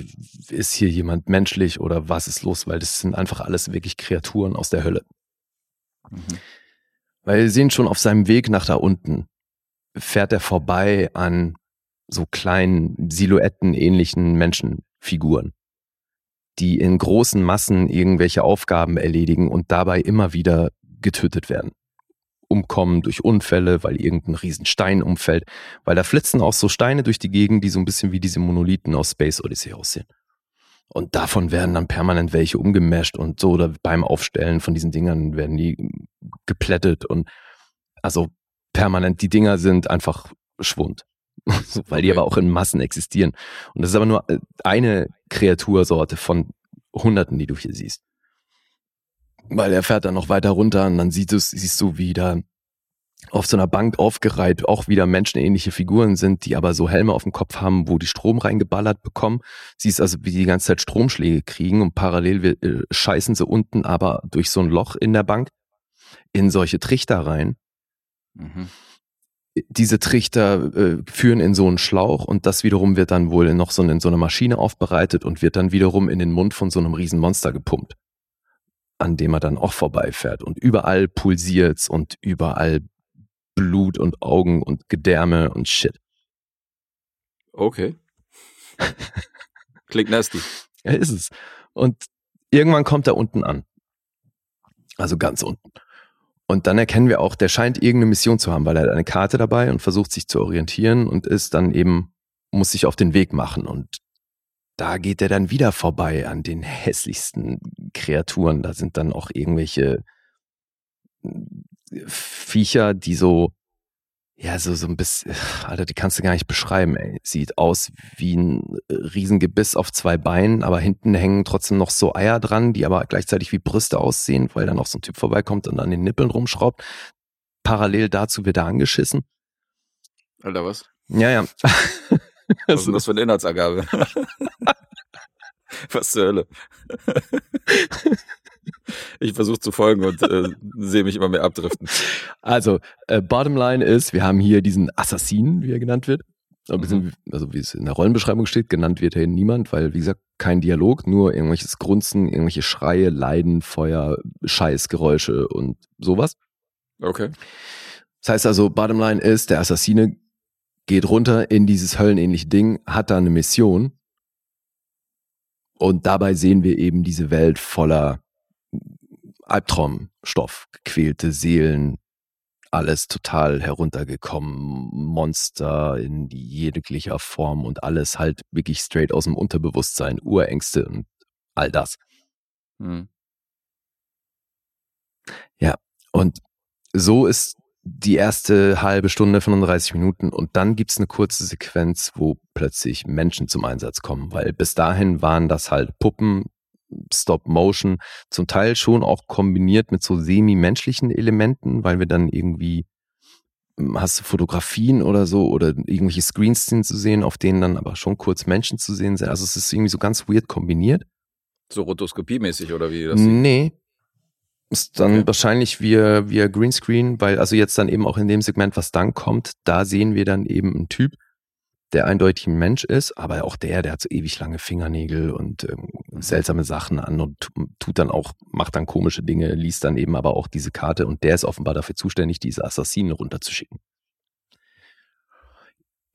ist hier jemand menschlich oder was ist los, weil das sind einfach alles wirklich Kreaturen aus der Hölle. Mhm. Weil wir sehen schon auf seinem Weg nach da unten, fährt er vorbei an so kleinen Silhouetten-ähnlichen Menschenfiguren, die in großen Massen irgendwelche Aufgaben erledigen und dabei immer wieder getötet werden. Umkommen durch Unfälle, weil irgendein Riesenstein umfällt, weil da flitzen auch so Steine durch die Gegend, die so ein bisschen wie diese Monolithen aus Space Odyssey aussehen. Und davon werden dann permanent welche umgemasht und so oder beim Aufstellen von diesen Dingern werden die geplättet und also permanent die Dinger sind einfach Schwund. weil die aber auch in Massen existieren. Und das ist aber nur äh, eine Kreatursorte von Hunderten, die du hier siehst. Weil er fährt dann noch weiter runter und dann siehst du, siehst du wieder auf so einer Bank aufgereiht auch wieder menschenähnliche Figuren sind, die aber so Helme auf dem Kopf haben, wo die Strom reingeballert bekommen. Siehst also, wie die ganze Zeit Stromschläge kriegen und parallel äh, scheißen sie unten aber durch so ein Loch in der Bank in solche Trichter rein. Mhm. Diese Trichter äh, führen in so einen Schlauch und das wiederum wird dann wohl noch so in so eine Maschine aufbereitet und wird dann wiederum in den Mund von so einem riesen Monster gepumpt, an dem er dann auch vorbeifährt. Und überall pulsiert's und überall Blut und Augen und Gedärme und Shit. Okay. Klingt nasty. Ja, ist es. Und irgendwann kommt er unten an. Also ganz unten. Und dann erkennen wir auch, der scheint irgendeine Mission zu haben, weil er hat eine Karte dabei und versucht sich zu orientieren und ist dann eben, muss sich auf den Weg machen. Und da geht er dann wieder vorbei an den hässlichsten Kreaturen. Da sind dann auch irgendwelche Viecher, die so, ja, so, so ein bisschen, Alter, die kannst du gar nicht beschreiben, ey. Sieht aus wie ein Riesengebiss auf zwei Beinen, aber hinten hängen trotzdem noch so Eier dran, die aber gleichzeitig wie Brüste aussehen, weil da noch so ein Typ vorbeikommt und an den Nippeln rumschraubt. Parallel dazu wird er angeschissen. Alter, was? Ja, ja. Was ist denn das für eine Inhaltsangabe? was zur Hölle? Ich versuche zu folgen und äh, sehe mich immer mehr abdriften. Also, äh, bottom line ist, wir haben hier diesen Assassinen, wie er genannt wird. Mhm. Also wie es in der Rollenbeschreibung steht, genannt wird hier niemand, weil, wie gesagt, kein Dialog, nur irgendwelches Grunzen, irgendwelche Schreie, Leiden, Feuer, Scheißgeräusche und sowas. Okay. Das heißt also, bottom line ist, der Assassine geht runter in dieses höllenähnliche Ding, hat da eine Mission und dabei sehen wir eben diese Welt voller Albtraumstoff, gequälte Seelen, alles total heruntergekommen, Monster in jeglicher Form und alles halt wirklich straight aus dem Unterbewusstsein, Urängste und all das. Hm. Ja, und so ist die erste halbe Stunde, 35 Minuten und dann gibt's eine kurze Sequenz, wo plötzlich Menschen zum Einsatz kommen, weil bis dahin waren das halt Puppen, Stop-Motion, zum Teil schon auch kombiniert mit so semi-menschlichen Elementen, weil wir dann irgendwie hm, hast du Fotografien oder so oder irgendwelche Screenscenes zu sehen, auf denen dann aber schon kurz Menschen zu sehen sind. Also es ist irgendwie so ganz weird kombiniert. So Rotoskopie-mäßig oder wie das? Nee. Ist dann okay. wahrscheinlich via, via Greenscreen, weil also jetzt dann eben auch in dem Segment, was dann kommt, da sehen wir dann eben einen Typ, der eindeutig ein Mensch ist, aber auch der, der hat so ewig lange Fingernägel und ähm, seltsame Sachen an und tut dann auch, macht dann komische Dinge, liest dann eben aber auch diese Karte und der ist offenbar dafür zuständig, diese Assassinen runterzuschicken.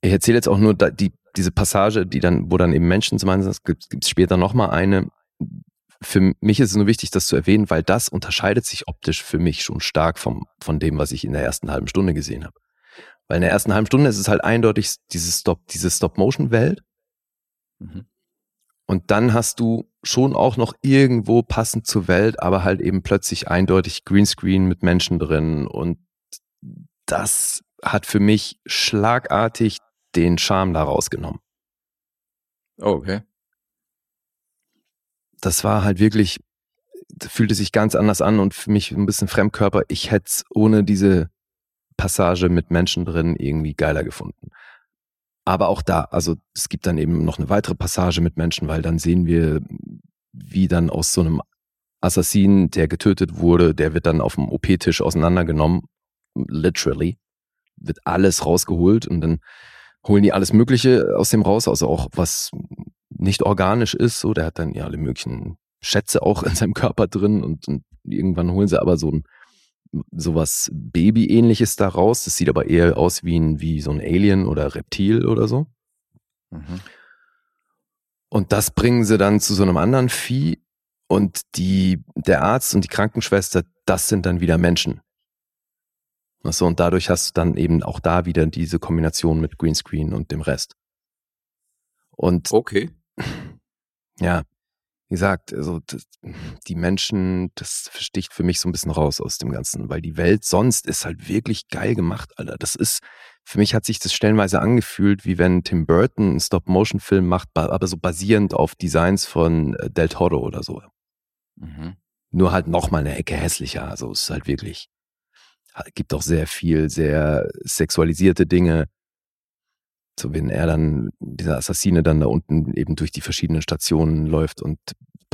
Ich erzähle jetzt auch nur die, diese Passage, die dann, wo dann eben Menschen Einsatz gibt, gibt es später nochmal eine. Für mich ist es nur wichtig, das zu erwähnen, weil das unterscheidet sich optisch für mich schon stark vom, von dem, was ich in der ersten halben Stunde gesehen habe. Weil in der ersten halben Stunde ist es halt eindeutig diese Stop, diese Stop-Motion-Welt. Mhm. Und dann hast du schon auch noch irgendwo passend zur Welt, aber halt eben plötzlich eindeutig Greenscreen mit Menschen drin. Und das hat für mich schlagartig den Charme da rausgenommen. Oh, okay. Das war halt wirklich, fühlte sich ganz anders an und für mich ein bisschen Fremdkörper. Ich hätte es ohne diese Passage mit Menschen drin irgendwie geiler gefunden. Aber auch da, also es gibt dann eben noch eine weitere Passage mit Menschen, weil dann sehen wir, wie dann aus so einem Assassin, der getötet wurde, der wird dann auf dem OP-Tisch auseinandergenommen, literally, wird alles rausgeholt und dann holen die alles Mögliche aus dem raus, also auch was nicht organisch ist, so, der hat dann ja alle möglichen Schätze auch in seinem Körper drin und, und irgendwann holen sie aber so ein sowas Baby-ähnliches daraus. Das sieht aber eher aus wie, ein, wie so ein Alien oder Reptil oder so. Mhm. Und das bringen sie dann zu so einem anderen Vieh und die, der Arzt und die Krankenschwester, das sind dann wieder Menschen. Achso, und dadurch hast du dann eben auch da wieder diese Kombination mit Greenscreen und dem Rest. Und okay. Ja, wie gesagt, also die Menschen, das sticht für mich so ein bisschen raus aus dem Ganzen, weil die Welt sonst ist halt wirklich geil gemacht, Alter. Das ist, für mich hat sich das stellenweise angefühlt, wie wenn Tim Burton einen Stop-Motion-Film macht, aber so basierend auf Designs von äh, Del Toro oder so. Mhm. Nur halt nochmal eine Ecke hässlicher. Also es ist halt wirklich, gibt auch sehr viel, sehr sexualisierte Dinge. So wenn er dann, dieser Assassine dann da unten eben durch die verschiedenen Stationen läuft und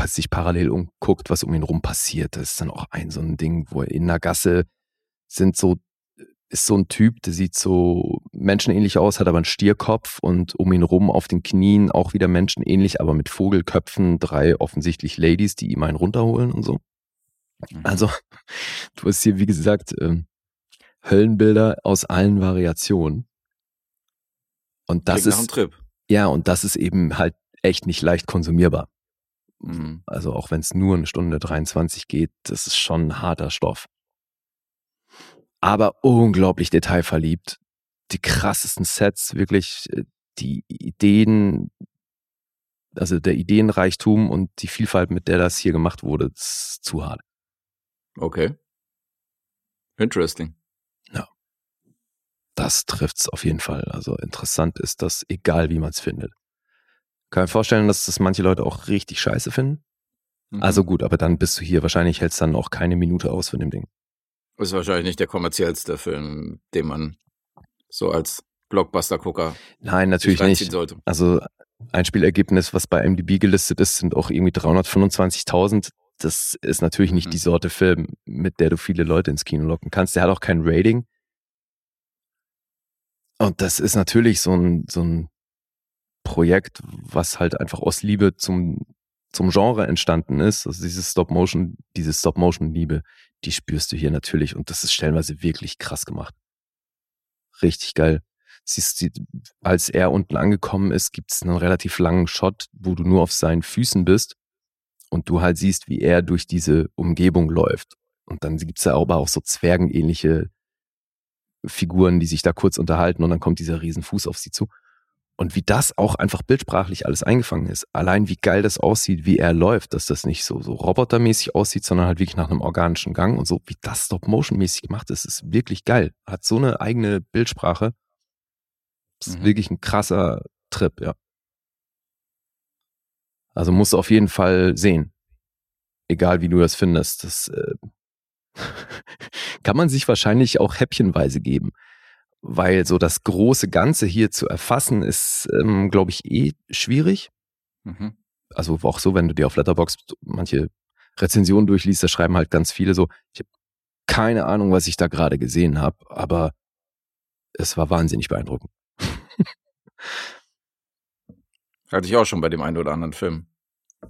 sich parallel umguckt, was um ihn rum passiert. Das ist dann auch ein so ein Ding, wo er in der Gasse sind so, ist so ein Typ, der sieht so menschenähnlich aus, hat aber einen Stierkopf und um ihn rum auf den Knien auch wieder menschenähnlich, aber mit Vogelköpfen, drei offensichtlich Ladies, die ihm einen runterholen und so. Mhm. Also, du hast hier, wie gesagt, ähm, Höllenbilder aus allen Variationen. Und das Klingt ist. Trip. Ja, und das ist eben halt echt nicht leicht konsumierbar. Mhm. Also auch wenn es nur eine Stunde 23 geht, das ist schon ein harter Stoff. Aber unglaublich detailverliebt. Die krassesten Sets, wirklich äh, die Ideen, also der Ideenreichtum und die Vielfalt, mit der das hier gemacht wurde, ist zu hart. Okay. Interesting. Das trifft's auf jeden Fall. Also interessant ist das, egal wie man es findet. Kann mir vorstellen, dass das manche Leute auch richtig scheiße finden. Mhm. Also gut, aber dann bist du hier. Wahrscheinlich hältst dann auch keine Minute aus von dem Ding. Ist wahrscheinlich nicht der kommerziellste Film, den man so als Blockbuster-Gucker Nein, natürlich nicht. Sollte. Also ein Spielergebnis, was bei MDB gelistet ist, sind auch irgendwie 325.000 das ist natürlich nicht mhm. die Sorte Film, mit der du viele Leute ins Kino locken kannst. Der hat auch kein Rating. Und das ist natürlich so ein, so ein Projekt, was halt einfach aus Liebe zum, zum Genre entstanden ist. Also dieses Stop-Motion, diese Stop-Motion-Liebe, die spürst du hier natürlich. Und das ist stellenweise wirklich krass gemacht. Richtig geil. Siehst du, als er unten angekommen ist, gibt es einen relativ langen Shot, wo du nur auf seinen Füßen bist und du halt siehst, wie er durch diese Umgebung läuft. Und dann gibt's da aber auch so zwergenähnliche Figuren, die sich da kurz unterhalten und dann kommt dieser Riesenfuß auf sie zu. Und wie das auch einfach bildsprachlich alles eingefangen ist. Allein wie geil das aussieht, wie er läuft, dass das nicht so, so robotermäßig aussieht, sondern halt wirklich nach einem organischen Gang und so, wie das Stop-Motion-mäßig gemacht ist, ist wirklich geil. Hat so eine eigene Bildsprache. Das ist mhm. wirklich ein krasser Trip, ja. Also musst du auf jeden Fall sehen. Egal wie du das findest. Das äh, kann man sich wahrscheinlich auch häppchenweise geben. Weil so das große Ganze hier zu erfassen, ist, ähm, glaube ich, eh schwierig. Mhm. Also auch so, wenn du dir auf Letterboxd manche Rezensionen durchliest, da schreiben halt ganz viele so, ich habe keine Ahnung, was ich da gerade gesehen habe, aber es war wahnsinnig beeindruckend. Hatte ich auch schon bei dem einen oder anderen Film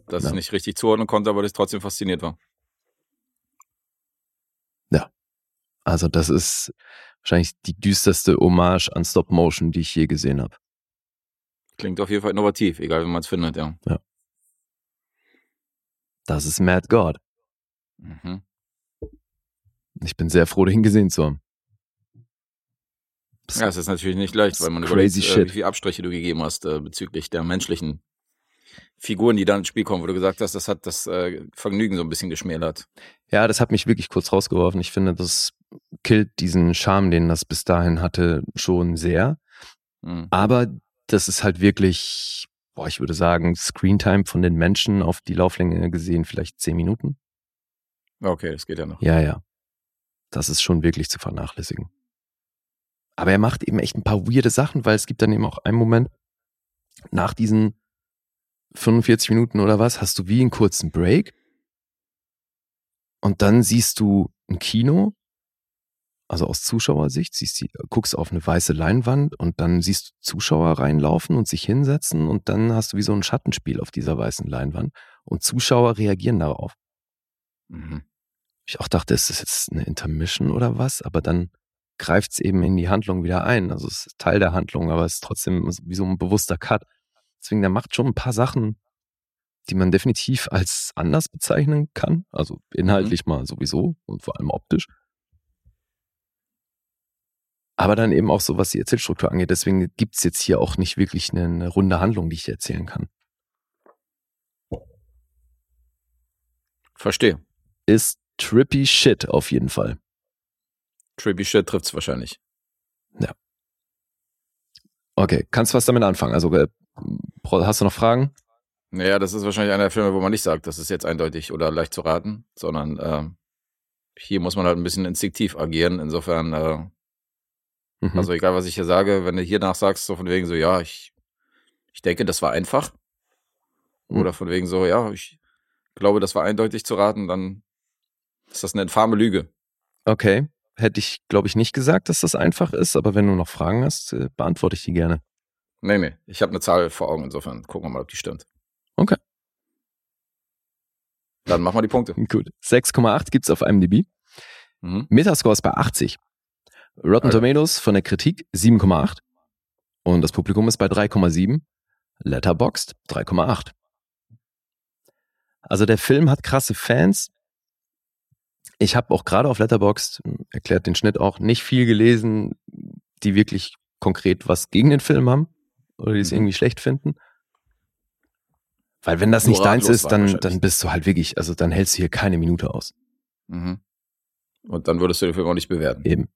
das ja. nicht richtig zuordnen konnte, aber das trotzdem fasziniert war. Ja. Also das ist wahrscheinlich die düsterste Hommage an Stop Motion, die ich je gesehen habe. Klingt auf jeden Fall innovativ, egal wie man es findet, ja. Ja. Das ist Mad God. Mhm. Ich bin sehr froh, den gesehen zu haben. Ja, es ist natürlich nicht leicht, weil man überlegt, äh, wie viele Abstriche du gegeben hast äh, bezüglich der menschlichen Figuren, die dann ins Spiel kommen, wo du gesagt hast, das hat das äh, Vergnügen so ein bisschen geschmälert. Ja, das hat mich wirklich kurz rausgeworfen. Ich finde, das killt diesen Charme, den das bis dahin hatte, schon sehr. Mhm. Aber das ist halt wirklich, boah, ich würde sagen, Screentime von den Menschen auf die Lauflänge gesehen, vielleicht zehn Minuten. Okay, das geht ja noch. Ja, ja. Das ist schon wirklich zu vernachlässigen. Aber er macht eben echt ein paar weirde Sachen, weil es gibt dann eben auch einen Moment nach diesen 45 Minuten oder was, hast du wie einen kurzen Break. Und dann siehst du ein Kino, also aus Zuschauersicht, siehst du, guckst auf eine weiße Leinwand und dann siehst du Zuschauer reinlaufen und sich hinsetzen und dann hast du wie so ein Schattenspiel auf dieser weißen Leinwand und Zuschauer reagieren darauf. Mhm. Ich auch dachte, ist das jetzt eine Intermission oder was? Aber dann greift es eben in die Handlung wieder ein. Also es ist Teil der Handlung, aber es ist trotzdem wie so ein bewusster Cut. Deswegen, der macht schon ein paar Sachen, die man definitiv als anders bezeichnen kann. Also mhm. inhaltlich mhm. mal sowieso und vor allem optisch. Aber dann eben auch so, was die Erzählstruktur angeht. Deswegen gibt es jetzt hier auch nicht wirklich eine, eine runde Handlung, die ich erzählen kann. Verstehe. ist trippy shit auf jeden Fall. Trippy Shit trifft's wahrscheinlich. Okay, kannst du was damit anfangen? Also äh, hast du noch Fragen? Naja, das ist wahrscheinlich einer der Filme, wo man nicht sagt, das ist jetzt eindeutig oder leicht zu raten, sondern äh, hier muss man halt ein bisschen instinktiv agieren. Insofern, äh, Mhm. also egal, was ich hier sage, wenn du hier nachsagst, so von wegen so, ja, ich, ich denke, das war einfach. Mhm. Oder von wegen so, ja, ich glaube, das war eindeutig zu raten, dann ist das eine infame Lüge. okay, hätte ich, glaube ich, nicht gesagt, dass das einfach ist, aber wenn du noch Fragen hast, äh, beantworte ich die gerne. Nee, nee, ich habe eine Zahl vor Augen, insofern gucken wir mal, ob die stimmt. Okay. Dann machen wir die Punkte. Gut. 6,8 gibt's auf IMDb. Mhm. Metascore ist bei 80. Rotten. Tomatoes von der Kritik 7,8. Und das Publikum ist bei 3,7. Letterboxd 3,8. Also der Film hat krasse Fans. Ich habe auch gerade auf Letterboxd, hm, erklärt den Schnitt auch, nicht viel gelesen, die wirklich konkret was gegen den Film haben oder die es Mhm. irgendwie schlecht finden. Weil wenn das nicht deins ist, dann, dann bist du halt wirklich, also dann hältst du hier keine Minute aus. Mhm. Und dann würdest du den Film auch nicht bewerten. Eben.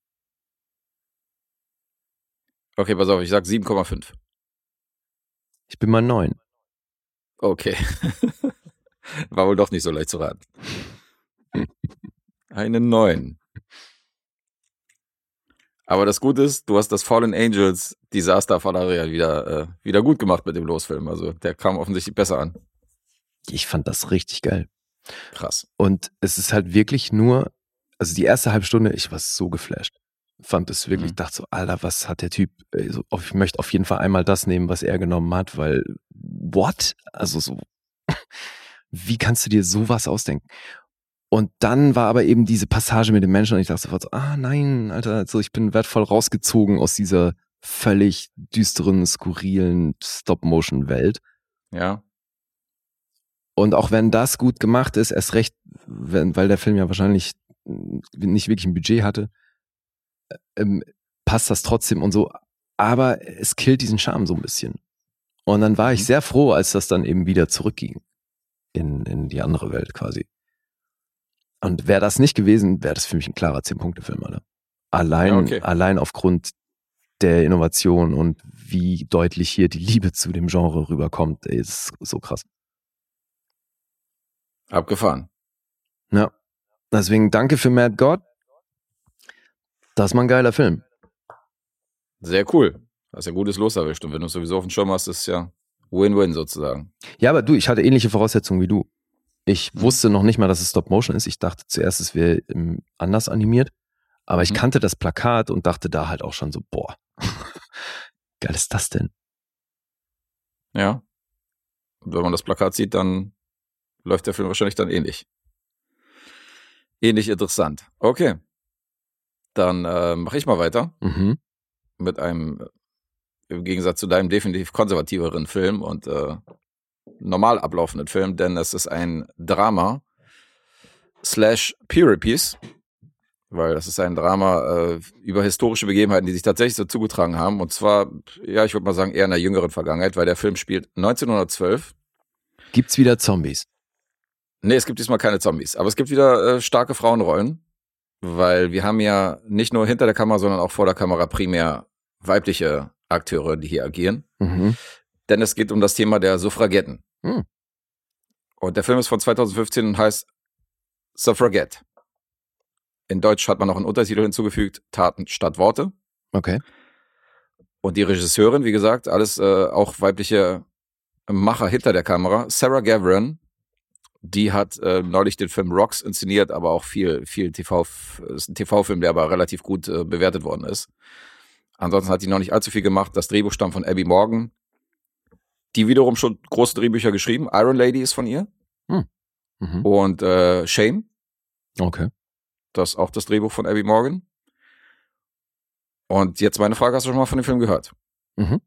Okay, pass auf, ich sag 7,5. Ich bin mal neun. Okay. War wohl doch nicht so leicht zu raten. Eine 9. Aber das Gute ist, du hast das Fallen Angels Disaster von Ariel wieder, äh, wieder gut gemacht mit dem Losfilm. Also der kam offensichtlich besser an. Ich fand das richtig geil. Krass. Und es ist halt wirklich nur, also die erste halbe Stunde, ich war so geflasht. Fand es wirklich, Mhm. dachte so, Alter, was hat der Typ, ey, so, auf- ich möchte auf jeden Fall einmal das nehmen, was er genommen hat, weil, what? Also so, wie kannst du dir sowas ausdenken? Und dann war aber eben diese Passage mit den Menschen und ich dachte sofort so, ah nein, Alter, so ich bin wertvoll rausgezogen aus dieser völlig düsteren, skurrilen Stop-Motion-Welt. Ja. Und auch wenn das gut gemacht ist, erst recht, wenn, weil der Film ja wahrscheinlich mm, nicht wirklich ein Budget hatte, ähm, passt das trotzdem und so. Aber es killt diesen Charme so ein bisschen. Und dann war ich Mhm. sehr froh, als das dann eben wieder zurückging in, in die andere Welt quasi. Und wäre das nicht gewesen, wäre das für mich ein klarer 10-Punkte-Film, Alter. Allein, Ja, okay. allein aufgrund der Innovation und wie deutlich hier die Liebe zu dem Genre rüberkommt, ey, ist so krass. Abgefahren. Ja. Deswegen danke für Mad God. Das ist mal ein geiler Film. Sehr cool. Hast ja gutes Los erwischt. Und wenn du es sowieso auf dem Schirm hast, ist es ja Win-Win sozusagen. Ja, aber du, ich hatte ähnliche Voraussetzungen wie du. Ich Mhm. wusste noch nicht mal, dass es Stop Motion ist. Ich dachte zuerst, es wäre ähm, anders animiert. Aber ich Mhm. kannte das Plakat und dachte da halt auch schon so, boah, geil ist das denn? Ja. Und wenn man das Plakat sieht, dann läuft der Film wahrscheinlich dann ähnlich. Ähnlich interessant. Okay. Dann äh, mache ich mal weiter Mhm. mit einem, äh, im Gegensatz zu deinem definitiv konservativeren Film und äh, normal ablaufenden Film, denn es ist ein Drama slash Period Piece, weil das ist ein Drama äh, über historische Begebenheiten, die sich tatsächlich so zugetragen haben. Und zwar, ja, ich würde mal sagen, eher in der jüngeren Vergangenheit, weil der Film spielt 1912 Gibt's wieder Zombies? Nee, es gibt diesmal keine Zombies, aber es gibt wieder äh, starke Frauenrollen, weil wir haben ja nicht nur hinter der Kamera, sondern auch vor der Kamera primär weibliche Akteure, die hier agieren. Mhm. Denn es geht um das Thema der Suffragetten. Hm. Und der Film ist von 2015 und heißt Suffragette. In Deutsch hat man noch einen Untertitel hinzugefügt, Taten statt Worte. Okay. Und die Regisseurin, wie gesagt, alles äh, auch weibliche Macher hinter der Kamera, Sarah Gavran, die hat äh, neulich den Film Rocks inszeniert, aber auch viel, viel TV, ist ein TV-Film, der aber relativ gut äh, bewertet worden ist. Ansonsten hat die noch nicht allzu viel gemacht. Das Drehbuch stammt von Abby Morgan, die wiederum schon große Drehbücher geschrieben. Iron Lady ist von ihr Mhm. und äh, Shame, Okay. das ist auch das Drehbuch von Abby Morgan. Und jetzt meine Frage, hast du schon mal von dem Film gehört? Mhm.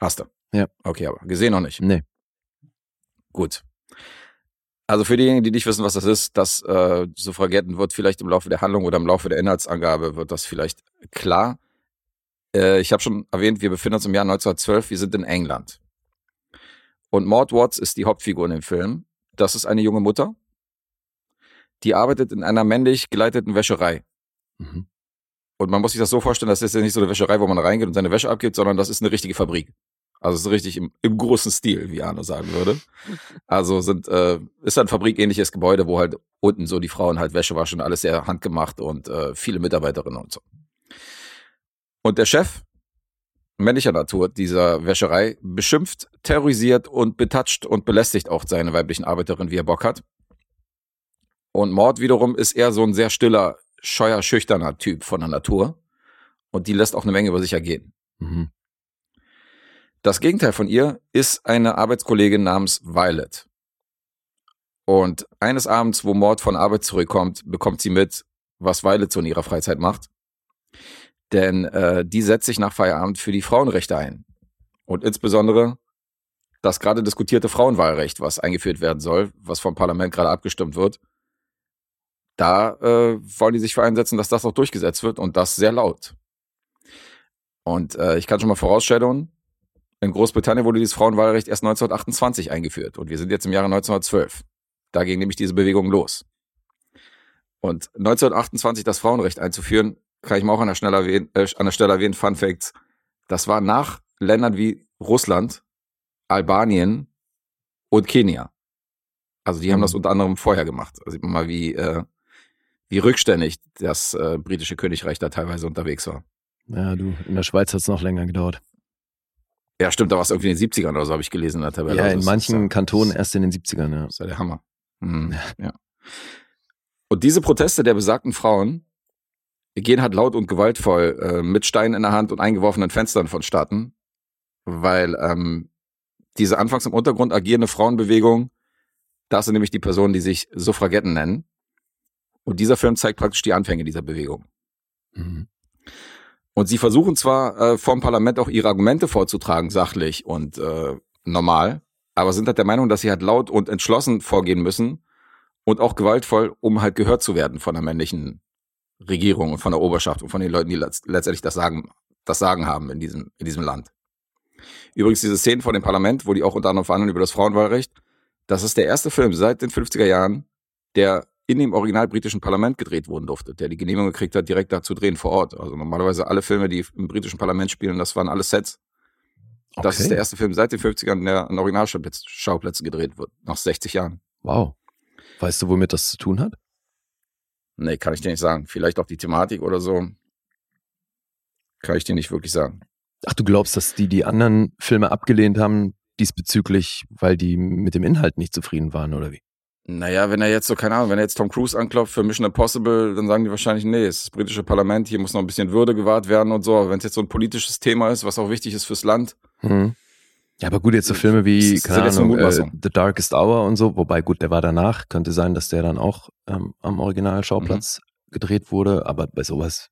Hast du? Ja. Okay, aber gesehen noch nicht. Nee. Gut. Also für diejenigen, die nicht wissen, was das ist, das äh, Suffragetten wird vielleicht im Laufe der Handlung oder im Laufe der Inhaltsangabe wird das vielleicht klar. Äh, ich habe schon erwähnt, wir befinden uns im Jahr 1912, wir sind in England. Und Maud Watts ist die Hauptfigur in dem Film. Das ist eine junge Mutter, die arbeitet in einer männlich geleiteten Wäscherei. Mhm. Und man muss sich das so vorstellen, das ist ja nicht so eine Wäscherei, wo man reingeht und seine Wäsche abgibt, sondern das ist eine richtige Fabrik. Also so richtig im, im großen Stil, wie Arno sagen würde. Also sind, äh, ist ein fabrikähnliches Gebäude, wo halt unten so die Frauen halt Wäsche waschen, alles sehr handgemacht und äh, viele Mitarbeiterinnen und so. Und der Chef, männlicher Natur dieser Wäscherei, beschimpft, terrorisiert und betatscht und belästigt auch seine weiblichen Arbeiterinnen, wie er Bock hat. Und Mord wiederum ist eher so ein sehr stiller, scheuer, schüchterner Typ von der Natur. Und die lässt auch eine Menge über sich ergehen. Mhm. Das Gegenteil von ihr ist eine Arbeitskollegin namens Violet. Und eines Abends, wo Mord von Arbeit zurückkommt, bekommt sie mit, was Violet so in ihrer Freizeit macht. Denn äh, die setzt sich nach Feierabend für die Frauenrechte ein. Und insbesondere das gerade diskutierte Frauenwahlrecht, was eingeführt werden soll, was vom Parlament gerade abgestimmt wird. Da äh, wollen die sich für einsetzen, dass das auch durchgesetzt wird und das sehr laut. Und äh, ich kann schon mal vorausstellen, in Großbritannien wurde dieses Frauenwahlrecht erst 1928 eingeführt und wir sind jetzt im Jahre 1912. Da ging nämlich diese Bewegung los. Und 1928 das Frauenrecht einzuführen, kann ich mal auch an der Stelle erwähnen, äh, an der Stelle erwähnen Fun Facts. Das war nach Ländern wie Russland, Albanien und Kenia. Also die haben das unter anderem vorher gemacht. Also sieht man mal, wie, äh, wie rückständig das äh, britische Königreich da teilweise unterwegs war. Ja, du, in der Schweiz hat es noch länger gedauert. Ja, stimmt, da war es irgendwie in den 70ern oder so, habe ich gelesen in der Tabelle. Ja, Also in manchen ja- Kantonen erst in den 70ern, ja. Das ist ja der Hammer. Mhm. Ja. Und diese Proteste der besagten Frauen gehen halt laut und gewaltvoll äh, mit Steinen in der Hand und eingeworfenen Fenstern vonstatten, weil ähm, diese anfangs im Untergrund agierende Frauenbewegung, das sind nämlich die Personen, die sich Suffragetten nennen. Und dieser Film zeigt praktisch die Anfänge dieser Bewegung. Mhm. Und sie versuchen zwar äh, vom Parlament auch ihre Argumente vorzutragen, sachlich und äh, normal, aber sind halt der Meinung, dass sie halt laut und entschlossen vorgehen müssen und auch gewaltvoll, um halt gehört zu werden von der männlichen Regierung und von der Oberschaft und von den Leuten, die letzt letztendlich das Sagen, das Sagen haben in diesem, in diesem Land. Übrigens diese Szenen vor dem Parlament, wo die auch unter anderem verhandeln über das Frauenwahlrecht, das ist der erste Film seit den 50er Jahren, der in dem original britischen Parlament gedreht wurden durfte, der die Genehmigung gekriegt hat, direkt da zu drehen vor Ort. Also normalerweise alle Filme, die im britischen Parlament spielen, das waren alles Sets. Das Okay. ist der erste Film seit den 50ern, der an Originalschauplätzen gedreht wird, nach 60 Jahren. Wow. Weißt du, womit das zu tun hat? Nee, kann ich dir nicht sagen. Vielleicht auch die Thematik oder so. Kann ich dir nicht wirklich sagen. Ach, du glaubst, dass die die anderen Filme abgelehnt haben diesbezüglich, weil die mit dem Inhalt nicht zufrieden waren, oder wie? Naja, wenn er jetzt so, keine Ahnung, wenn er jetzt Tom Cruise anklopft für Mission Impossible, dann sagen die wahrscheinlich, nee, es ist das britische Parlament, hier muss noch ein bisschen Würde gewahrt werden und so. Aber wenn es jetzt so ein politisches Thema ist, was auch wichtig ist fürs Land, Mhm. Ja, aber gut, jetzt so Filme Das wie, keine Ahnung, äh. The Darkest Hour und so, wobei gut, der war danach, könnte sein, dass der dann auch ähm, am Originalschauplatz Mhm. gedreht wurde, aber bei sowas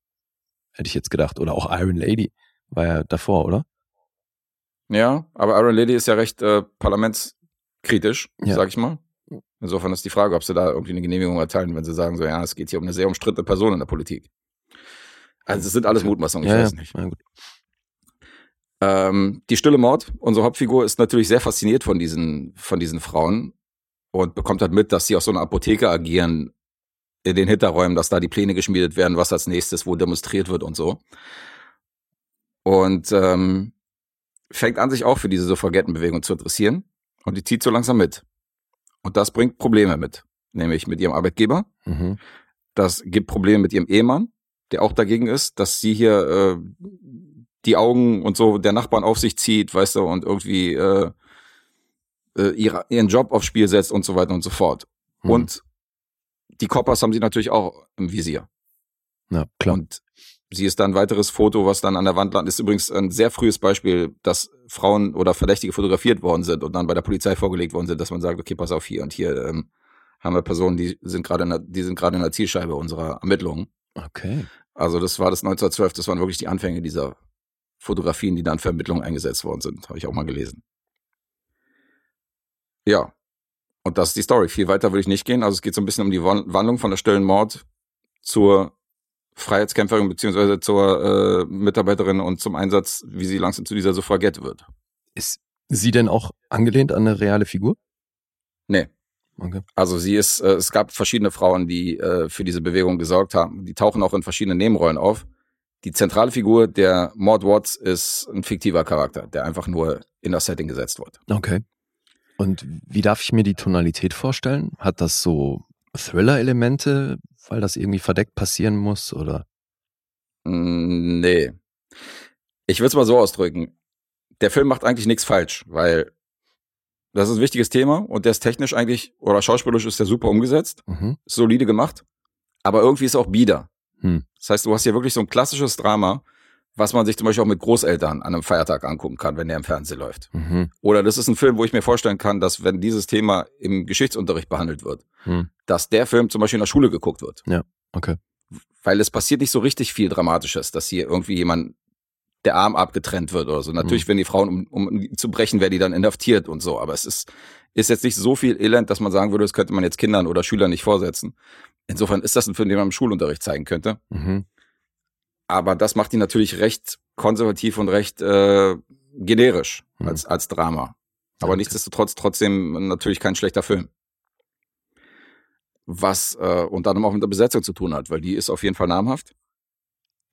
hätte ich jetzt gedacht, oder auch Iron Lady war ja davor, oder? Ja, aber Iron Lady ist ja recht äh, parlamentskritisch, Ja. sag ich mal. Insofern ist die Frage, ob sie da irgendwie eine Genehmigung erteilen, wenn sie sagen, so ja, es geht hier um eine sehr umstrittene Person in der Politik. Also es sind alles Mutmaßungen, ich ja, weiß ja. nicht. Ja. Ähm, die Stille Mord, unsere Hauptfigur, ist natürlich sehr fasziniert von diesen, von diesen Frauen und bekommt halt mit, dass sie aus so einer Apotheke agieren in den Hinterräumen, dass da die Pläne geschmiedet werden, was als nächstes wo demonstriert wird und so. Und ähm, fängt an, sich auch für diese Suffragettenbewegung zu interessieren und die zieht so langsam mit. Und das bringt Probleme mit, nämlich mit ihrem Arbeitgeber, Mhm. das gibt Probleme mit ihrem Ehemann, der auch dagegen ist, dass sie hier äh, die Augen und so der Nachbarn auf sich zieht, weißt du, und irgendwie äh, äh, ihre, ihren Job aufs Spiel setzt und so weiter und so fort. Mhm. Und die Coppers haben sie natürlich auch im Visier. Ja, klar. Und sie ist dann ein weiteres Foto, was dann an der Wand landet. Ist übrigens ein sehr frühes Beispiel, dass Frauen oder Verdächtige fotografiert worden sind und dann bei der Polizei vorgelegt worden sind, dass man sagt, okay, pass auf hier und hier ähm, haben wir Personen, die sind gerade in der, die sind gerade in der Zielscheibe unserer Ermittlungen. Okay. Also das war das 1912, das waren wirklich die Anfänge dieser Fotografien, die dann für Ermittlungen eingesetzt worden sind, habe ich auch mal gelesen. Ja, und das ist die Story. Viel weiter will ich nicht gehen. Also es geht so ein bisschen um die Wan- Wandlung von der stillen Mord zur Freiheitskämpferin beziehungsweise zur äh, Mitarbeiterin und zum Einsatz, wie sie langsam zu dieser Suffragette wird. Ist sie denn auch angelehnt an eine reale Figur? Nee. okay. Also sie ist, äh, es gab verschiedene Frauen, die äh, für diese Bewegung gesorgt haben. Die tauchen auch in verschiedenen Nebenrollen auf. Die zentrale Figur der Maud Watts ist ein fiktiver Charakter, der einfach nur in das Setting gesetzt wird. Okay. Und wie darf ich mir die Tonalität vorstellen? Hat das so Thriller-Elemente, weil das irgendwie verdeckt passieren muss oder? Mm, Nee. Ich würde es mal so ausdrücken. Der Film macht eigentlich nichts falsch, weil das ist ein wichtiges Thema und der ist technisch eigentlich, oder schauspielerisch ist der super umgesetzt, Mhm. solide gemacht, aber irgendwie ist er auch bieder. Hm. Das heißt, du hast hier wirklich so ein klassisches Drama, was man sich zum Beispiel auch mit Großeltern an einem Feiertag angucken kann, wenn der im Fernsehen läuft. Mhm. Oder das ist ein Film, wo ich mir vorstellen kann, dass wenn dieses Thema im Geschichtsunterricht behandelt wird, Hm. dass der Film zum Beispiel in der Schule geguckt wird. Okay. Weil es passiert nicht so richtig viel Dramatisches, dass hier irgendwie jemand der Arm abgetrennt wird oder so. Natürlich werden die Frauen, um, um zu brechen, werden die dann inhaftiert und so. Aber es ist, ist jetzt nicht so viel Elend, dass man sagen würde, das könnte man jetzt Kindern oder Schülern nicht vorsetzen. Insofern ist das ein Film, den man im Schulunterricht zeigen könnte. Mhm. Aber das macht ihn natürlich recht konservativ und recht äh, generisch Hm. als, als Drama. Aber Okay. nichtsdestotrotz trotzdem natürlich kein schlechter Film. Was äh, unter anderem auch mit der Besetzung zu tun hat, weil die ist auf jeden Fall namhaft.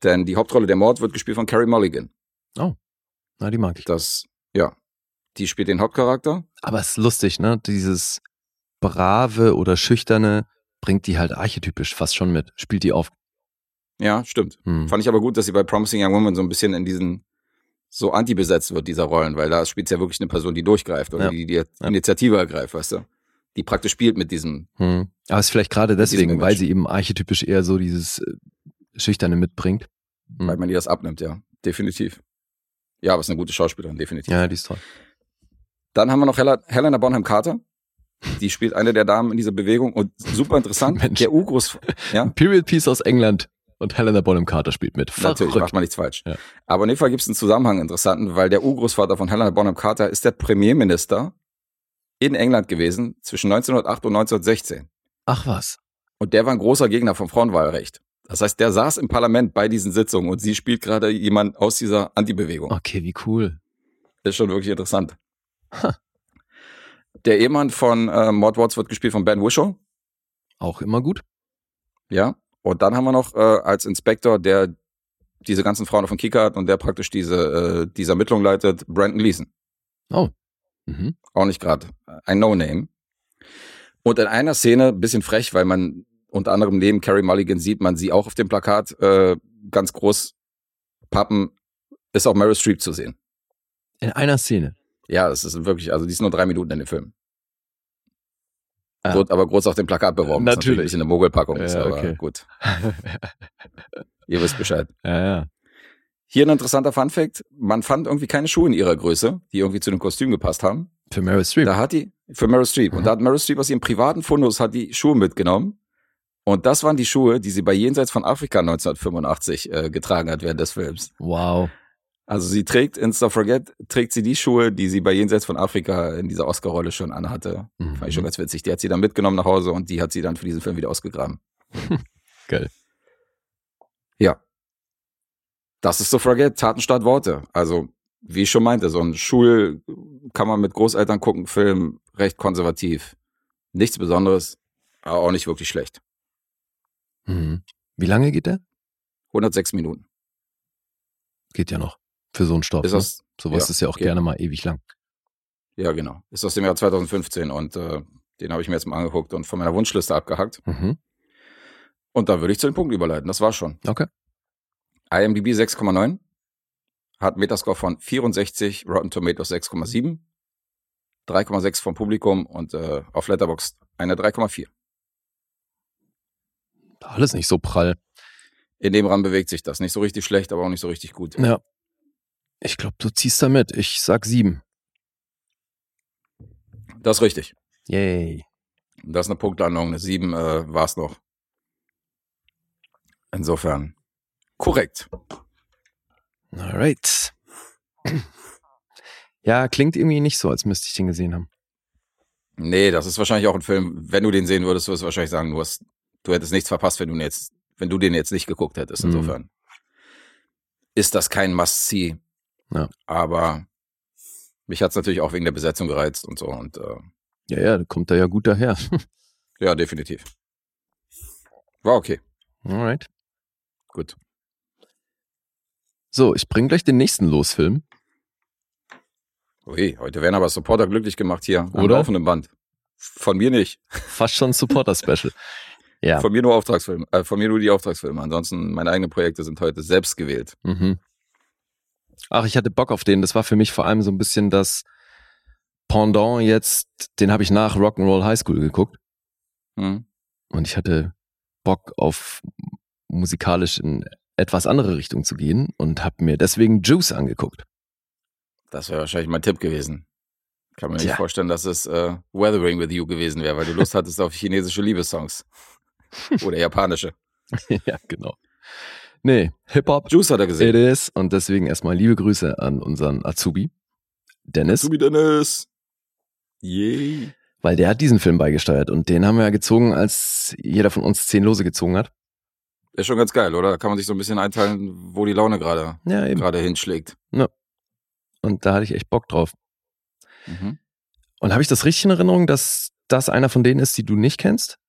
Denn die Hauptrolle der Mord wird gespielt von Carrie Mulligan. Na, die mag ich. Das, ja, die spielt den Hauptcharakter. Aber es ist lustig, ne? Dieses brave oder schüchterne bringt die halt archetypisch fast schon mit. Spielt die auf. Ja, stimmt. Hm. Fand ich aber gut, dass sie bei Promising Young Woman so ein bisschen in diesen so anti-besetzt wird, dieser Rollen, weil da spielt ja wirklich eine Person, die durchgreift oder Ja. die die Initiative ergreift, weißt du? Die praktisch spielt mit diesem Hm. Aber es ist vielleicht gerade deswegen, weil sie eben archetypisch eher so dieses äh, Schüchterne mitbringt. Hm. weil man ihr das abnimmt, ja. Definitiv. Ja, aber ist eine gute Schauspielerin, definitiv. Ja, die ist toll. Dann haben wir noch Hel Helena Bonham Carter. Die spielt eine der Damen in dieser Bewegung und super interessant. Mensch. Der Urgroß, ja, Period Piece aus England und Helena Bonham Carter spielt mit. natürlich, Verrückt. macht man nichts falsch. Ja. Aber in dem Fall gibt es einen Zusammenhang interessanten, weil der Urgroßvater von Helena Bonham Carter ist der Premierminister in England gewesen zwischen 1908 und 1916. Ach was. Und der war ein großer Gegner vom Frauenwahlrecht. Das heißt, der saß im Parlament bei diesen Sitzungen und sie spielt gerade jemand aus dieser Antibewegung. Okay, wie cool. Ist schon wirklich interessant. Der Ehemann von äh, Maud Watts wird gespielt von Ben Whishaw. Auch immer gut. Ja. Und dann haben wir noch äh, als Inspektor, der diese ganzen Frauen auf dem Kicker hat und der praktisch diese, äh, diese Ermittlung leitet, Brandon Gleason. Mhm. Auch nicht gerade ein No-Name. Und in einer Szene, bisschen frech, weil man unter anderem neben Carrie Mulligan sieht man sie auch auf dem Plakat äh, ganz groß pappen, ist auch Meryl Streep zu sehen. In einer Szene. Ja, das ist wirklich, also die ist nur drei Minuten in dem Film. Ah. Wird aber groß auf dem Plakat beworben. Natürlich. ein bisschen eine Mogelpackung ist, Ja, aber okay. gut. Ihr wisst Bescheid. ja, ja. Hier ein interessanter Funfact. Man fand irgendwie keine Schuhe in ihrer Größe, die irgendwie zu dem Kostüm gepasst haben. Für Meryl Streep. Da hat die, für Meryl Streep. Und Mhm. da hat Meryl Streep aus ihrem privaten Fundus hat die Schuhe mitgenommen. Und das waren die Schuhe, die sie bei Jenseits von Afrika 1985 äh, getragen hat während des Films. Wow. Also sie trägt in Forget, trägt sie die Schuhe, die sie bei Jenseits von Afrika in dieser Oscar-Rolle schon anhatte. Mhm. Fand ich schon ganz witzig. Die hat sie dann mitgenommen nach Hause und die hat sie dann für diesen Film wieder ausgegraben. Geil. Ja. Das ist Forget, Taten statt Worte. Also, wie ich schon meinte, so ein Schul kann man mit Großeltern gucken, Film, recht konservativ. Nichts Besonderes, aber auch nicht wirklich schlecht. Mhm. Wie lange geht der? 106 Minuten. Geht ja noch. Für so einen Stoff. Ist ne? das, Sowas ja, ist ja auch geht. gerne mal ewig lang. ja genau. Ist aus dem Jahr 2015 und äh, den habe ich mir jetzt mal angeguckt und von meiner Wunschliste abgehackt. Mhm. Und da würde ich zu den Punkten überleiten. Das war's schon. Okay. IMDb 6,9. Hat Metascore von 64, Rotten Tomatoes 6,7. 3,6 vom Publikum und äh, auf Letterboxd eine 3,4. Alles nicht so prall. In dem Rahmen bewegt sich das. Nicht so richtig schlecht, aber auch nicht so richtig gut. Ja. Ich glaube, du ziehst da mit. Ich sag sieben. Das ist richtig. Yay. Das ist eine Punktlandung. Eine 7 äh, war es noch. Insofern korrekt. Alright. Ja, klingt irgendwie nicht so, als müsste ich den gesehen haben. Nee, das ist wahrscheinlich auch ein Film, wenn du den sehen würdest, würdest du wahrscheinlich sagen, du, hast, du hättest nichts verpasst, wenn du, jetzt, wenn du den jetzt nicht geguckt hättest. Mhm. Insofern ist das kein Must-See. Ja. Aber mich hat's natürlich auch wegen der Besetzung gereizt und so. Und äh, Ja, ja, da kommt er ja gut daher. Ja, definitiv. War okay. Alright. Gut. So, ich bring gleich den nächsten Losfilm. Ui, heute werden aber Supporter glücklich gemacht hier am Oder? laufenden Band. Von mir nicht. Fast schon Supporter-Special. Ja. Von mir nur Auftragsfilme. Äh, von mir nur die Auftragsfilme. Ansonsten, meine eigenen Projekte sind heute selbst gewählt. Mhm. Ach, ich hatte Bock auf den. Das war für mich vor allem so ein bisschen das Pendant jetzt, den habe ich nach Rock'n'Roll High School geguckt. Hm. Und ich hatte Bock auf musikalisch in etwas andere Richtung zu gehen und habe mir deswegen Juice angeguckt. Das wäre wahrscheinlich mein Tipp gewesen. Kann mir nicht vorstellen, dass es äh, Weathering with You gewesen wäre, weil du Lust hattest auf chinesische Liebessongs. Oder japanische. ja, genau. Nee, Hip-Hop, Juice hat er it gesehen. is. Und deswegen erstmal liebe Grüße an unseren Azubi, Dennis. Subi Dennis. Yay. Weil der hat diesen Film beigesteuert und den haben wir ja gezogen, als jeder von uns zehn Lose gezogen hat. Ist schon ganz geil, oder? Da kann man sich so ein bisschen einteilen, wo die Laune gerade Ja, eben. gerade hinschlägt. Und da hatte ich echt Bock drauf. Mhm. Und habe ich das richtig in Erinnerung, dass das einer von denen ist, die du nicht kennst?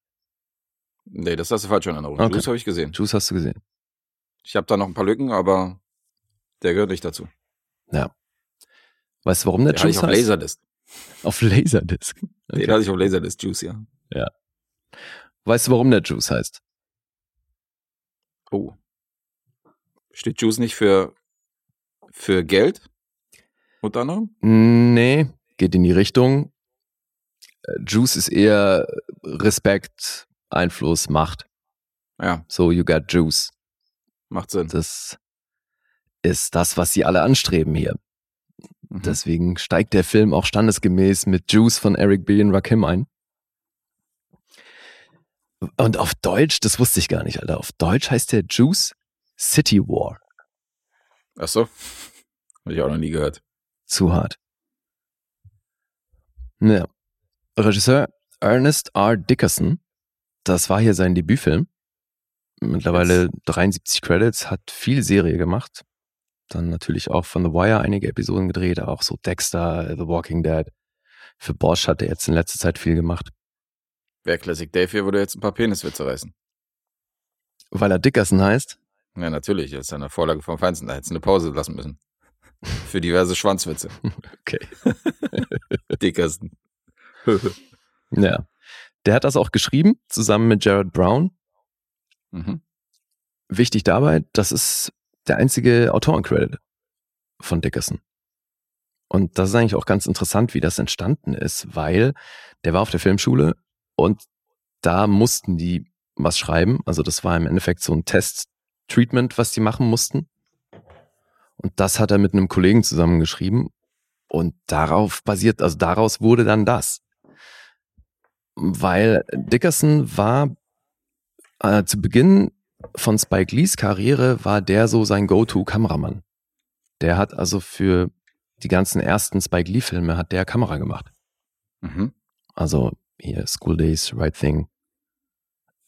Nee, das hast du falsch in Erinnerung. Okay. Juice habe ich gesehen. Juice hast du gesehen. Ich habe da noch ein paar Lücken, aber der gehört nicht dazu. Weißt du, warum der, Der hatte ich Juice auf heißt? Laserdisc. Auf Laserdisc. Den hatte ich auf Laserdisc Juice, ja. Weißt du, warum der Juice heißt? Oh. Steht Juice nicht für, für Geld? Unter anderem? Nee, geht in die Richtung. Äh, Juice ist eher Respekt, Einfluss, Macht. Ja, So, you got Juice. Macht Sinn. Das ist das, was sie alle anstreben hier. Mhm. Deswegen steigt der Film auch standesgemäß mit Juice von Eric B. und Rakim ein. Und auf Deutsch, das wusste ich gar nicht, Alter. Auf Deutsch heißt der Juice City War. Ach so. Habe ich auch noch nie gehört. Zu hart. Ja. Regisseur Ernest R. Dickerson. Das war hier sein Debütfilm. Mittlerweile 73 Credits, hat viel Serie gemacht. Dann natürlich auch von The Wire einige Episoden gedreht, auch so Dexter, The Walking Dead. Für Bosch hat er jetzt in letzter Zeit viel gemacht. Wer Classic Dave hier würde jetzt ein paar Peniswitze reißen. Weil er Dickerson heißt. Ja, natürlich. Das ist eine Vorlage vom Feinsten. Da hättest du eine Pause lassen müssen. Für diverse Schwanzwitze. Okay. Dickersten. Ja. Der hat das auch geschrieben, zusammen mit Jared Brown. Mhm. Wichtig dabei, das ist der einzige Autorencredit von Dickerson. Und das ist eigentlich auch ganz interessant, wie das entstanden ist, weil der war auf der Filmschule und da mussten die was schreiben. Also das war im Endeffekt so ein Test-Treatment, was die machen mussten. Und das hat er mit einem Kollegen zusammengeschrieben. Und darauf basiert, also daraus wurde dann das. Weil Dickerson war äh, zu Beginn von Spike Lees Karriere war der so sein Go-To-Kameramann. Der hat also für die ganzen ersten Spike Lee-Filme hat der Kamera gemacht. Mhm. Also hier School Days, Right Thing,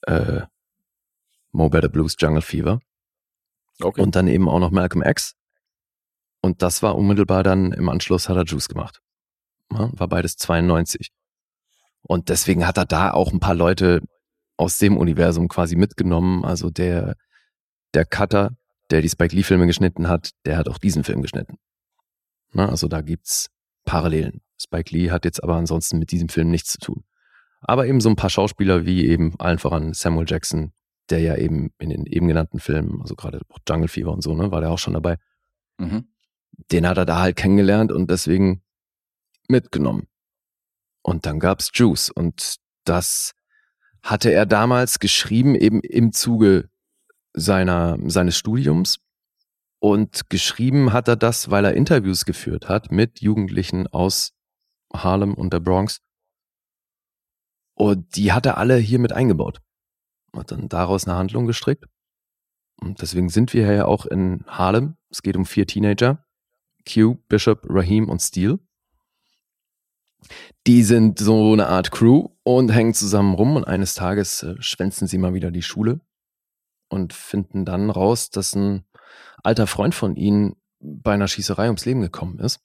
äh, Mo Better Blues, Jungle Fever Okay. und dann eben auch noch Malcolm X. Und das war unmittelbar dann im Anschluss hat er Juice gemacht. Ja, war beides 92. Und deswegen hat er da auch ein paar Leute aus dem Universum quasi mitgenommen. Also der, der Cutter, der die Spike Lee-Filme geschnitten hat, der hat auch diesen Film geschnitten. Na, also da gibt's Parallelen. Spike Lee hat jetzt aber ansonsten mit diesem Film nichts zu tun. Aber eben so ein paar Schauspieler wie eben allen voran Samuel Jackson, der ja eben in den eben genannten Filmen, also gerade auch Jungle Fever und so, ne, war der auch schon dabei. Mhm. Den hat er da halt kennengelernt und deswegen mitgenommen. Und dann gab's Juice und das hatte er damals geschrieben eben im Zuge seiner, seines Studiums. Und geschrieben hat er das, weil er Interviews geführt hat mit Jugendlichen aus Harlem und der Bronx. Und die hat er alle hier mit eingebaut. Hat dann daraus eine Handlung gestrickt. Und deswegen sind wir ja auch in Harlem. Es geht um vier Teenager. Q, Bishop, Raheem und Steele. Die sind so eine Art Crew und hängen zusammen rum und eines Tages äh, schwänzen sie mal wieder die Schule und finden dann raus, dass ein alter Freund von ihnen bei einer Schießerei ums Leben gekommen ist.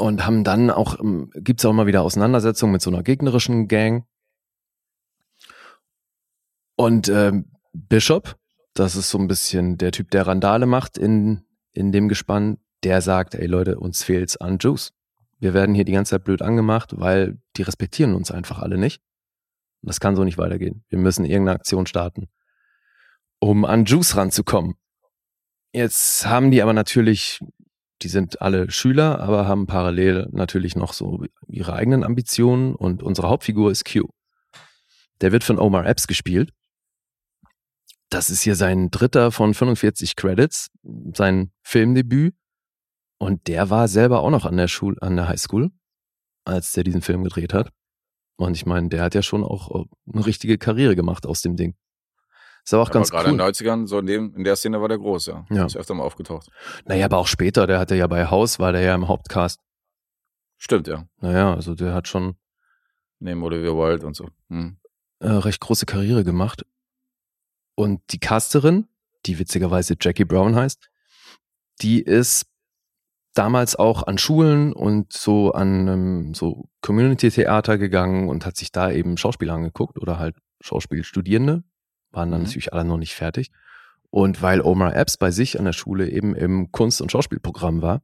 und haben dann auch, ähm, gibt's auch mal wieder Auseinandersetzungen mit so einer gegnerischen Gang. Und ähm, Bishop, das ist so ein bisschen der Typ, der Randale macht in, in dem Gespann, der sagt, ey Leute, uns fehlt's an Juice. Wir werden hier die ganze Zeit blöd angemacht, weil die respektieren uns einfach alle nicht. Und das kann so nicht weitergehen. Wir müssen irgendeine Aktion starten, um an Juice ranzukommen. Jetzt haben die aber natürlich, die sind alle Schüler, aber haben parallel natürlich noch so ihre eigenen Ambitionen und unsere Hauptfigur ist Q. Der wird von Omar Epps gespielt. Das ist hier sein dritter von 45 Credits, sein Filmdebüt. Und der war selber auch noch an der Schule, an der Highschool, als der diesen Film gedreht hat. Und ich meine, der hat ja schon auch eine richtige Karriere gemacht aus dem Ding. Ist aber auch Aber ganz gerade cool. in den 90ern, so in, dem, in der Szene war der groß, ja. Ja. Ist öfter mal aufgetaucht. Naja, aber auch später, der hatte ja bei House, war der ja im Hauptcast. Stimmt, ja. Naja, also der hat schon Neben Olivia Wilde und so. Hm. äh, recht große Karriere gemacht. Und die Casterin, die witzigerweise Jackie Brown heißt, die ist damals auch an Schulen und so an ähm, so Community-Theater gegangen und hat sich da eben Schauspieler angeguckt oder halt Schauspielstudierende, waren dann Mhm. natürlich alle noch nicht fertig. Und weil Omar Epps bei sich an der Schule eben im Kunst- und Schauspielprogramm war,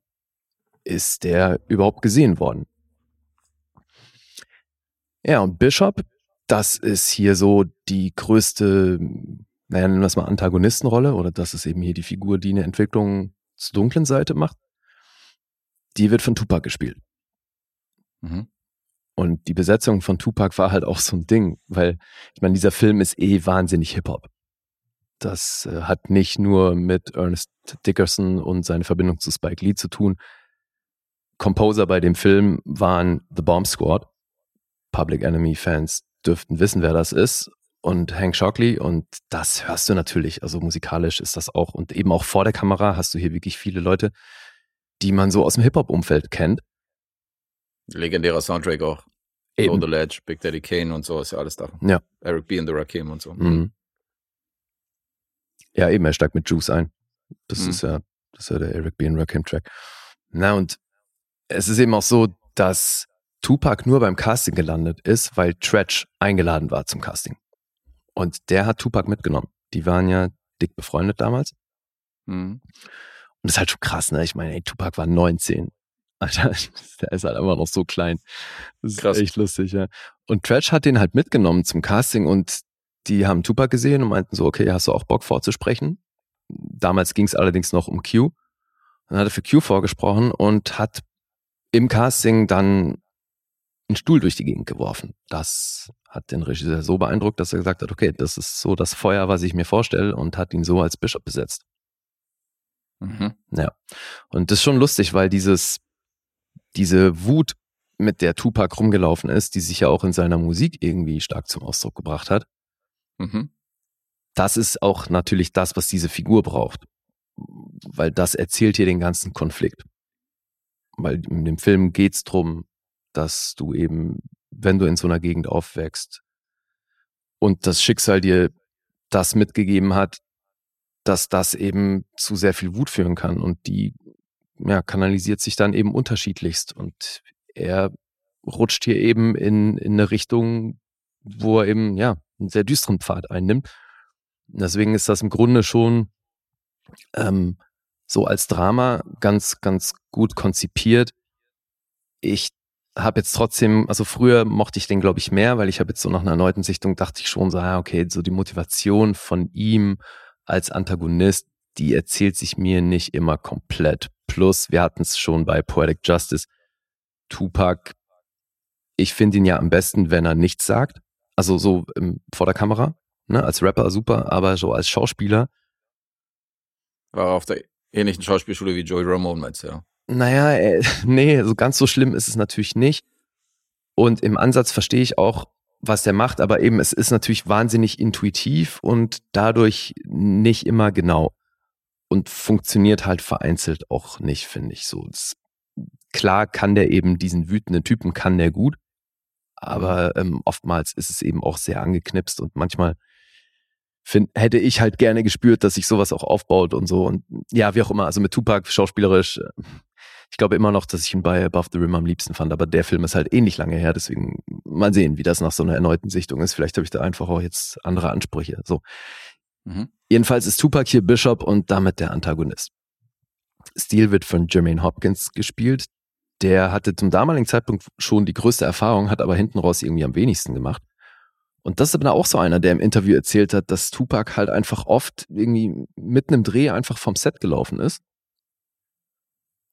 ist der überhaupt gesehen worden. Ja, und Bishop, das ist hier so die größte, naja, nennen wir es mal Antagonistenrolle, oder das ist eben hier die Figur, die eine Entwicklung zur dunklen Seite macht. Die wird von Tupac gespielt. Mhm. Und die Besetzung von Tupac war halt auch so ein Ding, weil ich meine, dieser Film ist eh wahnsinnig Hip-Hop. Das äh, hat nicht nur mit Ernest Dickerson und seine Verbindung zu Spike Lee zu tun. Composer bei dem Film waren The Bomb Squad. Public Enemy Fans dürften wissen, wer das ist. Und Hank Shockley. Und das hörst du natürlich. Also musikalisch ist das auch. Und eben auch vor der Kamera hast du hier wirklich viele Leute, die man so aus dem Hip-Hop-Umfeld kennt. Legendärer Soundtrack auch. Eben. Low the Ledge, Big Daddy Kane und so ist ja alles da. Ja. Eric B. and the Rakim und so. Mhm. Ja, eben, er steigt mit Juice ein. Das Mhm. ist ja, das ist ja der Eric B. and Rakim Track. Na, und es ist eben auch so, dass Tupac nur beim Casting gelandet ist, weil Tretch eingeladen war zum Casting. Und der hat Tupac mitgenommen. Die waren ja dick befreundet damals. Mhm. Und das ist halt schon krass, ne? Ich meine, ey, Tupac war 19. Alter, der ist halt immer noch so klein. Das ist Krass. echt lustig, ja. Und Tretch hat den halt mitgenommen zum Casting und die haben Tupac gesehen und meinten so, okay, hast du auch Bock vorzusprechen? Damals ging es allerdings noch um Q. Dann hat er für Q vorgesprochen und hat im Casting dann einen Stuhl durch die Gegend geworfen. Das hat den Regisseur so beeindruckt, dass er gesagt hat, okay, das ist so das Feuer, was ich mir vorstelle und hat ihn so als Bischof besetzt. Mhm. Und das ist schon lustig, weil dieses, diese Wut, mit der Tupac rumgelaufen ist, die sich ja auch in seiner Musik irgendwie stark zum Ausdruck gebracht hat, Mhm. das ist auch natürlich das, was diese Figur braucht. Weil das erzählt hier den ganzen Konflikt. Weil in dem Film geht's drum, dass du eben, wenn du in so einer Gegend aufwächst und das Schicksal dir das mitgegeben hat, dass das eben zu sehr viel Wut führen kann und die ja, kanalisiert sich dann eben unterschiedlichst und er rutscht hier eben in, in eine Richtung, wo er eben ja einen sehr düsteren Pfad einnimmt. Deswegen ist das im Grunde schon ähm, so als Drama ganz, ganz gut konzipiert. Ich habe jetzt trotzdem, also früher mochte ich den, glaube ich, mehr, weil ich habe jetzt so nach einer erneuten Sichtung dachte ich schon so, ah, okay, so die Motivation von ihm als Antagonist, die erzählt sich mir nicht immer komplett. Plus, wir hatten es schon bei Poetic Justice, Tupac, ich finde ihn ja am besten, wenn er nichts sagt. Also so im, vor der Kamera, ne, als Rapper super, aber so als Schauspieler, War auf der ähnlichen Schauspielschule wie Joey Ramone, meinst du, ja. Naja, äh, nee, so ganz so schlimm ist es natürlich nicht. Und im Ansatz verstehe ich auch, was der macht, aber eben, es ist natürlich wahnsinnig intuitiv und dadurch nicht immer genau. Und funktioniert halt vereinzelt auch nicht, finde ich so. Das, klar kann der eben diesen wütenden Typen, kann der gut, aber ähm, oftmals ist es eben auch sehr angeknipst und manchmal find, hätte ich halt gerne gespürt, dass sich sowas auch aufbaut und so. Und ja, wie auch immer, also mit Tupac schauspielerisch, äh, Ich glaube immer noch, dass ich ihn bei Above the Rim am liebsten fand, aber der Film ist halt ähnlich lange her, deswegen mal sehen, wie das nach so einer erneuten Sichtung ist. Vielleicht habe ich da einfach auch jetzt andere Ansprüche. So. Mhm. Jedenfalls ist Tupac hier Bishop und damit der Antagonist. Steel wird von Jermaine Hopkins gespielt. Der hatte zum damaligen Zeitpunkt schon die größte Erfahrung, hat aber hinten raus irgendwie am wenigsten gemacht. Und das ist aber auch so einer, der im Interview erzählt hat, dass Tupac halt einfach oft irgendwie mitten im Dreh einfach vom Set gelaufen ist.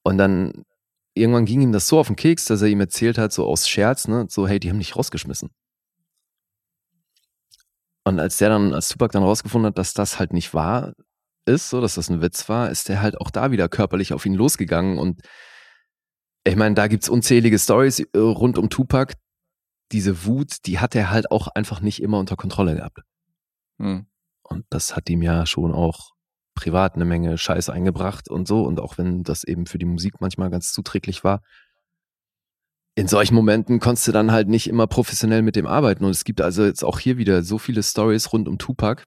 Und dann irgendwann ging ihm das so auf den Keks, dass er ihm erzählt hat, so aus Scherz, ne, so, hey, die haben dich rausgeschmissen. Und als der dann, als Tupac dann rausgefunden hat, dass das halt nicht wahr ist, so, dass das ein Witz war, ist der halt auch da wieder körperlich auf ihn losgegangen und ich meine, da gibt's unzählige Stories äh, rund um Tupac, diese Wut, die hat er halt auch einfach nicht immer unter Kontrolle gehabt. Mhm. Und das hat ihm ja schon auch privat eine Menge Scheiß eingebracht und so. Und auch wenn das eben für die Musik manchmal ganz zuträglich war, in solchen Momenten konntest du dann halt nicht immer professionell mit dem arbeiten. Und es gibt also jetzt auch hier wieder so viele Stories rund um Tupac.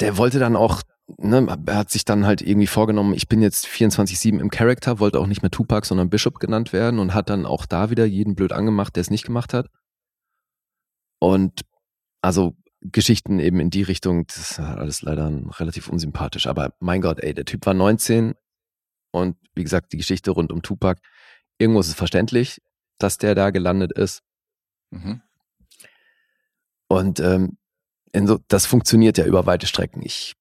Der wollte dann auch ne, er hat sich dann halt irgendwie vorgenommen, ich bin jetzt 24-7 im Charakter, wollte auch nicht mehr Tupac, sondern Bishop genannt werden und hat dann auch da wieder jeden blöd angemacht, der es nicht gemacht hat. Und also Geschichten eben in die Richtung, das ist alles leider relativ unsympathisch. Aber mein Gott, ey, der Typ war 19 und wie gesagt, die Geschichte rund um Tupac, irgendwo ist es verständlich, dass der da gelandet ist. Mhm. Und ähm, so, das funktioniert ja über weite Strecken. Ich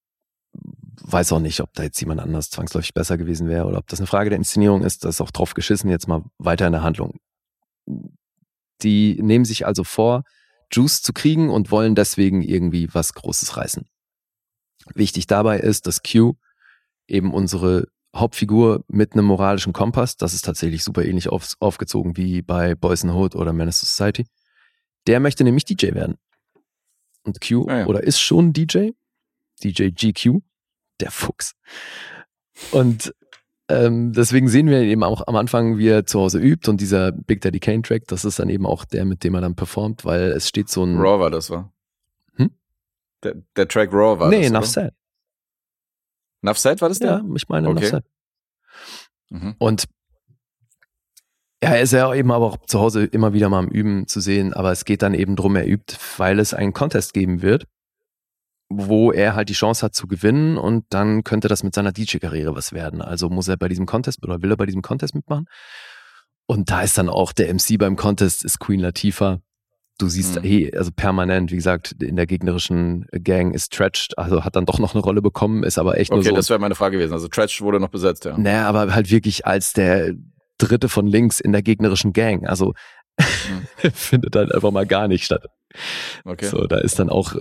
weiß auch nicht, ob da jetzt jemand anders zwangsläufig besser gewesen wäre oder ob das eine Frage der Inszenierung ist. Das ist auch drauf geschissen, jetzt mal weiter in der Handlung. Die nehmen sich also vor, Juice zu kriegen und wollen deswegen irgendwie was Großes reißen. Wichtig dabei ist, dass Q eben unsere Hauptfigur mit einem moralischen Kompass, das ist tatsächlich super ähnlich auf, aufgezogen wie bei Boys in Hood oder Menace Society, der möchte nämlich DJ werden. Und Q ah ja. oder ist schon DJ, DJ GQ, der Fuchs. Und ähm, deswegen sehen wir eben auch am Anfang, wie er zu Hause übt und dieser Big Daddy Kane Track, das ist dann eben auch der, mit dem er dann performt, weil es steht so ein. Raw war das, war? Hm? Der, der Track Raw war nee, das. Nee. Enough Sad war das der? Ja, ich meine okay. Sad. Mhm. Und ja, er ist ja eben aber auch zu Hause immer wieder mal am Üben zu sehen, aber es geht dann eben drum, er übt, weil es einen Contest geben wird wo er halt die Chance hat zu gewinnen und dann könnte das mit seiner DJ-Karriere was werden. Also muss er bei diesem Contest oder will er bei diesem Contest mitmachen? Und da ist dann auch der MC beim Contest ist Queen Latifah. Du siehst, mhm. hey, also permanent, wie gesagt, in der gegnerischen Gang ist Tretched, also hat dann doch noch eine Rolle bekommen, ist aber echt okay, nur so. Okay, das wäre meine Frage gewesen. Also Tretched wurde noch besetzt, ja. Naja, aber halt wirklich als der Dritte von links in der gegnerischen Gang. Also mhm. findet dann einfach mal gar nicht statt. Okay. So, da ist dann auch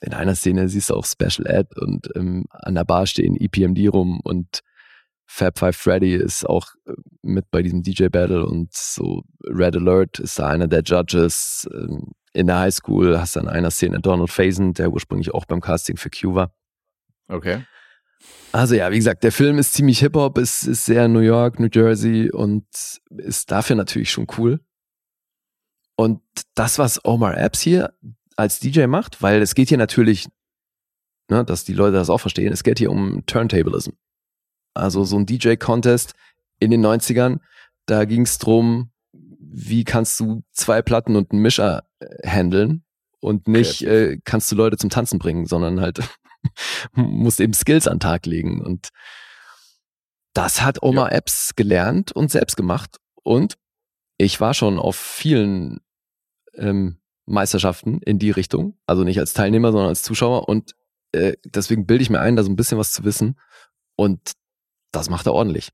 in einer Szene siehst du auch Special Ed und ähm, an der Bar stehen EPMD rum und Fab Five Freddy ist auch äh, mit bei diesem DJ Battle und so Red Alert ist da einer der Judges. Ähm, in der Highschool hast du an einer Szene Donald Faison, der ursprünglich auch beim Casting für Q war. Okay. Also ja, wie gesagt, der Film ist ziemlich Hip-Hop, ist, ist sehr New York, New Jersey und ist dafür natürlich schon cool. Und das, was Omar Epps hier als DJ macht, weil es geht hier natürlich, ne, dass die Leute das auch verstehen, es geht hier um Turntablism. Also so ein DJ-Contest in den 90ern, da ging es drum, wie kannst du zwei Platten und einen Mischer äh, handeln und nicht äh, kannst du Leute zum Tanzen bringen, sondern halt musst eben Skills an den Tag legen. Und das hat Omar ja. Epps gelernt und selbst gemacht. Und ich war schon auf vielen ähm, Meisterschaften in die Richtung. Also nicht als Teilnehmer, sondern als Zuschauer. Und äh, deswegen bilde ich mir ein, da so ein bisschen was zu wissen. Und das macht er ordentlich.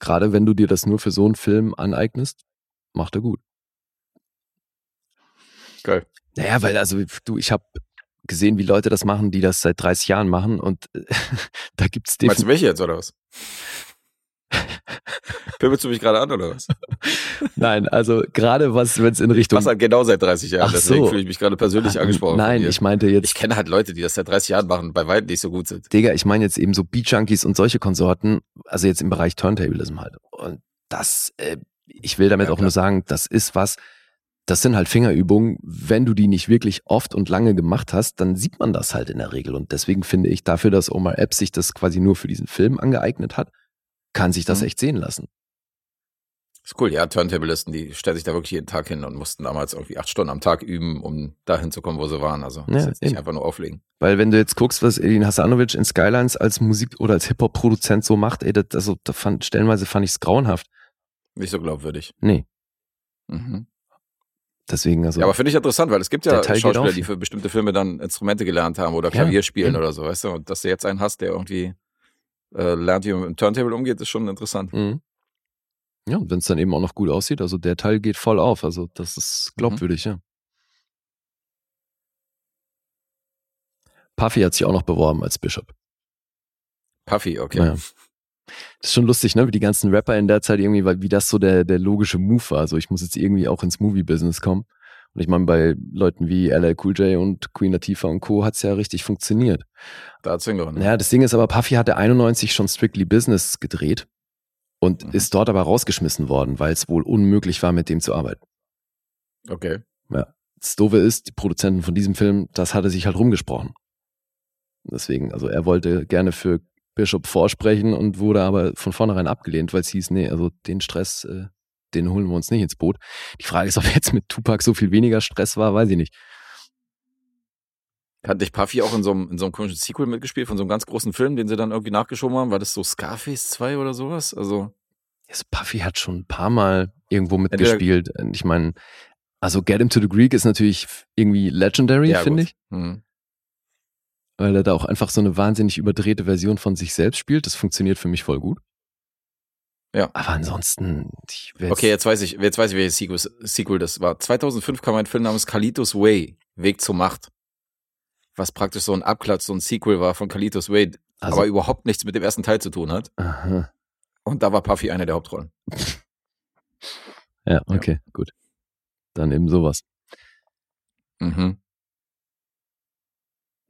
Gerade wenn du dir das nur für so einen Film aneignest, macht er gut. Geil. Naja, weil also du, ich habe gesehen, wie Leute das machen, die das seit 30 Jahren machen und äh, da gibt's definitiv. Meinst du welche jetzt oder was? Pimmelst du mich gerade an oder was? Nein, also gerade was, wenn es in Richtung. Was halt genau seit 30 Jahren, Ach deswegen so. fühle ich mich gerade persönlich Ach, angesprochen. Nein, ich meinte jetzt. Ich kenne halt Leute, die das seit 30 Jahren machen, bei weitem nicht so gut sind. Digga, ich meine jetzt eben so Beat Junkies und solche Konsorten, also jetzt im Bereich Turntablism halt. Und das, äh, ich will damit ja, auch klar. nur sagen, das ist was, das sind halt Fingerübungen. Wenn du die nicht wirklich oft und lange gemacht hast, dann sieht man das halt in der Regel. Und deswegen finde ich dafür, dass Omar Epps sich das quasi nur für diesen Film angeeignet hat, kann sich das Mhm. echt sehen lassen. Ist cool, ja, Turntablisten, die stellen sich da wirklich jeden Tag hin und mussten damals irgendwie acht Stunden am Tag üben, um dahin zu kommen, wo sie waren. Also Ja, das nicht einfach nur auflegen. Weil wenn du jetzt guckst, was Edin Hasanovic in Skylines als Musik- oder als Hip-Hop-Produzent so macht, ey, das, also, da fand, stellenweise fand ich es grauenhaft. Nicht so glaubwürdig. Nee, Mhm. deswegen, also. Ja, aber finde ich interessant, weil es gibt ja Schauspieler, die für bestimmte Filme dann Instrumente gelernt haben oder Ja, Klavier spielen eben. oder so, weißt du? Und dass du jetzt einen hast, der irgendwie äh, lernt, wie man mit dem Turntable umgeht, ist schon interessant. Mhm. Ja, und wenn es dann eben auch noch gut aussieht, also der Teil geht voll auf, also das Mhm. ist glaubwürdig, ja. Puffy hat sich auch noch beworben als Bishop. Puffy, okay. Naja. Das ist schon lustig, ne? Wie die ganzen Rapper in der Zeit irgendwie, weil wie das so der, der logische Move war. Also ich muss jetzt irgendwie auch ins Movie-Business kommen. Und ich meine, bei Leuten wie LL Cool J und Queen Latifah und Co. hat's ja richtig funktioniert. Da hat's hingehauen. Naja, das Ding ist aber, Puffy hatte 91 schon Strictly Business gedreht und Mhm. ist dort aber rausgeschmissen worden, weil es wohl unmöglich war, mit dem zu arbeiten. Okay. Das Doofe ist, die Produzenten von diesem Film, das hatte sich halt rumgesprochen. Deswegen, also er wollte gerne für Bishop vorsprechen und wurde aber von vornherein abgelehnt, weil es hieß, nee, also den Stress, äh, den holen wir uns nicht ins Boot. Die Frage ist, ob jetzt mit Tupac so viel weniger Stress war, weiß ich nicht. Hat dich Puffy auch in so einem, in so einem komischen Sequel mitgespielt, von so einem ganz großen Film, den sie dann irgendwie nachgeschoben haben? War das so Scarface 2 oder sowas? Also, Also Puffy hat schon ein paar Mal irgendwo mitgespielt. Ich meine, also Get Him to the Greek ist natürlich irgendwie legendary, ja, finde ich, Hm. weil er da auch einfach so eine wahnsinnig überdrehte Version von sich selbst spielt. Das funktioniert für mich voll gut. Ja. Aber ansonsten, Okay, jetzt weiß ich, jetzt weiß ich, welches Sequel, Sequel das war. 2005 kam ein Film namens Kalitos Way, Weg zur Macht. Was praktisch so ein Abklatsch, so ein Sequel war von Kalitos Way, also, aber überhaupt nichts mit dem ersten Teil zu tun hat. aha. Und da war Puffy eine der Hauptrollen. Ja, okay, gut. Dann eben sowas. Mhm.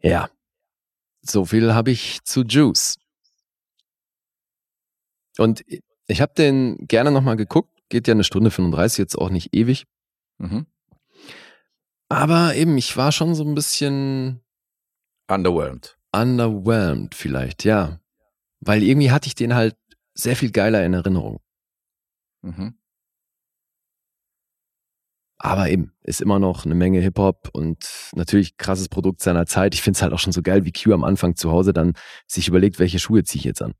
Ja. So viel habe ich zu Juice. Und ich habe den gerne nochmal geguckt. Geht ja eine Stunde 35, jetzt auch nicht ewig. Mhm. Aber eben, ich war schon so ein bisschen Underwhelmed. underwhelmed vielleicht, ja. Weil irgendwie hatte ich den halt sehr viel geiler in Erinnerung. Mhm. Aber eben, ist immer noch eine Menge Hip-Hop und natürlich krasses Produkt seiner Zeit. Ich finde es halt auch schon so geil, wie Q am Anfang zu Hause dann sich überlegt, welche Schuhe ziehe ich jetzt an.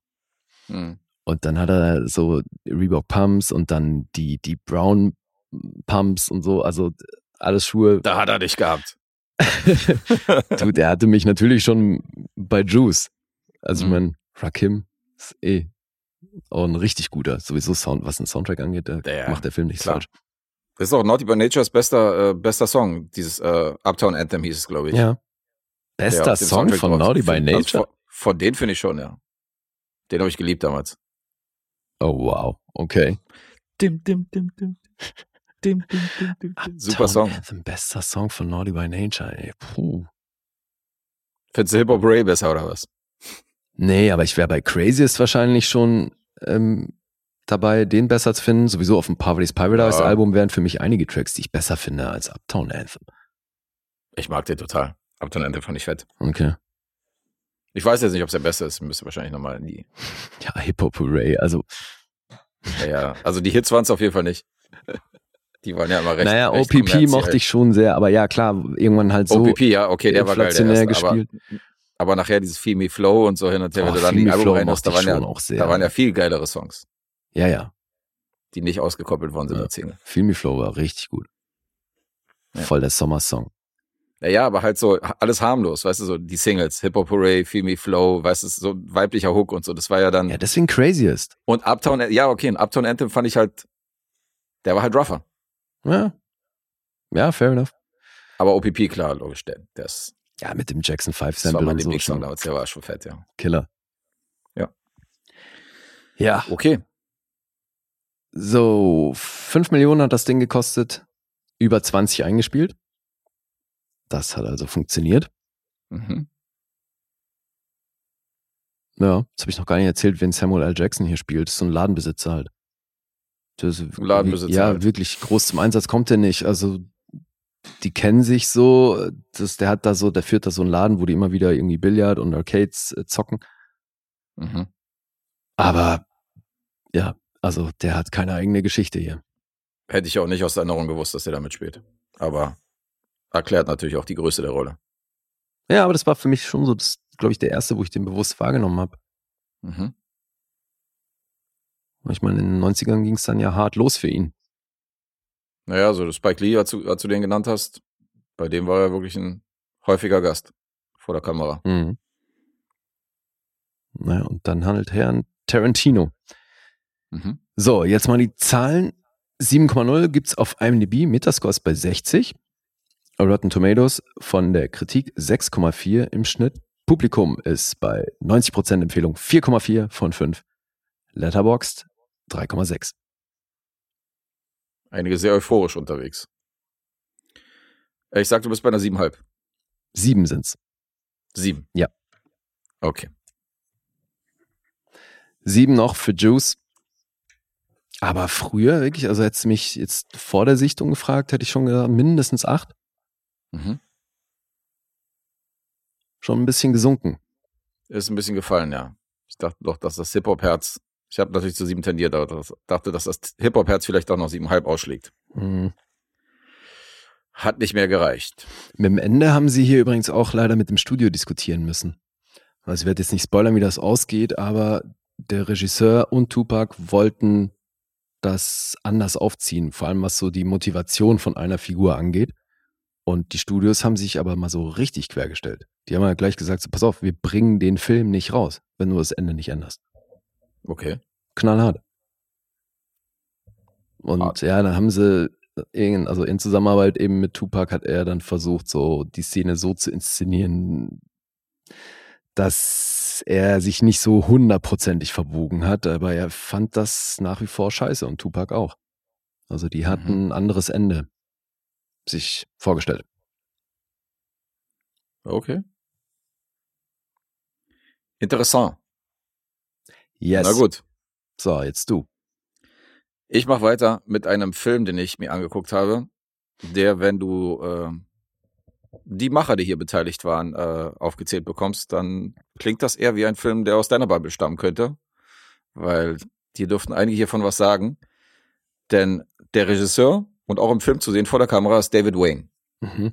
Mhm. Und dann hat er so Reebok Pumps und dann die, die Brown Pumps und so, also alles Schuhe. Da hat er dich gehabt. du, der hatte mich natürlich schon bei Juice. Also ich Mhm. meine, Rakim ist eh auch ein richtig guter, sowieso Sound, was den Soundtrack angeht, da Ja, macht der Film nichts klar. falsch. Das ist auch Naughty by Nature's bester, äh, bester Song. Dieses äh, Uptown Anthem hieß es, glaube ich. Ja. Bester Song von Naughty by Also Nature? von, von denen finde ich schon, ja. Den habe ich geliebt damals. Oh wow, okay. Dim, dim, dim, dim. Dim, dim, dim, dim, dim. Super Song. Anthem, bester Song von Naughty by Nature, ey. Puh. Findest du Hip-Hop Ray besser oder was? Nee, aber ich wäre bei Craziest wahrscheinlich schon ähm, dabei, den besser zu finden. Sowieso auf dem Poverty's Paradise Ja. Album wären für mich einige Tracks, die ich besser finde als Uptown Anthem. Ich mag den total. Uptown Anthem fand ich fett. Okay. Ich weiß jetzt nicht, ob es der beste ist. Müsste wahrscheinlich nochmal in die. Ja, Hip-Hop Hooray. Also, Ja, ja. Also die Hits waren es auf jeden Fall nicht. Die waren ja immer recht. naja, recht OPP mochte ich schon sehr, aber ja, klar, irgendwann halt so OPP, ja, okay, der war geil. Der erste, aber, gespielt. aber nachher dieses Feel Me Flow und so hin und her, wenn du dann die Album reinhast, da waren, ja, schon auch sehr. da waren ja viel geilere Songs, Ja, ja. die nicht ausgekoppelt worden sind Ja. als Single. Feel Me Flow war richtig gut. Ja. Voll der Sommersong. Naja, aber halt so alles harmlos, weißt du, so die Singles, Hip Hop Hooray, Feel Me Flow, weißt du, so weiblicher Hook und so, das war ja dann. Ja, deswegen Craziest. Und Uptown, ja, okay, und Uptown Anthem fand ich halt, der war halt rougher. Ja. Ja, fair enough. Aber OPP, klar, logisch, der, der ist, Ja, mit dem Jackson 5 das war Sample und so schon damals, der war schon fett, ja. Killer. Ja. Ja, Okay. so 5 Millionen hat das Ding gekostet, über 20 eingespielt. Das hat also funktioniert. Mhm. Ja, jetzt habe ich noch gar nicht erzählt, wen Samuel L. Jackson hier spielt. Das ist so ein Ladenbesitzer halt. Das, Ladenbesitzer ja, halt. wirklich groß zum Einsatz kommt er nicht. Also die kennen sich so, das, der hat da so, der führt da so einen Laden, wo die immer wieder irgendwie Billard und Arcades äh, zocken. Mhm. Aber ja, also der hat keine eigene Geschichte hier. Hätte ich auch nicht aus der Erinnerung gewusst, dass der da mitspielt. Aber erklärt natürlich auch die Größe der Rolle. Ja, aber das war für mich schon so, glaube ich, der erste, wo ich den bewusst wahrgenommen habe. Mhm. Ich meine, in den 90ern ging es dann ja hart los für ihn. Naja, so Spike Lee, als du, als du den genannt hast, bei dem war er wirklich ein häufiger Gast vor der Kamera. Mhm. Naja, und dann handelt er an Tarantino. Mhm. So, jetzt mal die Zahlen. 7,0 gibt's auf IMDb, Metascore ist bei 60. Rotten Tomatoes von der Kritik 6,4 im Schnitt. Publikum ist bei 90% Empfehlung 4,4 von 5. Letterboxd 3,6. Einige sehr euphorisch unterwegs. Äh, Ich sag, du bist bei einer 7,5. 7 sind's. 7. Ja. Okay. 7 noch für Juice. Aber früher wirklich, also hättest du mich jetzt vor der Sichtung gefragt, hätte ich schon gesagt, mindestens 8. Mhm. Schon ein bisschen gesunken. Ist ein bisschen gefallen, ja. Ich dachte doch, dass das Hip-Hop-Herz, ich habe natürlich zu 7 tendiert, aber das, dachte, dass das Hip-Hop-Herz vielleicht auch noch 7,5 ausschlägt. Mhm. Hat nicht mehr gereicht. Mit dem Ende haben sie hier übrigens auch leider mit dem Studio diskutieren müssen. Also ich werde jetzt nicht spoilern, wie das ausgeht, aber der Regisseur und Tupac wollten das anders aufziehen, vor allem was so die Motivation von einer Figur angeht. Und die Studios haben sich aber mal so richtig quergestellt. Die haben ja gleich gesagt, so, pass auf, wir bringen den Film nicht raus, wenn du das Ende nicht änderst. Okay. Knallhart. Und Hart. ja, dann haben sie, in, also in Zusammenarbeit eben mit Tupac hat er dann versucht, so die Szene so zu inszenieren, dass er sich nicht so hundertprozentig verbogen hat, aber er fand das nach wie vor scheiße und Tupac auch. Also die hatten ein anderes Ende sich vorgestellt. Okay. Interessant. Yes. Na gut. So, jetzt du. Ich mache weiter mit einem Film, den ich mir angeguckt habe, der, wenn du äh, die Macher, die hier beteiligt waren, äh, aufgezählt bekommst, dann klingt das eher wie ein Film, der aus deiner Bubble stammen könnte. Weil die dürften einige hiervon was sagen. Denn der Regisseur und auch im Film zu sehen vor der Kamera ist David Wayne. Mhm.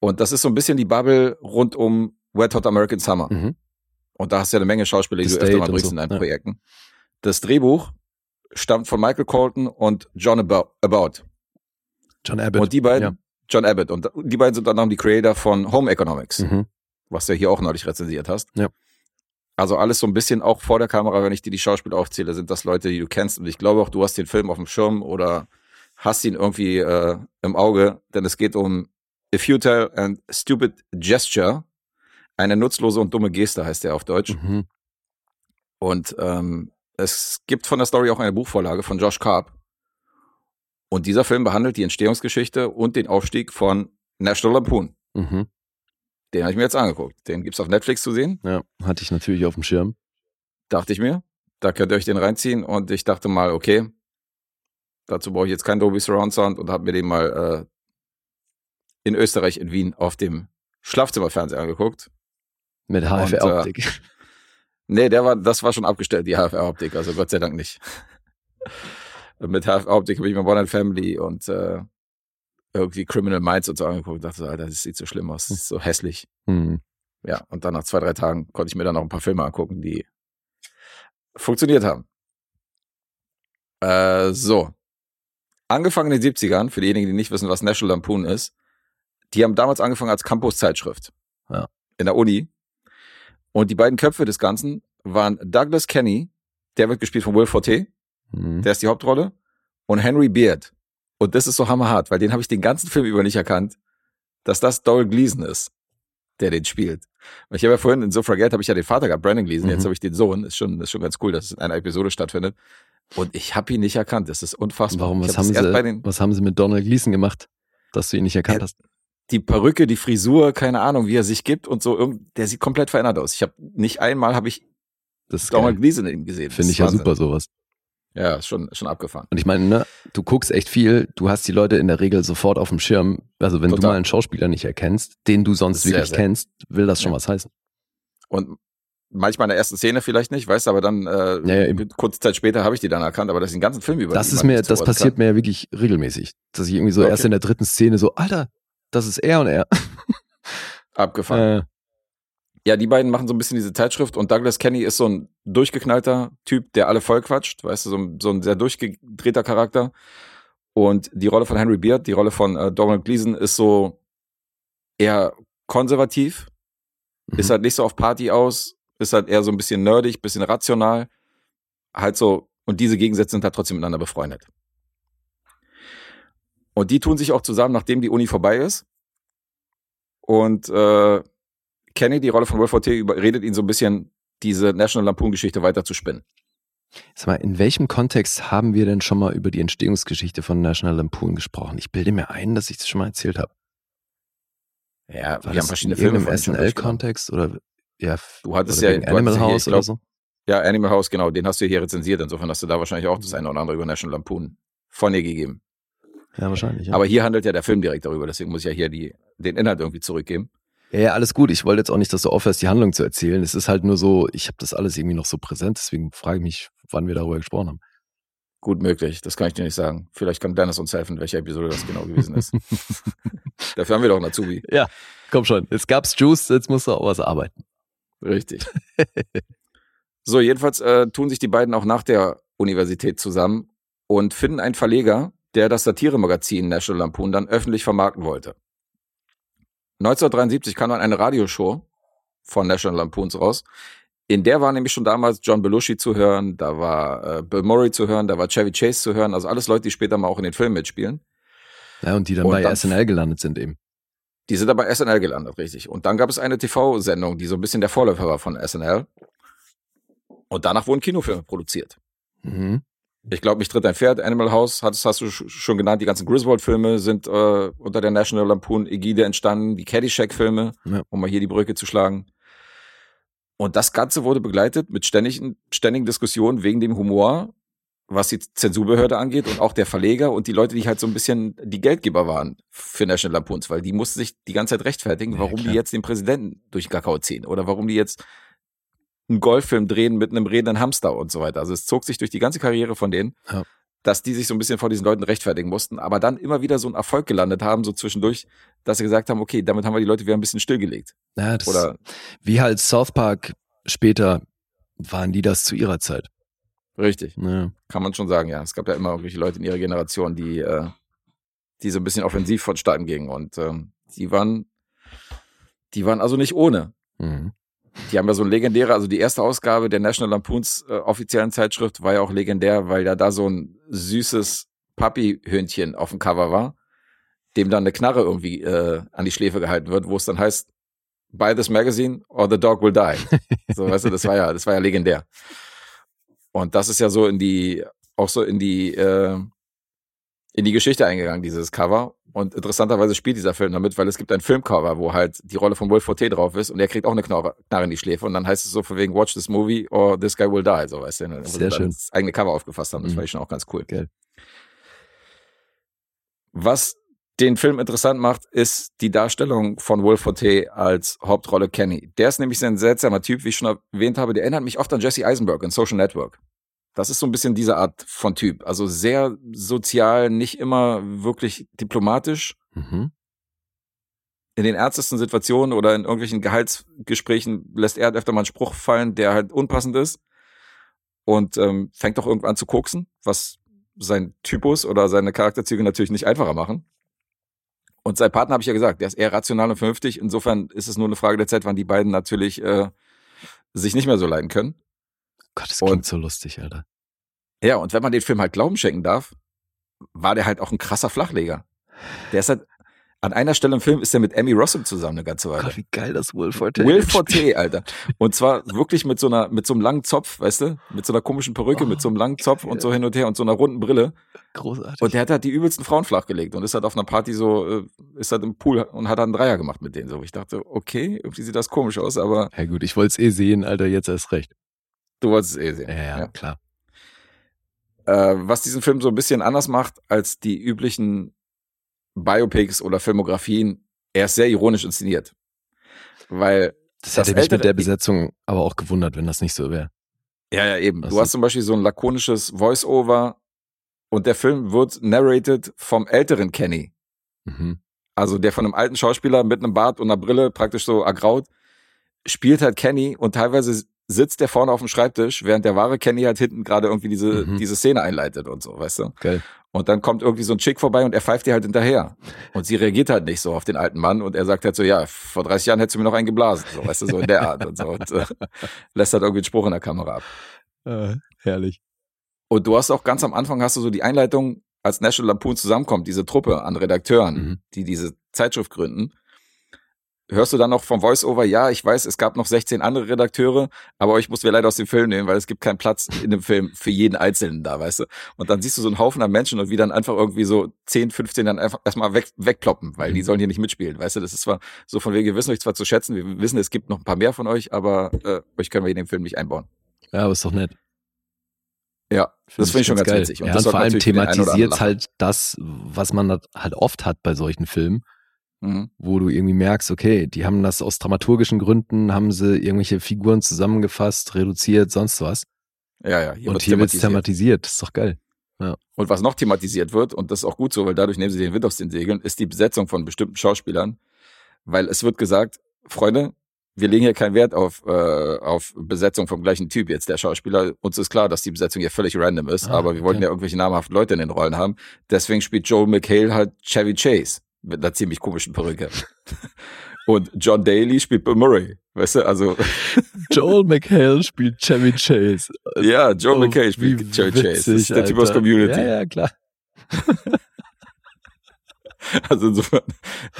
Und das ist so ein bisschen die Bubble rund um Wet Hot American Summer. Mhm. Und da hast du ja eine Menge Schauspieler, die The du öfter mal bringst so, in deinen ja. Projekten. Das Drehbuch stammt von Michael Colton und John Abo- About. John Abbott. Und die beiden, John Abbott. Und die beiden sind dann auch die Creator von Home Economics, Ja. Mhm. was du ja hier auch neulich rezensiert hast. Ja. Also alles so ein bisschen auch vor der Kamera, wenn ich dir die Schauspieler aufzähle, sind das Leute, die du kennst. Und ich glaube auch, du hast den Film auf dem Schirm oder hast ihn irgendwie äh, im Auge, denn es geht um A Futile and Stupid Gesture. Eine nutzlose und dumme Geste heißt der auf Deutsch. Mhm. Und ähm, es gibt von der Story auch eine Buchvorlage von Josh Karp. Und dieser Film behandelt die Entstehungsgeschichte und den Aufstieg von National Lampoon. Mhm. Den habe ich mir jetzt angeguckt. Den gibt's auf Netflix zu sehen. Ja, hatte ich natürlich auf dem Schirm. Dachte ich mir. Da könnt ihr euch den reinziehen. Und ich dachte mal, okay, dazu brauche ich jetzt keinen Dolby Surround Sound und habe mir den mal äh, in Österreich, in Wien, auf dem Schlafzimmerfernseher angeguckt. Mit äh, HFR-Optik. Nee, der war, das war schon abgestellt, die HFR-Optik, also Gott sei Dank nicht. Mit HFR-Optik habe ich mir Modern Family und äh, irgendwie Criminal Minds und so angeguckt und dachte so, Alter, das sieht so schlimm aus, das ist so hässlich. Mhm. Ja, und dann nach zwei, drei Tagen konnte ich mir dann noch ein paar Filme angucken, die funktioniert haben. Äh, so. Angefangen in den 70ern, für diejenigen, die nicht wissen, was National Lampoon ist, die haben damals angefangen als Campus-Zeitschrift. Ja. In der Uni. Und die beiden Köpfe des Ganzen waren Douglas Kenny, der wird gespielt von Will Forte, Mhm. der ist die Hauptrolle, und Henry Beard. Und das ist so hammerhart, weil den habe ich den ganzen Film über nicht erkannt, dass das Doyle Gleason ist, der den spielt. Ich habe ja vorhin in Suffragette habe ich ja den Vater gehabt, Brandon Gleason, jetzt Mhm. habe ich den Sohn. Ist schon, ist schon ganz cool, dass es in einer Episode stattfindet. Und ich habe ihn nicht erkannt. Das ist unfassbar. Warum, was hab haben, sie, was haben sie mit Donald Gleason gemacht, dass du ihn nicht erkannt Ja, hast? die Perücke, die Frisur, keine Ahnung, wie er sich gibt und so. Irgend, der sieht komplett verändert aus. Ich habe nicht einmal habe ich Donald geil. Gleason in ihm gesehen. Finde ich ja Wahnsinn. super sowas. Ja, schon, schon abgefahren. Und ich meine, ne, du guckst echt viel, du hast die Leute in der Regel sofort auf dem Schirm. Also wenn du Total. mal einen Schauspieler nicht erkennst, den du sonst Sehr, wirklich sehr. kennst, will das schon Ja. was heißen. Und manchmal in der ersten Szene vielleicht nicht, weißt du, aber dann äh, Ja, kurze Zeit später habe ich die dann erkannt, aber das ist den ganzen Film über. Das ist mir, das passiert mir ja wirklich regelmäßig. Dass ich irgendwie so Okay. erst in der dritten Szene so, Alter, das ist er und er. kann. Abgefahren. Äh, Ja, die beiden machen so ein bisschen diese Zeitschrift und Douglas Kenny ist so ein durchgeknallter Typ, der alle voll quatscht, weißt du, so ein, so ein sehr durchgedrehter Charakter. Und die Rolle von Henry Beard, die Rolle von äh, Donald Gleason ist so eher konservativ, mhm. ist halt nicht so auf Party aus, ist halt eher so ein bisschen nerdig, bisschen rational, halt so, und diese Gegensätze sind halt trotzdem miteinander befreundet. Und die tun sich auch zusammen, nachdem die Uni vorbei ist. Und äh, Kenny, die Rolle von Wolf T, überredet ihn so ein bisschen, diese National Lampoon-Geschichte weiter zu spinnen. Sag mal, in welchem Kontext haben wir denn schon mal über die Entstehungsgeschichte von National Lampoon gesprochen? Ich bilde mir ein, dass ich das schon mal erzählt habe. Ja, War wir haben verschiedene in Filme durchgenommen. SNL-Kontext oder ja, Du hattest ja- du hattest Animal ja hier, House ich oder glaub, so? Ja, Animal House, genau, den hast du hier rezensiert. Insofern hast du da wahrscheinlich auch das eine oder andere über National Lampoon von dir gegeben. Ja, wahrscheinlich. Ja. Aber hier handelt ja der Film direkt darüber, deswegen muss ich ja hier die, den Inhalt irgendwie zurückgeben. Ja, ja, alles gut. Ich wollte jetzt auch nicht, dass du aufhörst, die Handlung zu erzählen. Es ist halt nur so, ich habe das alles irgendwie noch so präsent, deswegen frage ich mich, wann wir darüber gesprochen haben. Gut möglich, das kann ich dir nicht sagen. Vielleicht kann Dennis uns helfen, welche Episode das genau gewesen ist. Dafür haben wir doch einen Azubi. Ja, komm schon. Jetzt gab's Juice, jetzt musst du auch was arbeiten. Richtig. so, jedenfalls äh, tun sich die beiden auch nach der Universität zusammen und finden einen Verleger, der das Satiremagazin National Lampoon dann öffentlich vermarkten wollte. 1973 kam dann eine Radioshow von National Lampoons raus. In der war nämlich schon damals John Belushi zu hören, da war äh, Bill Murray zu hören, da war Chevy Chase zu hören, also alles Leute, die später mal auch in den Filmen mitspielen. Ja, und die dann Und bei dann- SNL gelandet sind eben. Die sind aber SNL gelandet, richtig. Und dann gab es eine TV-Sendung, die so ein bisschen der Vorläufer war von SNL. Und danach wurden Kinofilme produziert. Mhm. Ich glaube, mich tritt ein Pferd, Animal House, hast, hast du sch- schon genannt, die ganzen Griswold-Filme sind äh, unter der National Lampoon-Ägide entstanden, die Caddyshack-Filme, Ja. um mal hier die Brücke zu schlagen. Und das Ganze wurde begleitet mit ständigen, ständigen Diskussionen wegen dem Humor, was die Zensurbehörde angeht und auch der Verleger und die Leute, die halt so ein bisschen die Geldgeber waren für National Lampoons, weil die mussten sich die ganze Zeit rechtfertigen, Ja, warum klar. die jetzt den Präsidenten durch den Kakao ziehen oder warum die jetzt einen Golffilm drehen mit einem redenden Hamster und so weiter. Also es zog sich durch die ganze Karriere von denen, Ja. dass die sich so ein bisschen vor diesen Leuten rechtfertigen mussten, aber dann immer wieder so einen Erfolg gelandet haben, so zwischendurch, dass sie gesagt haben, okay, damit haben wir die Leute wieder ein bisschen stillgelegt. Ja, das Oder wie halt South Park später waren die das zu ihrer Zeit. Richtig, Ja. kann man schon sagen, ja. Es gab ja immer irgendwelche Leute in ihrer Generation, die, äh, die so ein bisschen offensiv vonstatten gingen und ähm, die waren, die waren also nicht ohne. Mhm. Die haben ja so ein legendäre, also die erste Ausgabe der National Lampoons äh, offiziellen Zeitschrift war ja auch legendär, weil ja da so ein süßes Papi-Hündchen auf dem Cover war, dem dann eine Knarre irgendwie äh, an die Schläfe gehalten wird, wo es dann heißt, buy this magazine or the dog will die. So, weißt du, das war ja, das war ja legendär. Und das ist ja so in die, auch so in die, äh, in die Geschichte eingegangen, dieses Cover. Und interessanterweise spielt dieser Film damit, weil es gibt ein Filmcover, wo halt die Rolle von Wolf Forte drauf ist und er kriegt auch eine Knarre, in die Schläfe. Und dann heißt es so von wegen Watch this movie or this guy will die, so weißt du. Sie Sehr schön. Das eigene Cover aufgefasst haben. Das Mhm. fand ich schon auch ganz cool. Geil. Was den Film interessant macht, ist die Darstellung von Wolf Forte als Hauptrolle Kenny. Der ist nämlich ein seltsamer Typ, wie ich schon erwähnt habe. Der erinnert mich oft an Jesse Eisenberg in Social Network. Das ist so ein bisschen diese Art von Typ. Also sehr sozial, nicht immer wirklich diplomatisch. Mhm. In den ernstesten Situationen oder in irgendwelchen Gehaltsgesprächen lässt er öfter mal einen Spruch fallen, der halt unpassend ist. Und ähm, fängt auch irgendwann an zu koksen, was sein Typus oder seine Charakterzüge natürlich nicht einfacher machen. Und sein Partner habe ich ja gesagt, der ist eher rational und vernünftig. Insofern ist es nur eine Frage der Zeit, wann die beiden natürlich äh, sich nicht mehr so leiden können. Gott, das Und- klingt so lustig, Alter. Ja, und wenn man den Film halt Glauben schenken darf, war der halt auch ein krasser Flachleger. Der ist halt, an einer Stelle im Film ist er mit Emmy Rossum zusammen eine ganze Weile. Gott, wie geil das Will Forte Will. Forte, Alter. Und zwar wirklich mit so einer, mit so einem langen Zopf, weißt du? Mit so einer komischen Perücke, Oh, mit so einem langen Zopf und so hin und her und so einer runden Brille. Großartig. Und der hat halt die übelsten Frauen flachgelegt und ist halt auf einer Party so, äh, ist halt im Pool und hat halt einen Dreier gemacht mit denen. So, ich dachte, okay, irgendwie sieht das komisch aus, aber ja gut, ich wollte es eh sehen, Alter, jetzt erst recht. du wolltest es eh sehen. Ja, ja, klar. Äh, was diesen Film so ein bisschen anders macht als die üblichen Biopics oder Filmografien, er ist sehr ironisch inszeniert. Weil das hätte mich mit der Besetzung aber auch gewundert, wenn das nicht so wäre. Ja, ja, eben. du hast zum Beispiel so ein lakonisches Voice-Over und der Film wird narrated vom älteren Kenny. Mhm. Also der von einem alten Schauspieler mit einem Bart und einer Brille, praktisch so ergraut, spielt halt Kenny und teilweise sitzt der vorne auf dem Schreibtisch, während der wahre Kenny halt hinten gerade irgendwie diese, mhm. diese Szene einleitet und so, weißt du? Geil. Und dann kommt irgendwie so ein Chick vorbei und er pfeift ihr halt hinterher. Und sie reagiert halt nicht so auf den alten Mann und er sagt halt so, ja, vor 30 Jahren hättest du mir noch einen geblasen, so, weißt du, so in der Art und so. Und äh, lässt halt irgendwie einen Spruch in der Kamera ab. Äh, herrlich. Und du hast auch ganz am Anfang hast du so die Einleitung, als National Lampoon zusammenkommt, diese Truppe an Redakteuren, mhm. die diese Zeitschrift gründen. Hörst du dann noch vom Voice-Over, ja, ich weiß, es gab noch 16 andere Redakteure, aber euch mussten wir leider aus dem Film nehmen, weil es gibt keinen Platz in dem Film für jeden Einzelnen da, weißt du. Und dann siehst du so einen Haufen an Menschen und wie dann einfach irgendwie so 10, 15 dann einfach erstmal weg, wegploppen, weil die mhm. sollen hier nicht mitspielen, weißt du. Das ist zwar so von wegen, wir wissen euch zwar zu schätzen, wir wissen, es gibt noch ein paar mehr von euch, aber äh, euch können wir in den Film nicht einbauen. Ja, aber ist doch nett. Ja, find das finde ich schon ganz geil. witzig. Und, ja, und vor allem thematisiert halt das, was man halt oft hat bei solchen Filmen, mhm. wo du irgendwie merkst, okay, die haben das aus dramaturgischen Gründen, haben sie irgendwelche Figuren zusammengefasst, reduziert, sonst was. Ja, ja. Hier und hier wird es thematisiert. Das ist doch geil. Ja. Und was noch thematisiert wird, und das ist auch gut so, weil dadurch nehmen sie den Wind aus den Segeln, ist die Besetzung von bestimmten Schauspielern. Weil es wird gesagt, Freunde, wir legen hier keinen Wert auf, äh, auf Besetzung vom gleichen Typ jetzt, der Schauspieler. Uns ist klar, dass die Besetzung hier völlig random ist, ah, aber wir okay. wollten ja irgendwelche namhaften Leute in den Rollen haben. Deswegen spielt Joel McHale halt Chevy Chase mit einer ziemlich komischen Perücke. Und John Daly spielt Bill Murray. Weißt du, also. Joel McHale spielt Chevy Chase. Ja, Joel oh, McHale spielt Chevy Chase. Das ist der Typ aus Community. Ja, ja, klar. Also insofern,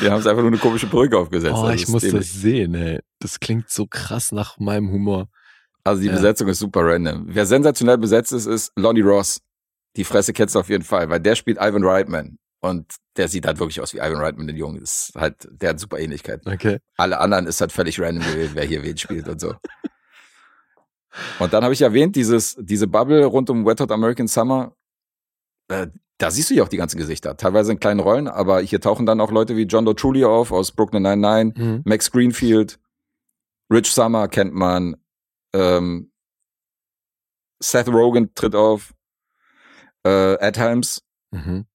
die haben es einfach nur eine komische Brücke aufgesetzt. Oh, also ich muss das sehen, ey. Das klingt so krass nach meinem Humor. Also die ja. Besetzung ist super random. Wer sensationell besetzt ist, ist Lonnie Ross. Die Fresse kennst du auf jeden Fall, weil der spielt Ivan Reitman. Und der sieht halt wirklich aus wie Ivan Reitman, den Jungen. Ist halt, der hat super Ähnlichkeit. Okay. Alle anderen ist halt völlig random gewählt, wer hier wen spielt und so. Und dann habe ich erwähnt, dieses, diese Bubble rund um Wet Hot American Summer, äh, da siehst du ja auch die ganzen Gesichter. Teilweise in kleinen Rollen, aber hier tauchen dann auch Leute wie John Trulli auf aus Brooklyn Nine-Nine, mhm. Max Greenfield, Rich Summer kennt man, ähm, Seth Rogen tritt auf, äh, Ed Helms, mhm.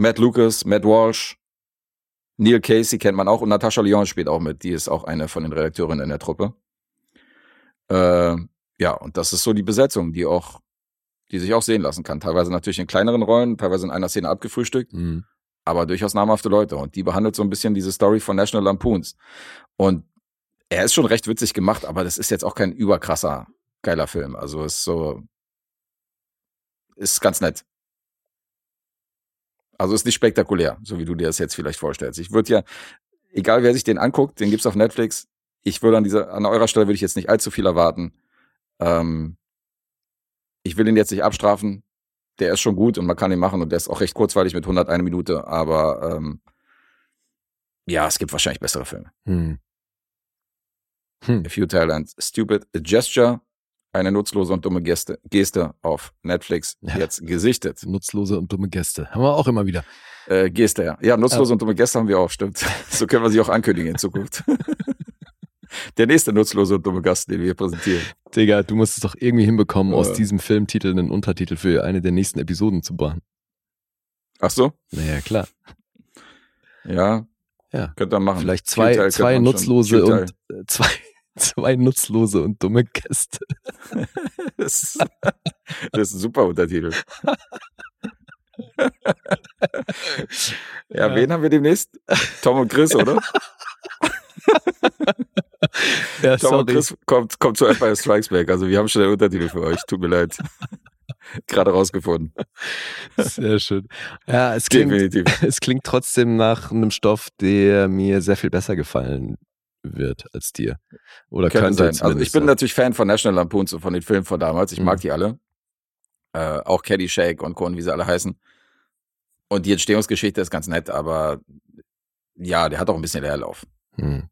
Matt Lucas, Matt Walsh, Neil Casey kennt man auch und Natascha Lyon spielt auch mit. Die ist auch eine von den Redakteurinnen in der Truppe. Äh, ja, und das ist so die Besetzung, die auch die sich auch sehen lassen kann. Teilweise natürlich in kleineren Rollen, teilweise in einer Szene abgefrühstückt, mhm. aber durchaus namhafte Leute. Und die behandelt so ein bisschen diese Story von National Lampoons. Und er ist schon recht witzig gemacht, aber das ist jetzt auch kein überkrasser, geiler Film. Also ist so, ist ganz nett. Also ist nicht spektakulär, so wie du dir das jetzt vielleicht vorstellst. Ich würde ja, egal wer sich den anguckt, den gibt's auf Netflix. Ich würde an dieser, an eurer Stelle würde ich jetzt nicht allzu viel erwarten. Ähm, ich will ihn jetzt nicht abstrafen. Der ist schon gut und man kann ihn machen und der ist auch recht kurzweilig mit 101 Minute, aber ähm, ja, es gibt wahrscheinlich bessere Filme. Hm. Hm. A Futile and Stupid Gesture, eine nutzlose und dumme Geste, Geste auf Netflix ja. jetzt gesichtet. Nutzlose und dumme Geste. Haben wir auch immer wieder. Äh, Geste, ja. Ja, nutzlose ja. und dumme Geste haben wir auch, stimmt. So können wir sie auch ankündigen in Zukunft. Der nächste nutzlose und dumme Gast, den wir präsentieren. Digga, du musst es doch irgendwie hinbekommen, aus diesem Filmtitel einen Untertitel für eine der nächsten Episoden zu bauen. Ach so? Naja, klar. Ja. Ja. Könnt ihr machen. Vielleicht zwei, zwei nutzlose und äh, zwei, zwei nutzlose und dumme Gäste. das, ist, das ist ein super Untertitel. ja, ja, wen haben wir demnächst? Tom und Chris, oder? ja, Tom sorry. Chris kommt, kommt zu Empire Strikes Back. Also wir haben schon einen Untertitel für euch. Tut mir leid. Gerade rausgefunden. Sehr schön. Ja, es klingt, Definitiv. es klingt trotzdem nach einem Stoff, der mir sehr viel besser gefallen wird als dir. Oder könnte, könnte sein. Also ich bin natürlich Fan von National Lampoons und von den Filmen von damals. Ich mhm. mag die alle. Äh, auch Shake und Co. wie sie alle heißen. Und die Entstehungsgeschichte ist ganz nett, aber ja, der hat auch ein bisschen Leerlauf. Mhm.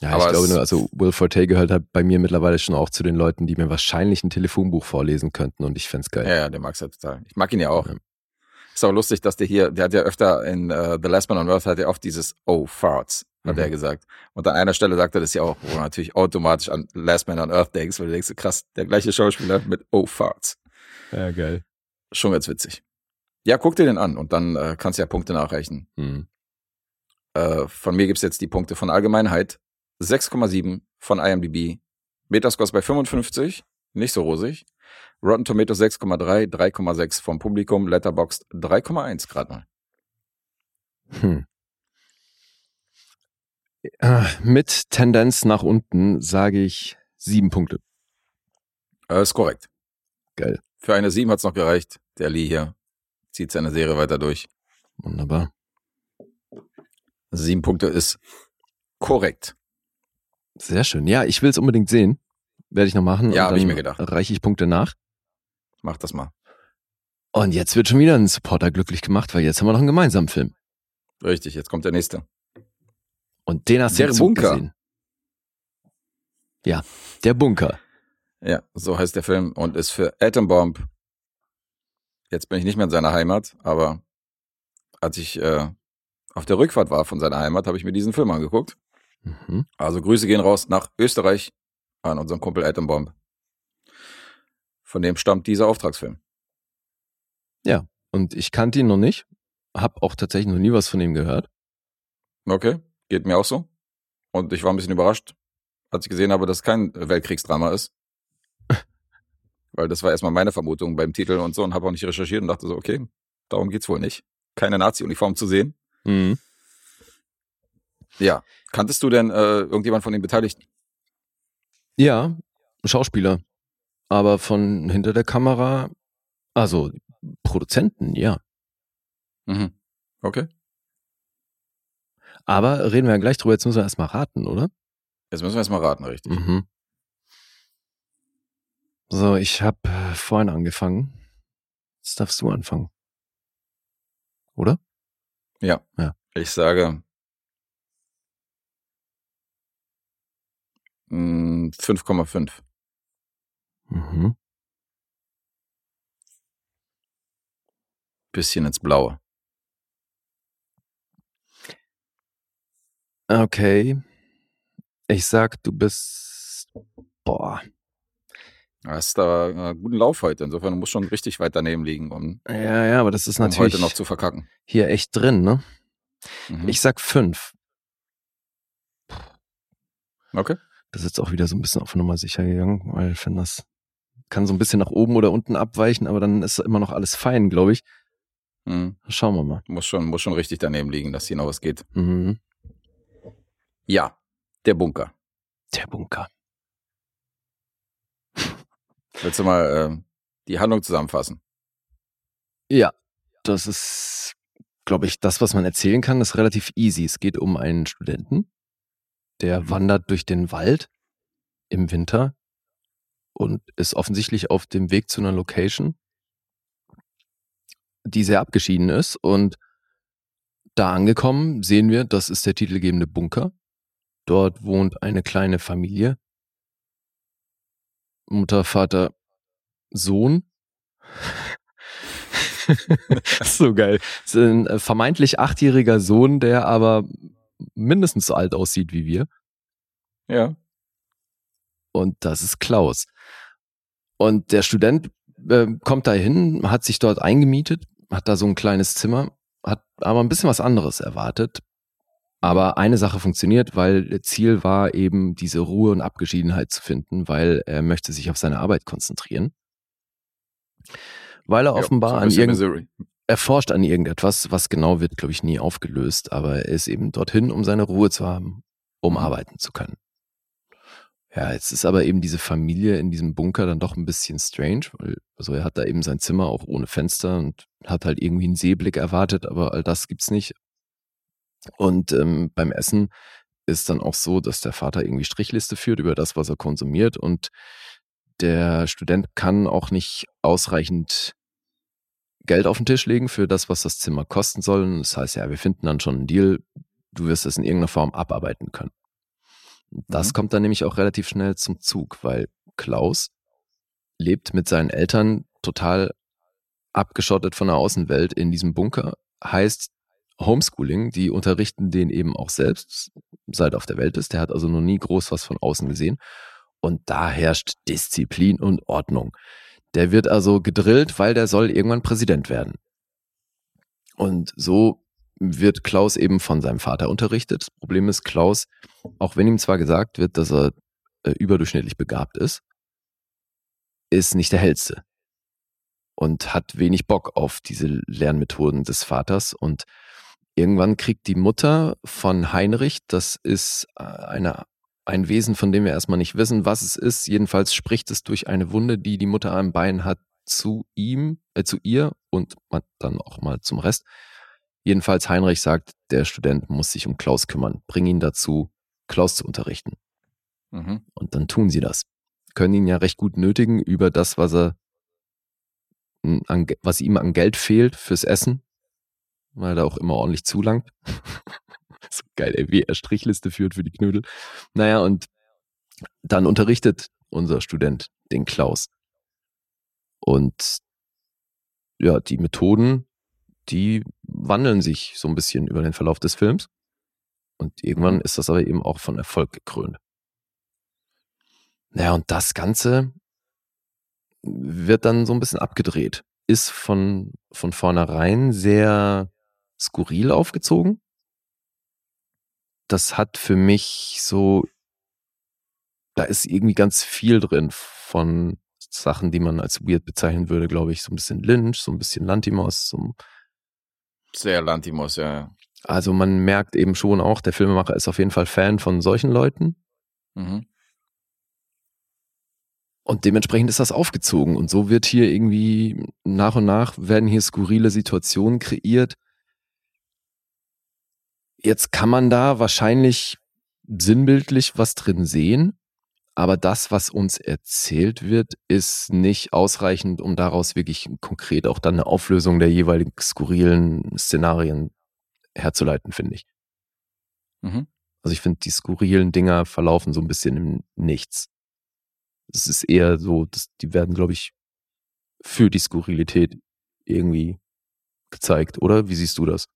Ja, Aber ich glaube es- nur, also Will Forte gehört halt bei mir mittlerweile schon auch zu den Leuten, die mir wahrscheinlich ein Telefonbuch vorlesen könnten und ich fänd's geil. Ja, ja, der mag's ja total. Ich mag ihn ja auch. Ja. Ist auch lustig, dass der hier, der hat ja öfter in äh, The Last Man on Earth hat er oft dieses Oh, Farts, hat Mhm. er gesagt. Und an einer Stelle sagt er das ja auch, wo du natürlich automatisch an Last Man on Earth denkst, weil du denkst, krass, der gleiche Schauspieler mit Oh, Farts. Ja, geil. Schon ganz witzig. Ja, guck dir den an und dann äh, kannst du ja Punkte nachreichen. Hm. Äh, von mir gibt's jetzt die Punkte von Allgemeinheit. 6,7 von IMDb. Metascore bei 55, nicht so rosig. Rotten Tomatoes 6,3, 3,6 vom Publikum, Letterboxd 3,1 gerade mal. Hm. Äh, Mit Tendenz nach unten sage ich sieben Punkte. Äh, ist korrekt. Geil. Für eine 7 hat's noch gereicht. Der Lee hier zieht seine Serie weiter durch. Wunderbar. Sieben Punkte ist korrekt. Sehr schön. Ja, ich will es unbedingt sehen. Werde ich noch machen. Ja, und hab ich mir gedacht. Reiche ich Punkte nach. Mach das mal. Und jetzt wird schon wieder ein Supporter glücklich gemacht, weil jetzt haben wir noch einen gemeinsamen Film. Richtig, jetzt kommt der nächste. Und den hast du Der Bunker. gesehen. Ja, der Bunker. Ja, so heißt der Film und ist für Atom Bomb. Jetzt bin ich nicht mehr in seiner Heimat, aber als ich äh, auf der Rückfahrt war von seiner Heimat, habe ich mir diesen Film angeguckt. Mhm. Also Grüße gehen raus nach Österreich an unseren Kumpel Atom Bomb. Von dem stammt dieser Auftragsfilm. Und ich kannte ihn noch nicht. Hab auch tatsächlich noch nie was von ihm gehört. Okay, geht mir auch so. Und ich war ein bisschen überrascht, als ich gesehen habe, dass es kein Weltkriegsdrama ist. Weil das war erstmal meine Vermutung beim Titel und so und habe auch nicht recherchiert und dachte so, okay, darum geht's wohl nicht. Keine Nazi-Uniform zu sehen. Mhm. Ja. Kanntest du denn äh, irgendjemand von den Beteiligten? Ja, Schauspieler. Aber von hinter der Kamera, also Produzenten, ja. Mhm. Okay. Aber reden wir ja gleich drüber, jetzt müssen wir erstmal raten, oder? Jetzt müssen wir erstmal raten, richtig. Mhm. So, ich habe vorhin angefangen. Jetzt darfst du anfangen. Oder? Ja. Ja. Ich sage mh, 5,5. Mhm. Bisschen ins Blaue. Okay. Ich sag, du bist. Boah. Hast da äh, guten Lauf heute. Insofern muss schon richtig weit daneben liegen, um, Ja, ja, aber das ist um natürlich heute noch zu verkacken. hier echt drin, ne? Mhm. Ich sag fünf. okay. Das ist jetzt auch wieder so ein bisschen auf Nummer sicher gegangen, weil ich finde, das kann so ein bisschen nach oben oder unten abweichen, aber dann ist immer noch alles fein, glaube ich. Mhm. Schauen wir mal. Muss schon, muss schon richtig daneben liegen, dass hier noch was geht. Mhm. Ja. Der Bunker. Der Bunker. Willst du mal äh, die Handlung zusammenfassen? Ja, das ist, glaube ich, das, was man erzählen kann, ist relativ easy. Es geht um einen Studenten, der wandert durch den Wald im Winter und ist offensichtlich auf dem Weg zu einer Location, die sehr abgeschieden ist. Und da angekommen sehen wir, das ist der titelgebende Bunker. Dort wohnt eine kleine Familie. Mutter, Vater, Sohn. so geil. Das ist ein äh, vermeintlich achtjähriger Sohn, der aber mindestens so alt aussieht wie wir. Ja. Und das ist Klaus. Und der Student äh, kommt da hin, hat sich dort eingemietet, hat da so ein kleines Zimmer, hat aber ein bisschen was anderes erwartet. Aber eine Sache funktioniert, weil Ziel war eben diese Ruhe und Abgeschiedenheit zu finden, weil er möchte sich auf seine Arbeit konzentrieren. Weil er Ja, offenbar so an irgend er forscht an irgendetwas, was genau wird, glaube ich, nie aufgelöst, aber er ist eben dorthin, um seine Ruhe zu haben, um Mhm. arbeiten zu können. Ja, jetzt ist aber eben diese Familie in diesem Bunker dann doch ein bisschen strange, weil also er hat da eben sein Zimmer auch ohne Fenster und hat halt irgendwie einen Seeblick erwartet, aber all das gibt's nicht. Und ähm, beim Essen ist dann auch so, dass der Vater irgendwie Strichliste führt über das, was er konsumiert und der Student kann auch nicht ausreichend Geld auf den Tisch legen für das, was das Zimmer kosten soll. Und das heißt, ja, wir finden dann schon einen Deal. Du wirst es in irgendeiner Form abarbeiten können. Das Mhm. kommt dann nämlich auch relativ schnell zum Zug, weil Klaus lebt mit seinen Eltern total abgeschottet von der Außenwelt in diesem Bunker. Heißt Homeschooling, die unterrichten den eben auch selbst, seit er auf der Welt ist. Der hat also noch nie groß was von außen gesehen. Und da herrscht Disziplin und Ordnung. Der wird also gedrillt, weil der soll irgendwann Präsident werden. Und so wird Klaus eben von seinem Vater unterrichtet. Das Problem ist, Klaus, auch wenn ihm zwar gesagt wird, dass er äh, überdurchschnittlich begabt ist, ist nicht der hellste und hat wenig Bock auf diese Lernmethoden des Vaters. Und irgendwann kriegt die Mutter von Heinrich, das ist äh, eine, ein Wesen, von dem wir erstmal nicht wissen, was es ist. Jedenfalls spricht es durch eine Wunde, die die Mutter am Bein hat, zu ihm, äh, zu ihr und dann auch mal zum Rest. Jedenfalls Heinrich sagt, der Student muss sich um Klaus kümmern. Bring ihn dazu, Klaus zu unterrichten. Mhm. Und dann tun sie das. Können ihn ja recht gut nötigen über das, was er, an, was ihm an Geld fehlt fürs Essen, weil er auch immer ordentlich zulangt. so geil, ey, wie er Strichliste führt für die Knödel. Naja, und dann unterrichtet unser Student den Klaus. Und ja, die Methoden, die wandeln sich so ein bisschen über den Verlauf des Films. Und irgendwann Mhm. ist das aber eben auch von Erfolg gekrönt. Naja, und das Ganze wird dann so ein bisschen abgedreht. Ist von, von vornherein sehr skurril aufgezogen. Das hat für mich so, da ist irgendwie ganz viel drin von Sachen, die man als weird bezeichnen würde, glaube ich. So ein bisschen Lynch, so ein bisschen Lantimos, so Sehr Lantimos, ja, ja. Also man merkt eben schon auch, der Filmemacher ist auf jeden Fall Fan von solchen Leuten Mhm. und dementsprechend ist das aufgezogen und so wird hier irgendwie nach und nach werden hier skurrile Situationen kreiert. Jetzt kann man da wahrscheinlich sinnbildlich was drin sehen, aber das, was uns erzählt wird, ist nicht ausreichend, um daraus wirklich konkret auch dann eine Auflösung der jeweiligen skurrilen Szenarien herzuleiten, finde ich. Mhm. Also ich finde, die skurrilen Dinger verlaufen so ein bisschen im Nichts. Es ist eher so, dass die werden, glaube ich, für die Skurrilität irgendwie gezeigt, oder? Wie siehst du das?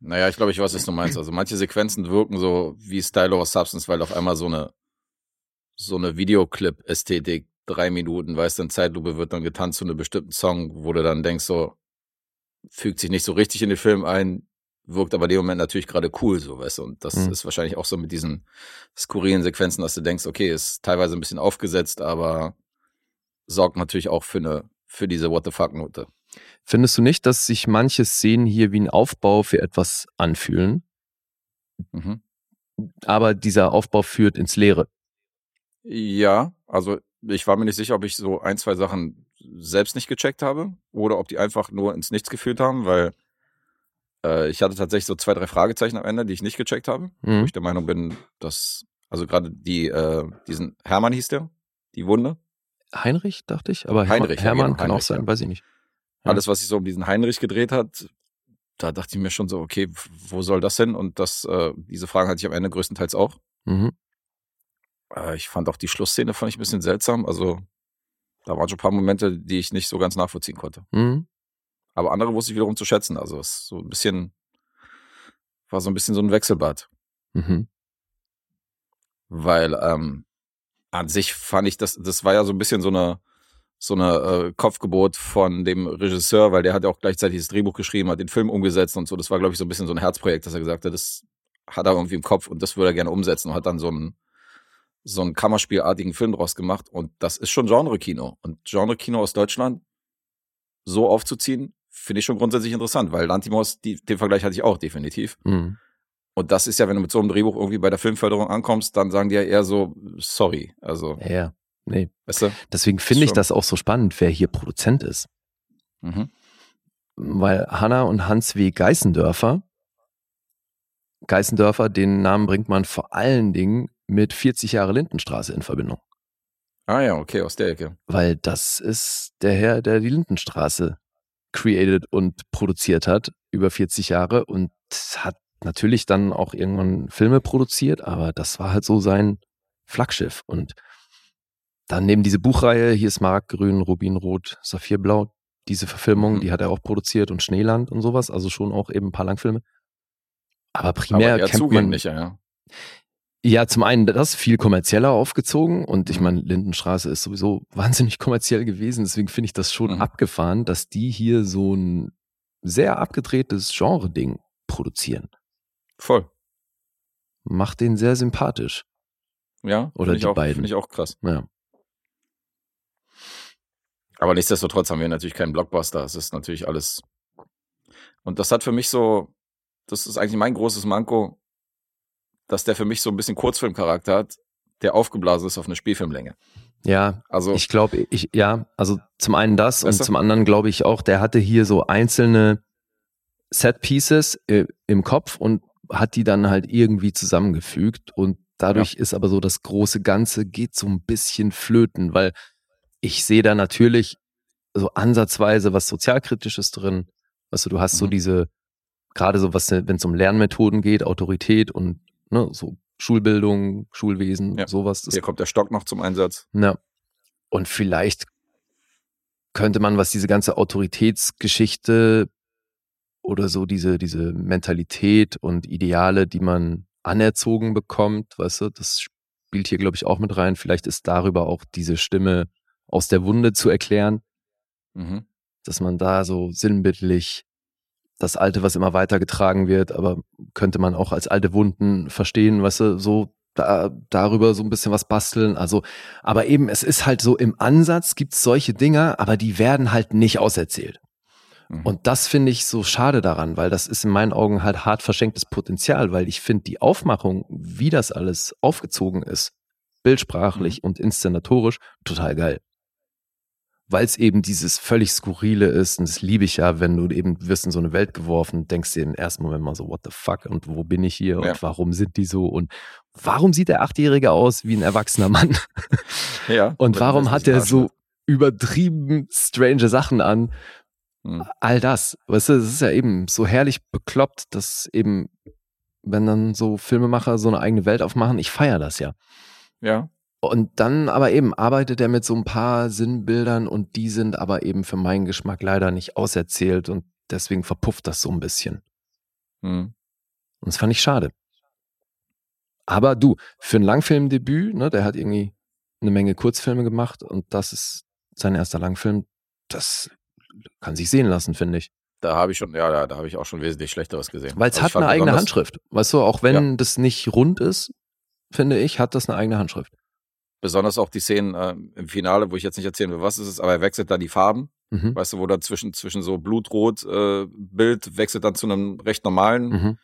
Naja, ich glaube, ich weiß, was du meinst. Also manche Sequenzen wirken so wie Style over Substance, weil auf einmal so eine so eine Videoclip-Ästhetik, drei Minuten, weißt du, in Zeitlupe wird dann getanzt zu einem bestimmten Song, wo du dann denkst, so, fügt sich nicht so richtig in den Film ein, wirkt aber in dem Moment natürlich gerade cool, so, weißt du, und das Mhm. ist wahrscheinlich auch so mit diesen skurrilen Sequenzen, dass du denkst, okay, ist teilweise ein bisschen aufgesetzt, aber sorgt natürlich auch für eine, für diese What the fuck-Note. Findest du nicht, dass sich manche Szenen hier wie ein Aufbau für etwas anfühlen, Mhm. aber dieser Aufbau führt ins Leere? Ja, also ich war mir nicht sicher, ob ich so ein, zwei Sachen selbst nicht gecheckt habe oder ob die einfach nur ins Nichts geführt haben, weil äh, ich hatte tatsächlich so zwei, drei Fragezeichen am Ende, die ich nicht gecheckt habe, wo Mhm. ich der Meinung bin, dass, also gerade die, äh, diesen Hermann hieß der, die Wunde. Heinrich, dachte ich, aber Hermann, Heinrich, ja, Hermann genau, kann auch Heinrich, sein, ja. weiß ich nicht. Alles, was sich so um diesen Heinrich gedreht hat, da dachte ich mir schon so, okay, wo soll das hin? Und das, äh, diese Fragen hatte ich am Ende größtenteils auch. Mhm. Äh, ich fand auch die Schlussszene fand ich ein bisschen seltsam. Also da waren schon ein paar Momente, die ich nicht so ganz nachvollziehen konnte. Mhm. Aber andere wusste ich wiederum zu schätzen. Also es ist so ein bisschen, war so ein bisschen so ein Wechselbad. Mhm. Weil ähm, an sich fand ich, das, das war ja so ein bisschen so eine, so eine äh, Kopfgebot von dem Regisseur, weil der hat ja auch gleichzeitig das Drehbuch geschrieben, hat den Film umgesetzt und so. Das war, glaube ich, so ein bisschen so ein Herzprojekt, dass er gesagt hat, das hat er irgendwie im Kopf und das würde er gerne umsetzen und hat dann so einen, so einen Kammerspielartigen Film draus gemacht. Und das ist schon Genre-Kino. Und Genre-Kino aus Deutschland so aufzuziehen, finde ich schon grundsätzlich interessant, weil Lantimos, die, den Vergleich hatte ich auch definitiv. Mhm. Und das ist ja, wenn du mit so einem Drehbuch irgendwie bei der Filmförderung ankommst, dann sagen die ja eher so, sorry. Also, ja. Nee. weißt du? Deswegen finde ich das auch so spannend, wer hier Produzent ist. Mhm. Weil Hanna und Hans W. Geißendörfer, Geißendörfer, den Namen bringt man vor allen Dingen mit 40 Jahre Lindenstraße in Verbindung. Ah ja, okay, aus der Ecke. Weil das ist der Herr, der die Lindenstraße created und produziert hat, über 40 Jahre und hat natürlich dann auch irgendwann Filme produziert, aber das war halt so sein Flaggschiff. Und dann neben diese Buchreihe, hier ist Markgrün, Rubinrot, Saphirblau, diese Verfilmung, Mhm. die hat er auch produziert und Schneeland und sowas, also schon auch eben ein paar Langfilme. Aber primär aber kennt man, zugänglicher, ja. ja, zum einen das viel kommerzieller aufgezogen und ich Mhm. meine, Lindenstraße ist sowieso wahnsinnig kommerziell gewesen, deswegen finde ich das schon Mhm. abgefahren, dass die hier so ein sehr abgedrehtes Genre-Ding produzieren. Voll. Macht den sehr sympathisch. Ja, Oder die auch, beiden. Finde ich auch krass. Ja. Aber nichtsdestotrotz haben wir natürlich keinen Blockbuster. Es ist natürlich alles. Und das hat für mich so, das ist eigentlich mein großes Manko, dass der für mich so ein bisschen Kurzfilmcharakter hat, der aufgeblasen ist auf eine Spielfilmlänge. Ja, Also, ich glaube, ich, ja, also zum einen das und du? zum anderen glaube ich auch, der hatte hier so einzelne Set Pieces äh, im Kopf und hat die dann halt irgendwie zusammengefügt und dadurch ist aber so das große Ganze geht so ein bisschen flöten, weil ich sehe da natürlich so ansatzweise was sozialkritisches drin. Weißt du, du hast so Mhm. diese, gerade so was, wenn es um Lernmethoden geht, Autorität und ne, so Schulbildung, Schulwesen, Ja. sowas. Hier kommt der Stock noch zum Einsatz. ja. Und vielleicht könnte man, was diese ganze Autoritätsgeschichte oder so diese, diese Mentalität und Ideale, die man anerzogen bekommt, weißt du, das spielt hier, glaube ich, auch mit rein. Vielleicht ist darüber auch diese Stimme aus der Wunde zu erklären, Mhm. dass man da so sinnbildlich das Alte, was immer weitergetragen wird, aber könnte man auch als alte Wunden verstehen, weißt du, so da, darüber so ein bisschen was basteln. Also, aber eben, es ist halt so im Ansatz gibt's solche Dinger, aber die werden halt nicht auserzählt. Mhm. Und das finde ich so schade daran, weil das ist in meinen Augen halt hart verschenktes Potenzial, weil ich finde die Aufmachung, wie das alles aufgezogen ist, bildsprachlich und inszenatorisch, total geil. Weil es eben dieses völlig Skurrile ist und das liebe ich ja, wenn du eben wirst in so eine Welt geworfen, denkst dir im ersten Moment mal so, what the fuck und wo bin ich hier Ja. und warum sind die so und warum sieht der Achtjährige aus wie ein erwachsener Mann? ja. Und warum hat er so übertrieben strange Sachen an? Mhm. All das. Weißt du, es ist ja eben so herrlich bekloppt, dass eben, wenn dann so Filmemacher so eine eigene Welt aufmachen, ich feiere das ja. Ja. Und dann aber eben arbeitet er mit so ein paar Sinnbildern und die sind aber eben für meinen Geschmack leider nicht auserzählt und deswegen verpufft das so ein bisschen. Mhm. Und das fand ich schade. Aber du, für ein Langfilmdebüt, ne, der hat irgendwie eine Menge Kurzfilme gemacht und das ist sein erster Langfilm, das kann sich sehen lassen, finde ich. Da habe ich schon, ja, da, da habe ich auch schon wesentlich Schlechteres gesehen. Weil es Also hat eine eigene Handschrift. Weißt du, auch wenn das nicht rund ist, finde ich, hat das eine eigene Handschrift. Besonders auch die Szenen äh, im Finale, wo ich jetzt nicht erzählen will, was es ist, aber er wechselt dann die Farben. Mhm. Weißt du, wo dann zwischen, zwischen so Blutrot äh, Bild wechselt dann zu einem recht normalen Mhm.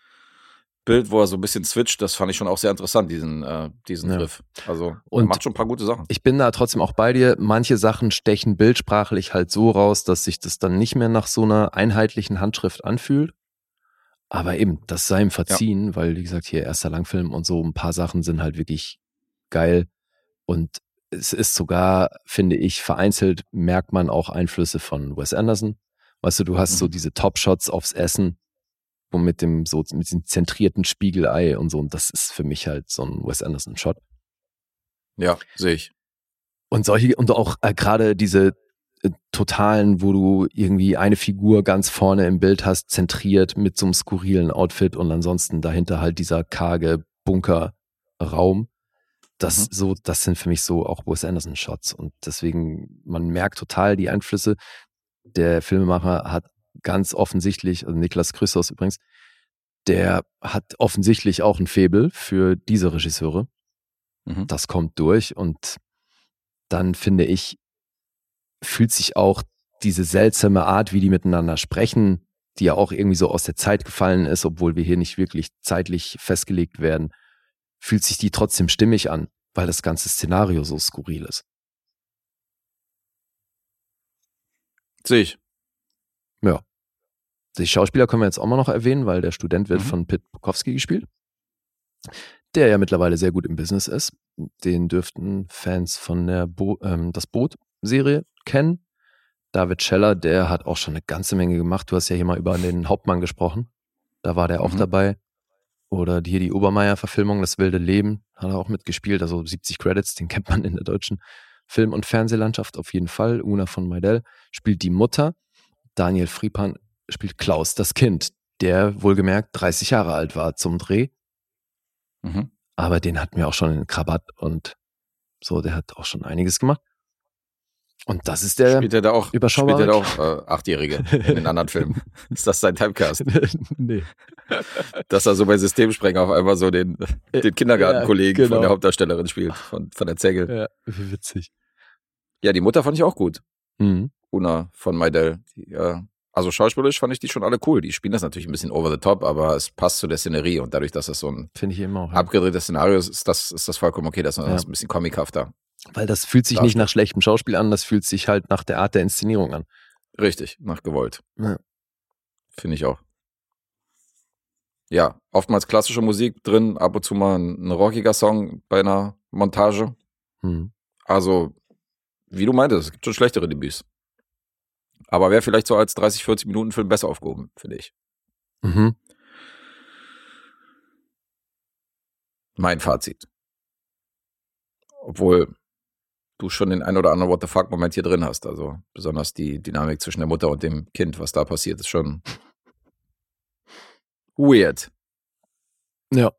Bild, wo er so ein bisschen switcht. Das fand ich schon auch sehr interessant, diesen, äh, diesen Ja. Griff. Also Und- er macht schon ein paar gute Sachen. Ich bin da trotzdem auch bei dir. Manche Sachen stechen bildsprachlich halt so raus, dass sich das dann nicht mehr nach so einer einheitlichen Handschrift anfühlt. Aber eben, das sei ihm verziehen, weil, wie gesagt, hier erster Langfilm und so ein paar Sachen sind halt wirklich geil. Und es ist sogar, finde ich, vereinzelt merkt man auch Einflüsse von Wes Anderson. Weißt du, du hast so Mhm. diese Top-Shots aufs Essen, wo mit dem so mit diesem zentrierten Spiegelei und so. Und das ist für mich halt so ein Wes Anderson-Shot. Ja, sehe ich. Und solche, und auch äh, gerade diese äh, totalen, wo du irgendwie eine Figur ganz vorne im Bild hast, zentriert mit so einem skurrilen Outfit und ansonsten dahinter halt dieser karge Bunkerraum. Das Mhm. so, das sind für mich so auch Wes Anderson Shots und deswegen, man merkt total die Einflüsse. Der Filmemacher hat ganz offensichtlich, also Niklas Christos übrigens, der hat offensichtlich auch ein Faible für diese Regisseure Mhm. das kommt durch und dann finde ich, fühlt sich auch diese seltsame Art, wie die miteinander sprechen, die ja auch irgendwie so aus der Zeit gefallen ist, obwohl wir hier nicht wirklich zeitlich festgelegt werden, fühlt sich die trotzdem stimmig an, weil das ganze Szenario so skurril ist. Sehe ich. Die Schauspieler können wir jetzt auch mal noch erwähnen, weil der Student wird Mhm. von Pit Bukowski gespielt, der ja mittlerweile sehr gut im Business ist. Den dürften Fans von der Bo ähm, Das Boot-Serie kennen. David Scheller, der hat auch schon eine ganze Menge gemacht. Du hast ja hier mal über den Hauptmann gesprochen. Da war der auch Mhm. dabei. Oder hier die Obermeier-Verfilmung, Das wilde Leben, hat er auch mitgespielt. Also 70 Credits, den kennt man in der deutschen Film- und Fernsehlandschaft auf jeden Fall. Una von Meidel spielt die Mutter. Daniel Friepan spielt Klaus, das Kind, der wohlgemerkt 30 Jahre alt war zum Dreh. Mhm. Aber den hatten wir auch schon in Krabat und so, der hat auch schon einiges gemacht. Und das ist der Spielt er da auch, überschaubare spielt er da auch äh, Achtjährige in den anderen Filmen? Ist das sein Typecast? nee. Dass er so bei Systemsprenger auf einmal so den, den Kindergartenkollegen Ja, genau. von der Hauptdarstellerin spielt, von, von der Zegel. Ja, wie witzig. Ja, die Mutter fand ich auch gut. Mhm. Una von Meidel. Die, äh, also schauspielerisch fand ich die schon alle cool. Die spielen das natürlich ein bisschen over the top, aber es passt zu der Szenerie und dadurch, dass es so ein Finde ich eben auch. Ja. abgedrehtes Szenario ist, ist das, ist das vollkommen okay, dass man Ja. das ein bisschen comichafter. Weil das fühlt sich nicht nach schlechtem Schauspiel an, das fühlt sich halt nach der Art der Inszenierung an. Richtig, nach gewollt. Ja. Finde ich auch. Ja, oftmals klassische Musik drin, ab und zu mal ein, rockiger Song bei einer Montage. Mhm. Also, wie du meintest, es gibt schon schlechtere Debüts. Aber wäre vielleicht so als 30, 40 Minuten Film besser aufgehoben, finde ich. Mhm. Mein Fazit. Obwohl du schon den ein oder anderen What the fuck Moment hier drin hast. Also besonders die Dynamik zwischen der Mutter und dem Kind, was da passiert, ist schon weird. Ja.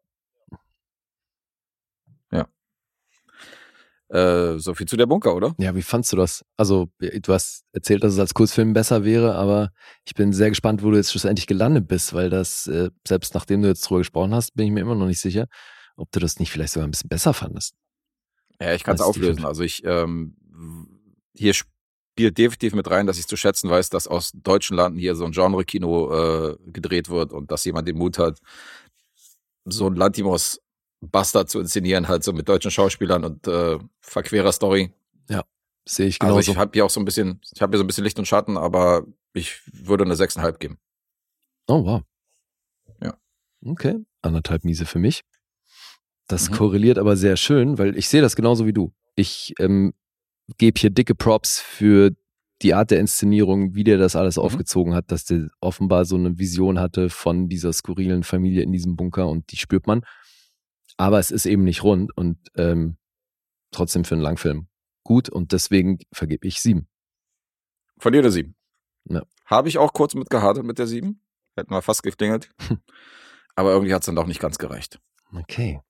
Äh, so viel zu der Bunker, oder? Ja, wie fandst du das? Also, du hast erzählt, dass es als Kurzfilm besser wäre, aber ich bin sehr gespannt, wo du jetzt schlussendlich gelandet bist, weil das, äh, selbst nachdem du jetzt drüber gesprochen hast, bin ich mir immer noch nicht sicher, ob du das nicht vielleicht sogar ein bisschen besser fandest. Ja, ich kann es auflösen. Also ich, ähm, hier spielt definitiv mit rein, dass ich zu schätzen weiß, dass aus deutschen Landen hier so ein Genre-Kino äh, gedreht wird und dass jemand den Mut hat, so ein Lantimos Bastard zu inszenieren, halt so mit deutschen Schauspielern und äh, verquerer Story. Sehe ich Also genauso. ich habe hier auch so ein bisschen, ich habe hier so ein bisschen Licht und Schatten, aber ich würde eine 6,5 geben. oh, wow. Ja. Okay, anderthalb Miese für mich. Das Mhm. korreliert aber sehr schön, weil ich sehe das genauso wie du. Ich ähm, gebe hier dicke Props für die Art der Inszenierung, wie der das alles Mhm. aufgezogen hat, dass der offenbar so eine Vision hatte von dieser skurrilen Familie in diesem Bunker und die spürt man. Aber es ist eben nicht rund und ähm, trotzdem für einen Langfilm gut und deswegen vergebe ich sieben. Von dir eine 7. Ja. Habe ich auch kurz mit gehadert mit der 7. Hätten wir fast geklingelt. aber irgendwie hat es dann doch nicht ganz gereicht. Okay.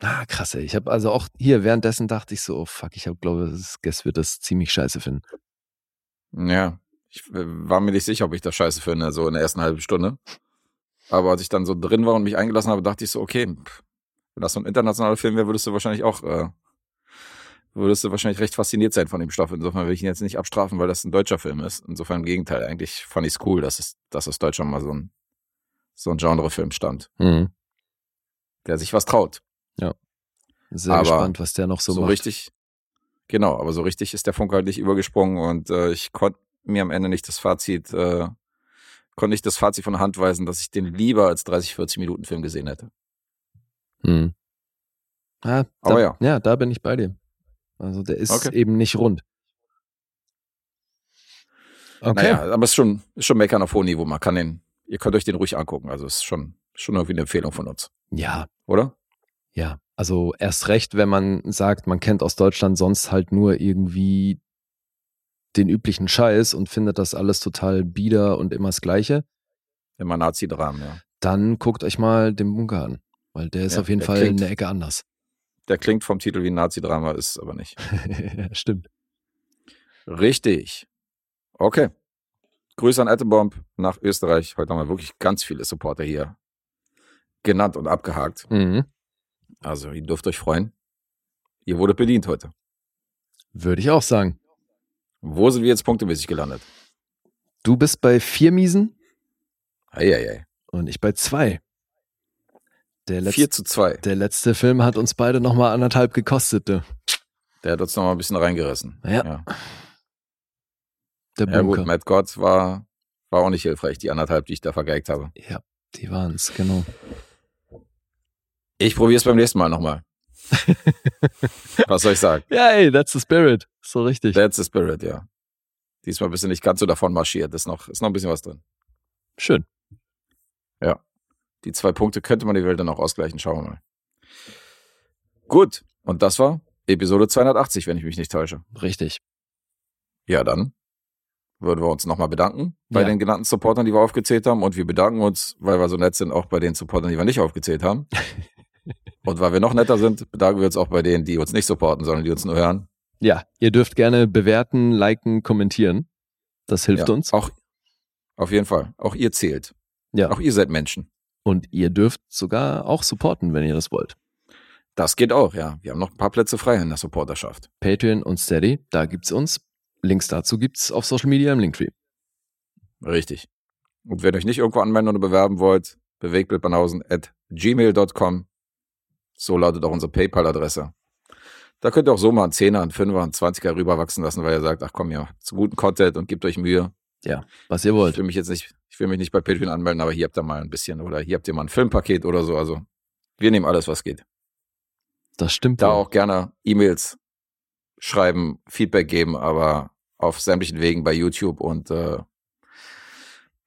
Ah, krass, ey. Ich habe also auch hier währenddessen dachte ich so, oh fuck, ich habe glaube, das Guess wird das ziemlich scheiße finden. Ja, ich war mir nicht sicher, ob ich das scheiße finde, so in der ersten halben Stunde. Aber als ich dann so drin war und mich eingelassen habe, dachte ich so, okay, pff, wenn das so ein internationaler Film wäre, würdest du wahrscheinlich auch, äh, würdest du wahrscheinlich recht fasziniert sein von dem Stoff. Insofern will ich ihn jetzt nicht abstrafen, weil das ein deutscher Film ist. Insofern im Gegenteil, eigentlich fand ich es cool, dass es, dass aus Deutschland mal so ein, so ein Genrefilm stand, Mhm. der sich was traut. Sehr Aber gespannt, was der noch so, So, macht. richtig, genau, aber so richtig ist der Funke halt nicht übergesprungen und äh, ich konnte mir am Ende nicht das Fazit, äh, konnte nicht das Fazit von der Hand weisen, dass ich den lieber als 30, 40 Minuten Film gesehen hätte. Mhm. Ah, da, Aber ja. Ja, da bin ich bei dir. Also der ist Okay. eben nicht rund. Okay. Naja, aber es ist schon, ist schon Meckern auf hohem Niveau. Man kann den, ihr könnt euch den ruhig angucken. Also es ist schon, schon irgendwie eine Empfehlung von uns, Ja, oder? Ja. Also erst recht, wenn man sagt, man kennt aus Deutschland sonst halt nur irgendwie den üblichen Scheiß und findet das alles total bieder und immer das Gleiche. Immer Nazi-Dramen, ja. dann guckt euch mal den Bunker an, weil der ist Ja, auf jeden der Fall klingt- eine Ecke anders. Der klingt vom Titel wie ein Nazi-Drama, ist aber nicht. stimmt. Richtig. Okay. Grüße an Attebomb nach Österreich. Heute haben wir wirklich ganz viele Supporter hier genannt und abgehakt. Mhm. Also, ihr dürft euch freuen. Ihr wurdet bedient heute. Würde ich auch sagen. Wo sind wir jetzt punktemäßig gelandet? Du bist bei vier Miesen Eieiei. und ich bei zwei. Der, letz 4 zu 2. der letzte Film hat uns beide nochmal anderthalb gekostet. Du. Der hat uns noch mal ein bisschen reingerissen. Ja. ja. Der Ja Bunker. gut, Matt Gott war, war auch nicht hilfreich, die anderthalb, die ich da vergeigt habe. ja, die waren's, genau. Ich probiere es beim nächsten Mal nochmal. Was soll ich sagen? Ja, ey, that's the spirit. So richtig. That's the spirit, ja. Diesmal bist du nicht ganz so davon marschiert. Ist noch, ist noch ein bisschen was drin. Schön. Die zwei Punkte könnte man die Welt dann auch ausgleichen. Schauen wir mal. Gut. Und das war Episode 280, wenn ich mich nicht täusche. Richtig. Ja, dann würden wir uns nochmal bedanken bei Ja. den genannten Supportern, die wir aufgezählt haben. Und wir bedanken uns, weil wir so nett sind, auch bei den Supportern, die wir nicht aufgezählt haben. Und weil wir noch netter sind, bedanken wir uns auch bei denen, die uns nicht supporten, sondern die uns nur hören. Ja, ihr dürft gerne bewerten, liken, kommentieren. Das hilft ja, uns. Auch, auf jeden Fall. Auch ihr zählt. Ja. Auch ihr seid Menschen. Und ihr dürft sogar auch supporten, wenn ihr das wollt. Das geht auch, ja. Wir haben noch ein paar Plätze frei in der Supporterschaft. Patreon und Steady, da gibt's uns. Links dazu gibt's auf Social Media im Linktree. Richtig. Und wenn ihr euch nicht irgendwo anmelden oder bewerben wollt, bewegbildbanausen at gmail.com. So lautet auch unsere PayPal-Adresse. Da könnt ihr auch so mal einen Zehner, einen Fünfer, einen Zwanziger rüberwachsen lassen, weil ihr sagt, ach komm ja, zu guten Content und gebt euch Mühe. Was ihr Ich wollt. will mich jetzt nicht, ich will mich nicht bei Patreon anmelden, aber hier habt ihr mal ein bisschen oder hier habt ihr mal ein Filmpaket oder so. Also wir nehmen alles, was geht. Das stimmt. Da wohl. auch gerne E-Mails schreiben, Feedback geben, aber auf sämtlichen Wegen bei YouTube und äh,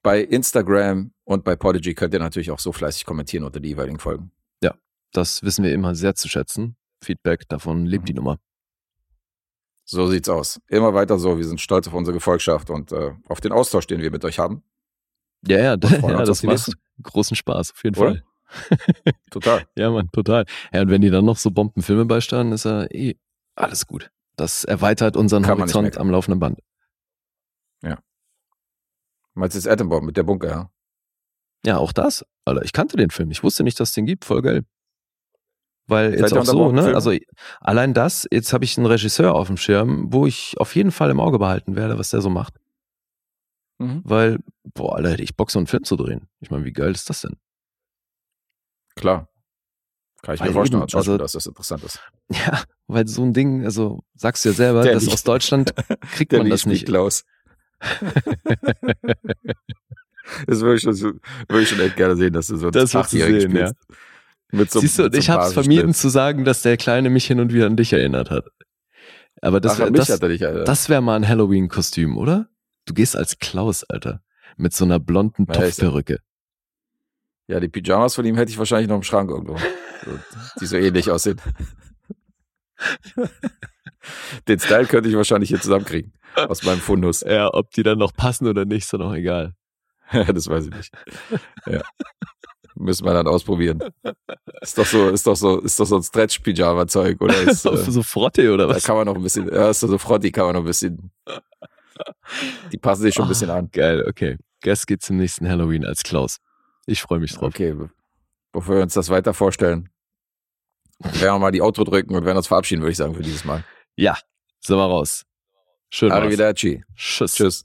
bei Instagram und bei Podigy könnt ihr natürlich auch so fleißig kommentieren unter die jeweiligen Folgen. Das wissen wir immer sehr zu schätzen. Feedback, davon lebt Mhm. die Nummer. So sieht's aus. Immer weiter so. Wir sind stolz auf unsere Gefolgschaft und äh, auf den Austausch, den wir mit euch haben. Ja, ja, freuen ja das macht großen Spaß, auf jeden Oder? Fall. Total. Ja, Mann, total. Ja, und wenn die dann noch so Bombenfilme beisteuern, ist ja eh alles gut. Das erweitert unseren Kann Horizont am laufenden Band. Meinst du jetzt Attenborough mit der Bunker, ja? Ja, auch das. Alter, ich kannte den Film. Ich wusste nicht, dass es den gibt. Voll geil. Weil Seid jetzt auch so, ne? Also allein das, jetzt habe ich einen Regisseur auf dem Schirm, wo ich auf jeden Fall im Auge behalten werde, was der so macht. Mhm. Weil, boah, Alter, hätte ich Bock, so einen Film zu drehen. Ich meine, wie geil ist das denn? Klar. Kann ich Weil mir vorstellen, eben, also- dass das interessant ist. Ja, weil so ein Ding, also sagst du ja selber, Der das liegt- aus Deutschland kriegt man das nicht. Klaus. das würde ich, schon, würde ich schon echt gerne sehen, dass du so einen Das willst du Achtjährigen sehen, ja. So, Siehst du, mit so ich habe es vermieden zu sagen, dass der Kleine mich hin und wieder an dich erinnert hat. Aber das Ach, wäre das, das wär mal ein Halloween-Kostüm, oder? Du gehst als Klaus, Alter. Mit so einer blonden Ja, Topfperücke. ja, die Pyjamas von ihm hätte ich wahrscheinlich noch im Schrank irgendwo. Die so ähnlich aussehen. Den Style könnte ich wahrscheinlich hier zusammenkriegen. Aus meinem Fundus. Ja, ob die dann noch passen oder nicht, ist doch noch egal. das weiß ich nicht. Ja. Müssen wir dann ausprobieren. Ist doch so, ist doch so, ist doch so ein Stretch-Pyjama-Zeug, oder? Ist, So, äh, so Frotte oder da was? kann man noch ein bisschen, ja, ist so Frotti kann man noch ein bisschen, die passen sich schon ein bisschen Ah, an. Geil, okay. Guess geht zum nächsten Halloween als Klaus. Ich freue mich drauf. Okay, be- bevor wir uns das weiter vorstellen, werden wir mal die Outro drücken und werden uns verabschieden, würde ich sagen, für dieses Mal. Ja, sind wir raus. Schön. Arrivederci. Tschüss. Tschüss.